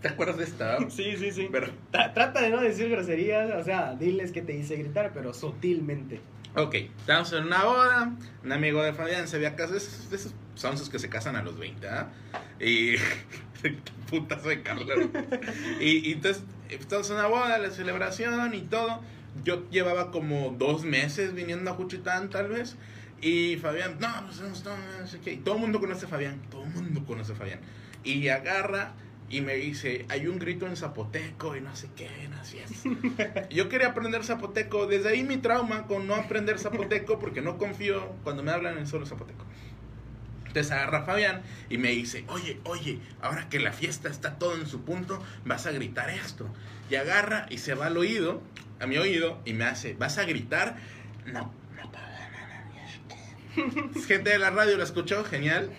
¿Te acuerdas de esta? Sí, sí, sí. Pero, Tra- Trata de no decir groserías, o sea, diles que te hice gritar, pero sutilmente. Ok, estábamos en una boda. Un amigo de Fabián se había casado. Es de esos sonsos que se casan a los 20, ¿ah? Y. [LAUGHS] Putazo de Carlos. Y, entonces, estamos en una boda, la celebración y todo. Yo llevaba como dos meses viniendo a Juchitán, tal vez. Y Fabián, no, pues no, no, no todo el mundo conoce a Fabián. Todo el mundo conoce a Fabián. Y agarra y me dice, hay un grito en zapoteco y no sé qué, sé qué. Yo quería aprender zapoteco. Desde ahí mi trauma con no aprender zapoteco porque no confío cuando me hablan en solo zapoteco. Entonces agarra Fabián y me dice, oye, oye, ahora que la fiesta está todo en su punto, vas a gritar esto. Y agarra y se va al oído, a mi oído, y me hace, ¿vas a gritar? No, no es que". Gente de la radio lo escuchó, genial.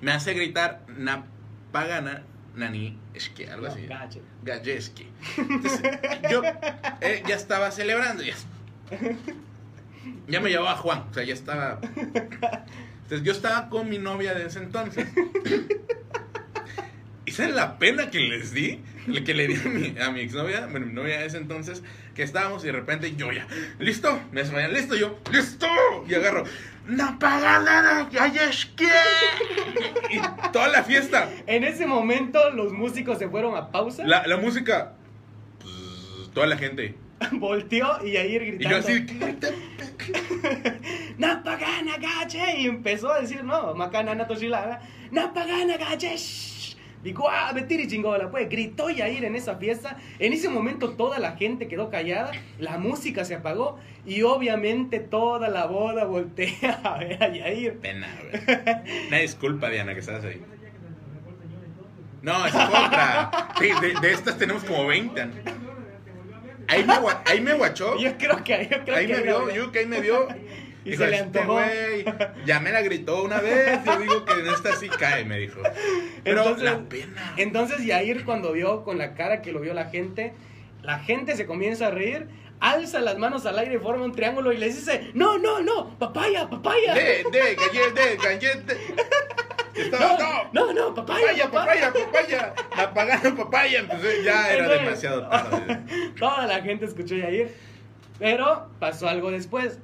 Me hace gritar, na pagana, nani, es que algo así. Galleski. Entonces, yo eh, ya estaba celebrando. Ya, ya me llevaba Juan. O sea, ya estaba. Entonces yo estaba con mi novia de ese entonces. ¿Y saben la pena que les di? Que le di a mi, a mi exnovia, bueno, mi novia de ese entonces, que estábamos y de repente yo ya, ¿listo? Me desmayan, ¿listo? Yo, ¡listo! Y agarro, ¡no paga nada! ¡Ya es que! Y toda la fiesta, En ese momento los músicos se fueron a pausa, la, la música, pues, toda la gente. [LAUGHS] volteó y Y gritando. yo así, [LAUGHS] "¿Qué? Napagana gache y empezó a decir no, macana natoshilada, Napagana gache. Shh". Dijo, ah, betiri chingola, pues gritó Yair en esa fiesta. En ese momento toda la gente quedó callada, la música se apagó y obviamente toda la boda voltea a ver a Yair. pena, güey. [LAUGHS] Una disculpa, Diana, que estás ahí. No, es otra. Sí, de, de estas tenemos como 20. El señor te volvió a ver. Ahí me, ahí me guachó. Yo creo que, yo creo Ahí que me vio, yo que ahí me vio. Y Dijo, se le "Este antojó". güey, ya me la gritó una vez. Yo digo que en esta sí cae, me dijo. Pero Entonces- la pena. Entonces Yair cuando vio con la cara que lo vio la gente, la gente se comienza a reír, alza las manos al aire forma un triángulo y les dice, no, no, no, papaya, papaya. De, de, gallete, de, gallete. Estaba, no, No, no, papaya, papaya, papaya, papaya. Apagando papaya. Entonces ya era Entonces- demasiado tarde. [LAUGHS] Toda la gente escuchó Yair. Pero pasó algo después.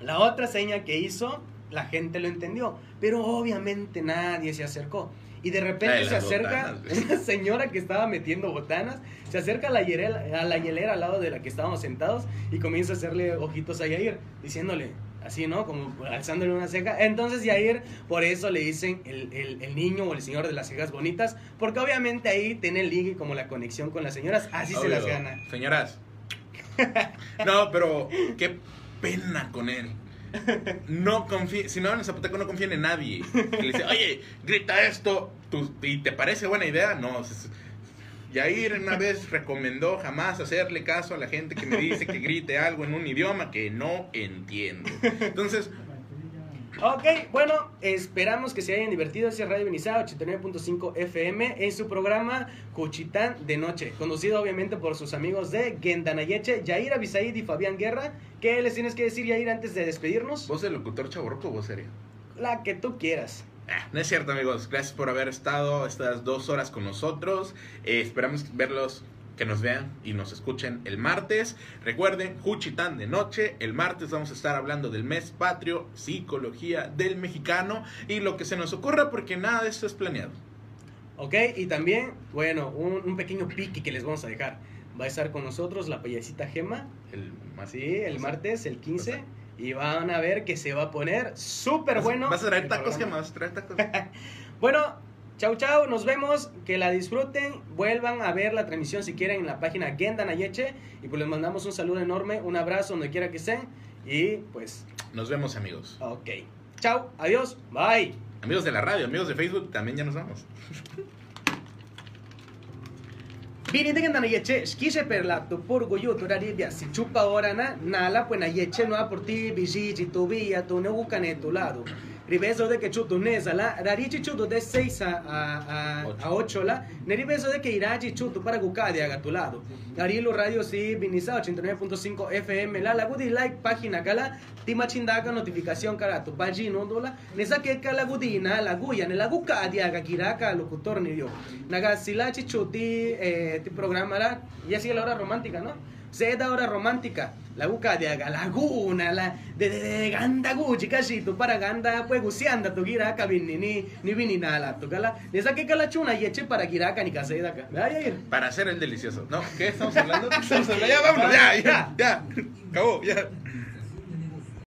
La otra seña que hizo, la gente lo entendió. Pero obviamente nadie se acercó. Y de repente de se acerca botanas, una señora que estaba metiendo botanas. Se acerca a la, hielera, a la hielera al lado de la que estábamos sentados. Y comienza a hacerle ojitos a Yair. Diciéndole, así, ¿no? Como alzándole una ceja. Entonces Yair, por eso le dicen el, el- el niño o el señor de las cejas bonitas. Porque obviamente ahí tiene el ligue como la conexión con las señoras. Así se las gana. Señoras. [LAUGHS] No, pero qué pena con él. No confía, si no en Zapoteco no confían en nadie. Que le dice, oye, grita esto, ¿y te parece buena idea? No. es- Yair una vez recomendó jamás hacerle caso a la gente que me dice que grite algo en un idioma que no entiendo. Entonces, Ok, bueno, esperamos que se hayan divertido. Ese es Radio Benizá 89.5 FM en su programa Cuchitán de Noche, conducido obviamente por sus amigos de Gendanayeche, Yair Abisaid y Fabián Guerra. ¿Qué les tienes que decir, Yair, antes de despedirnos? ¿vos el locutor chaborroco o vos serio? La que tú quieras. Ah, no es cierto, amigos. Gracias por haber estado estas dos horas con nosotros. Eh, esperamos verlos, que nos vean y nos escuchen el martes. Recuerden, Juchitán de noche. El martes vamos a estar hablando del mes patrio, psicología del mexicano y lo que se nos ocurra, porque nada de esto es planeado. Ok, y también, bueno, un, un pequeño pique que les vamos a dejar. Va a estar con nosotros la payasita Gema, El sí, el martes, el 15. Y van a ver que se va a poner súper bueno. ¿Vas a traer tacos, programa. ¿Qué más? ¿Traer tacos? [LAUGHS] Bueno, chau chau, nos vemos, que la disfruten, vuelvan a ver la transmisión si quieren en la página Genda Nayeche y pues les mandamos un saludo enorme, un abrazo donde quiera que estén y pues, Nos vemos, amigos. ok. Chau, adiós, bye. Amigos de la radio, amigos de Facebook, también ya nos vamos. Bini de Genda Nayeche, skise per la tu purgo yu tu raribia, si chupa ora na, nala pues Nayeche no ha por ti, biji, tu no buscan tu lado. Ribeso de que chutu nesa la, rarichi chutu de 6 a, a, a, a 8 la, ne ribeso de que irachi chutu para gucadi a tu lado. Arilo Radio si Binisa 89.5 FM la la gudi like página kala tima chindaga notificación kala tu pagino dola nesa que kala gudina la guya ne la gucadi aga kiraka locutor ni dio. Naga silachi chuti eh, ti programa la ya sigue la hora romántica, ¿no? Se da hora romántica. La buca de laguna, la de de, de ganda guchi casi tu para ganda pues gusianda tu giraka vini ni ni vini nala tu kala. Nesa que kala chuna y eche para giraka ni case da ka. Vaya ir. Para hacer el delicioso. ¿No? ¿Qué estamos hablando? ¿Qué [LAUGHS] estamos hablando? Ya, vámonos, ya, ya, ya. Acabó, ya.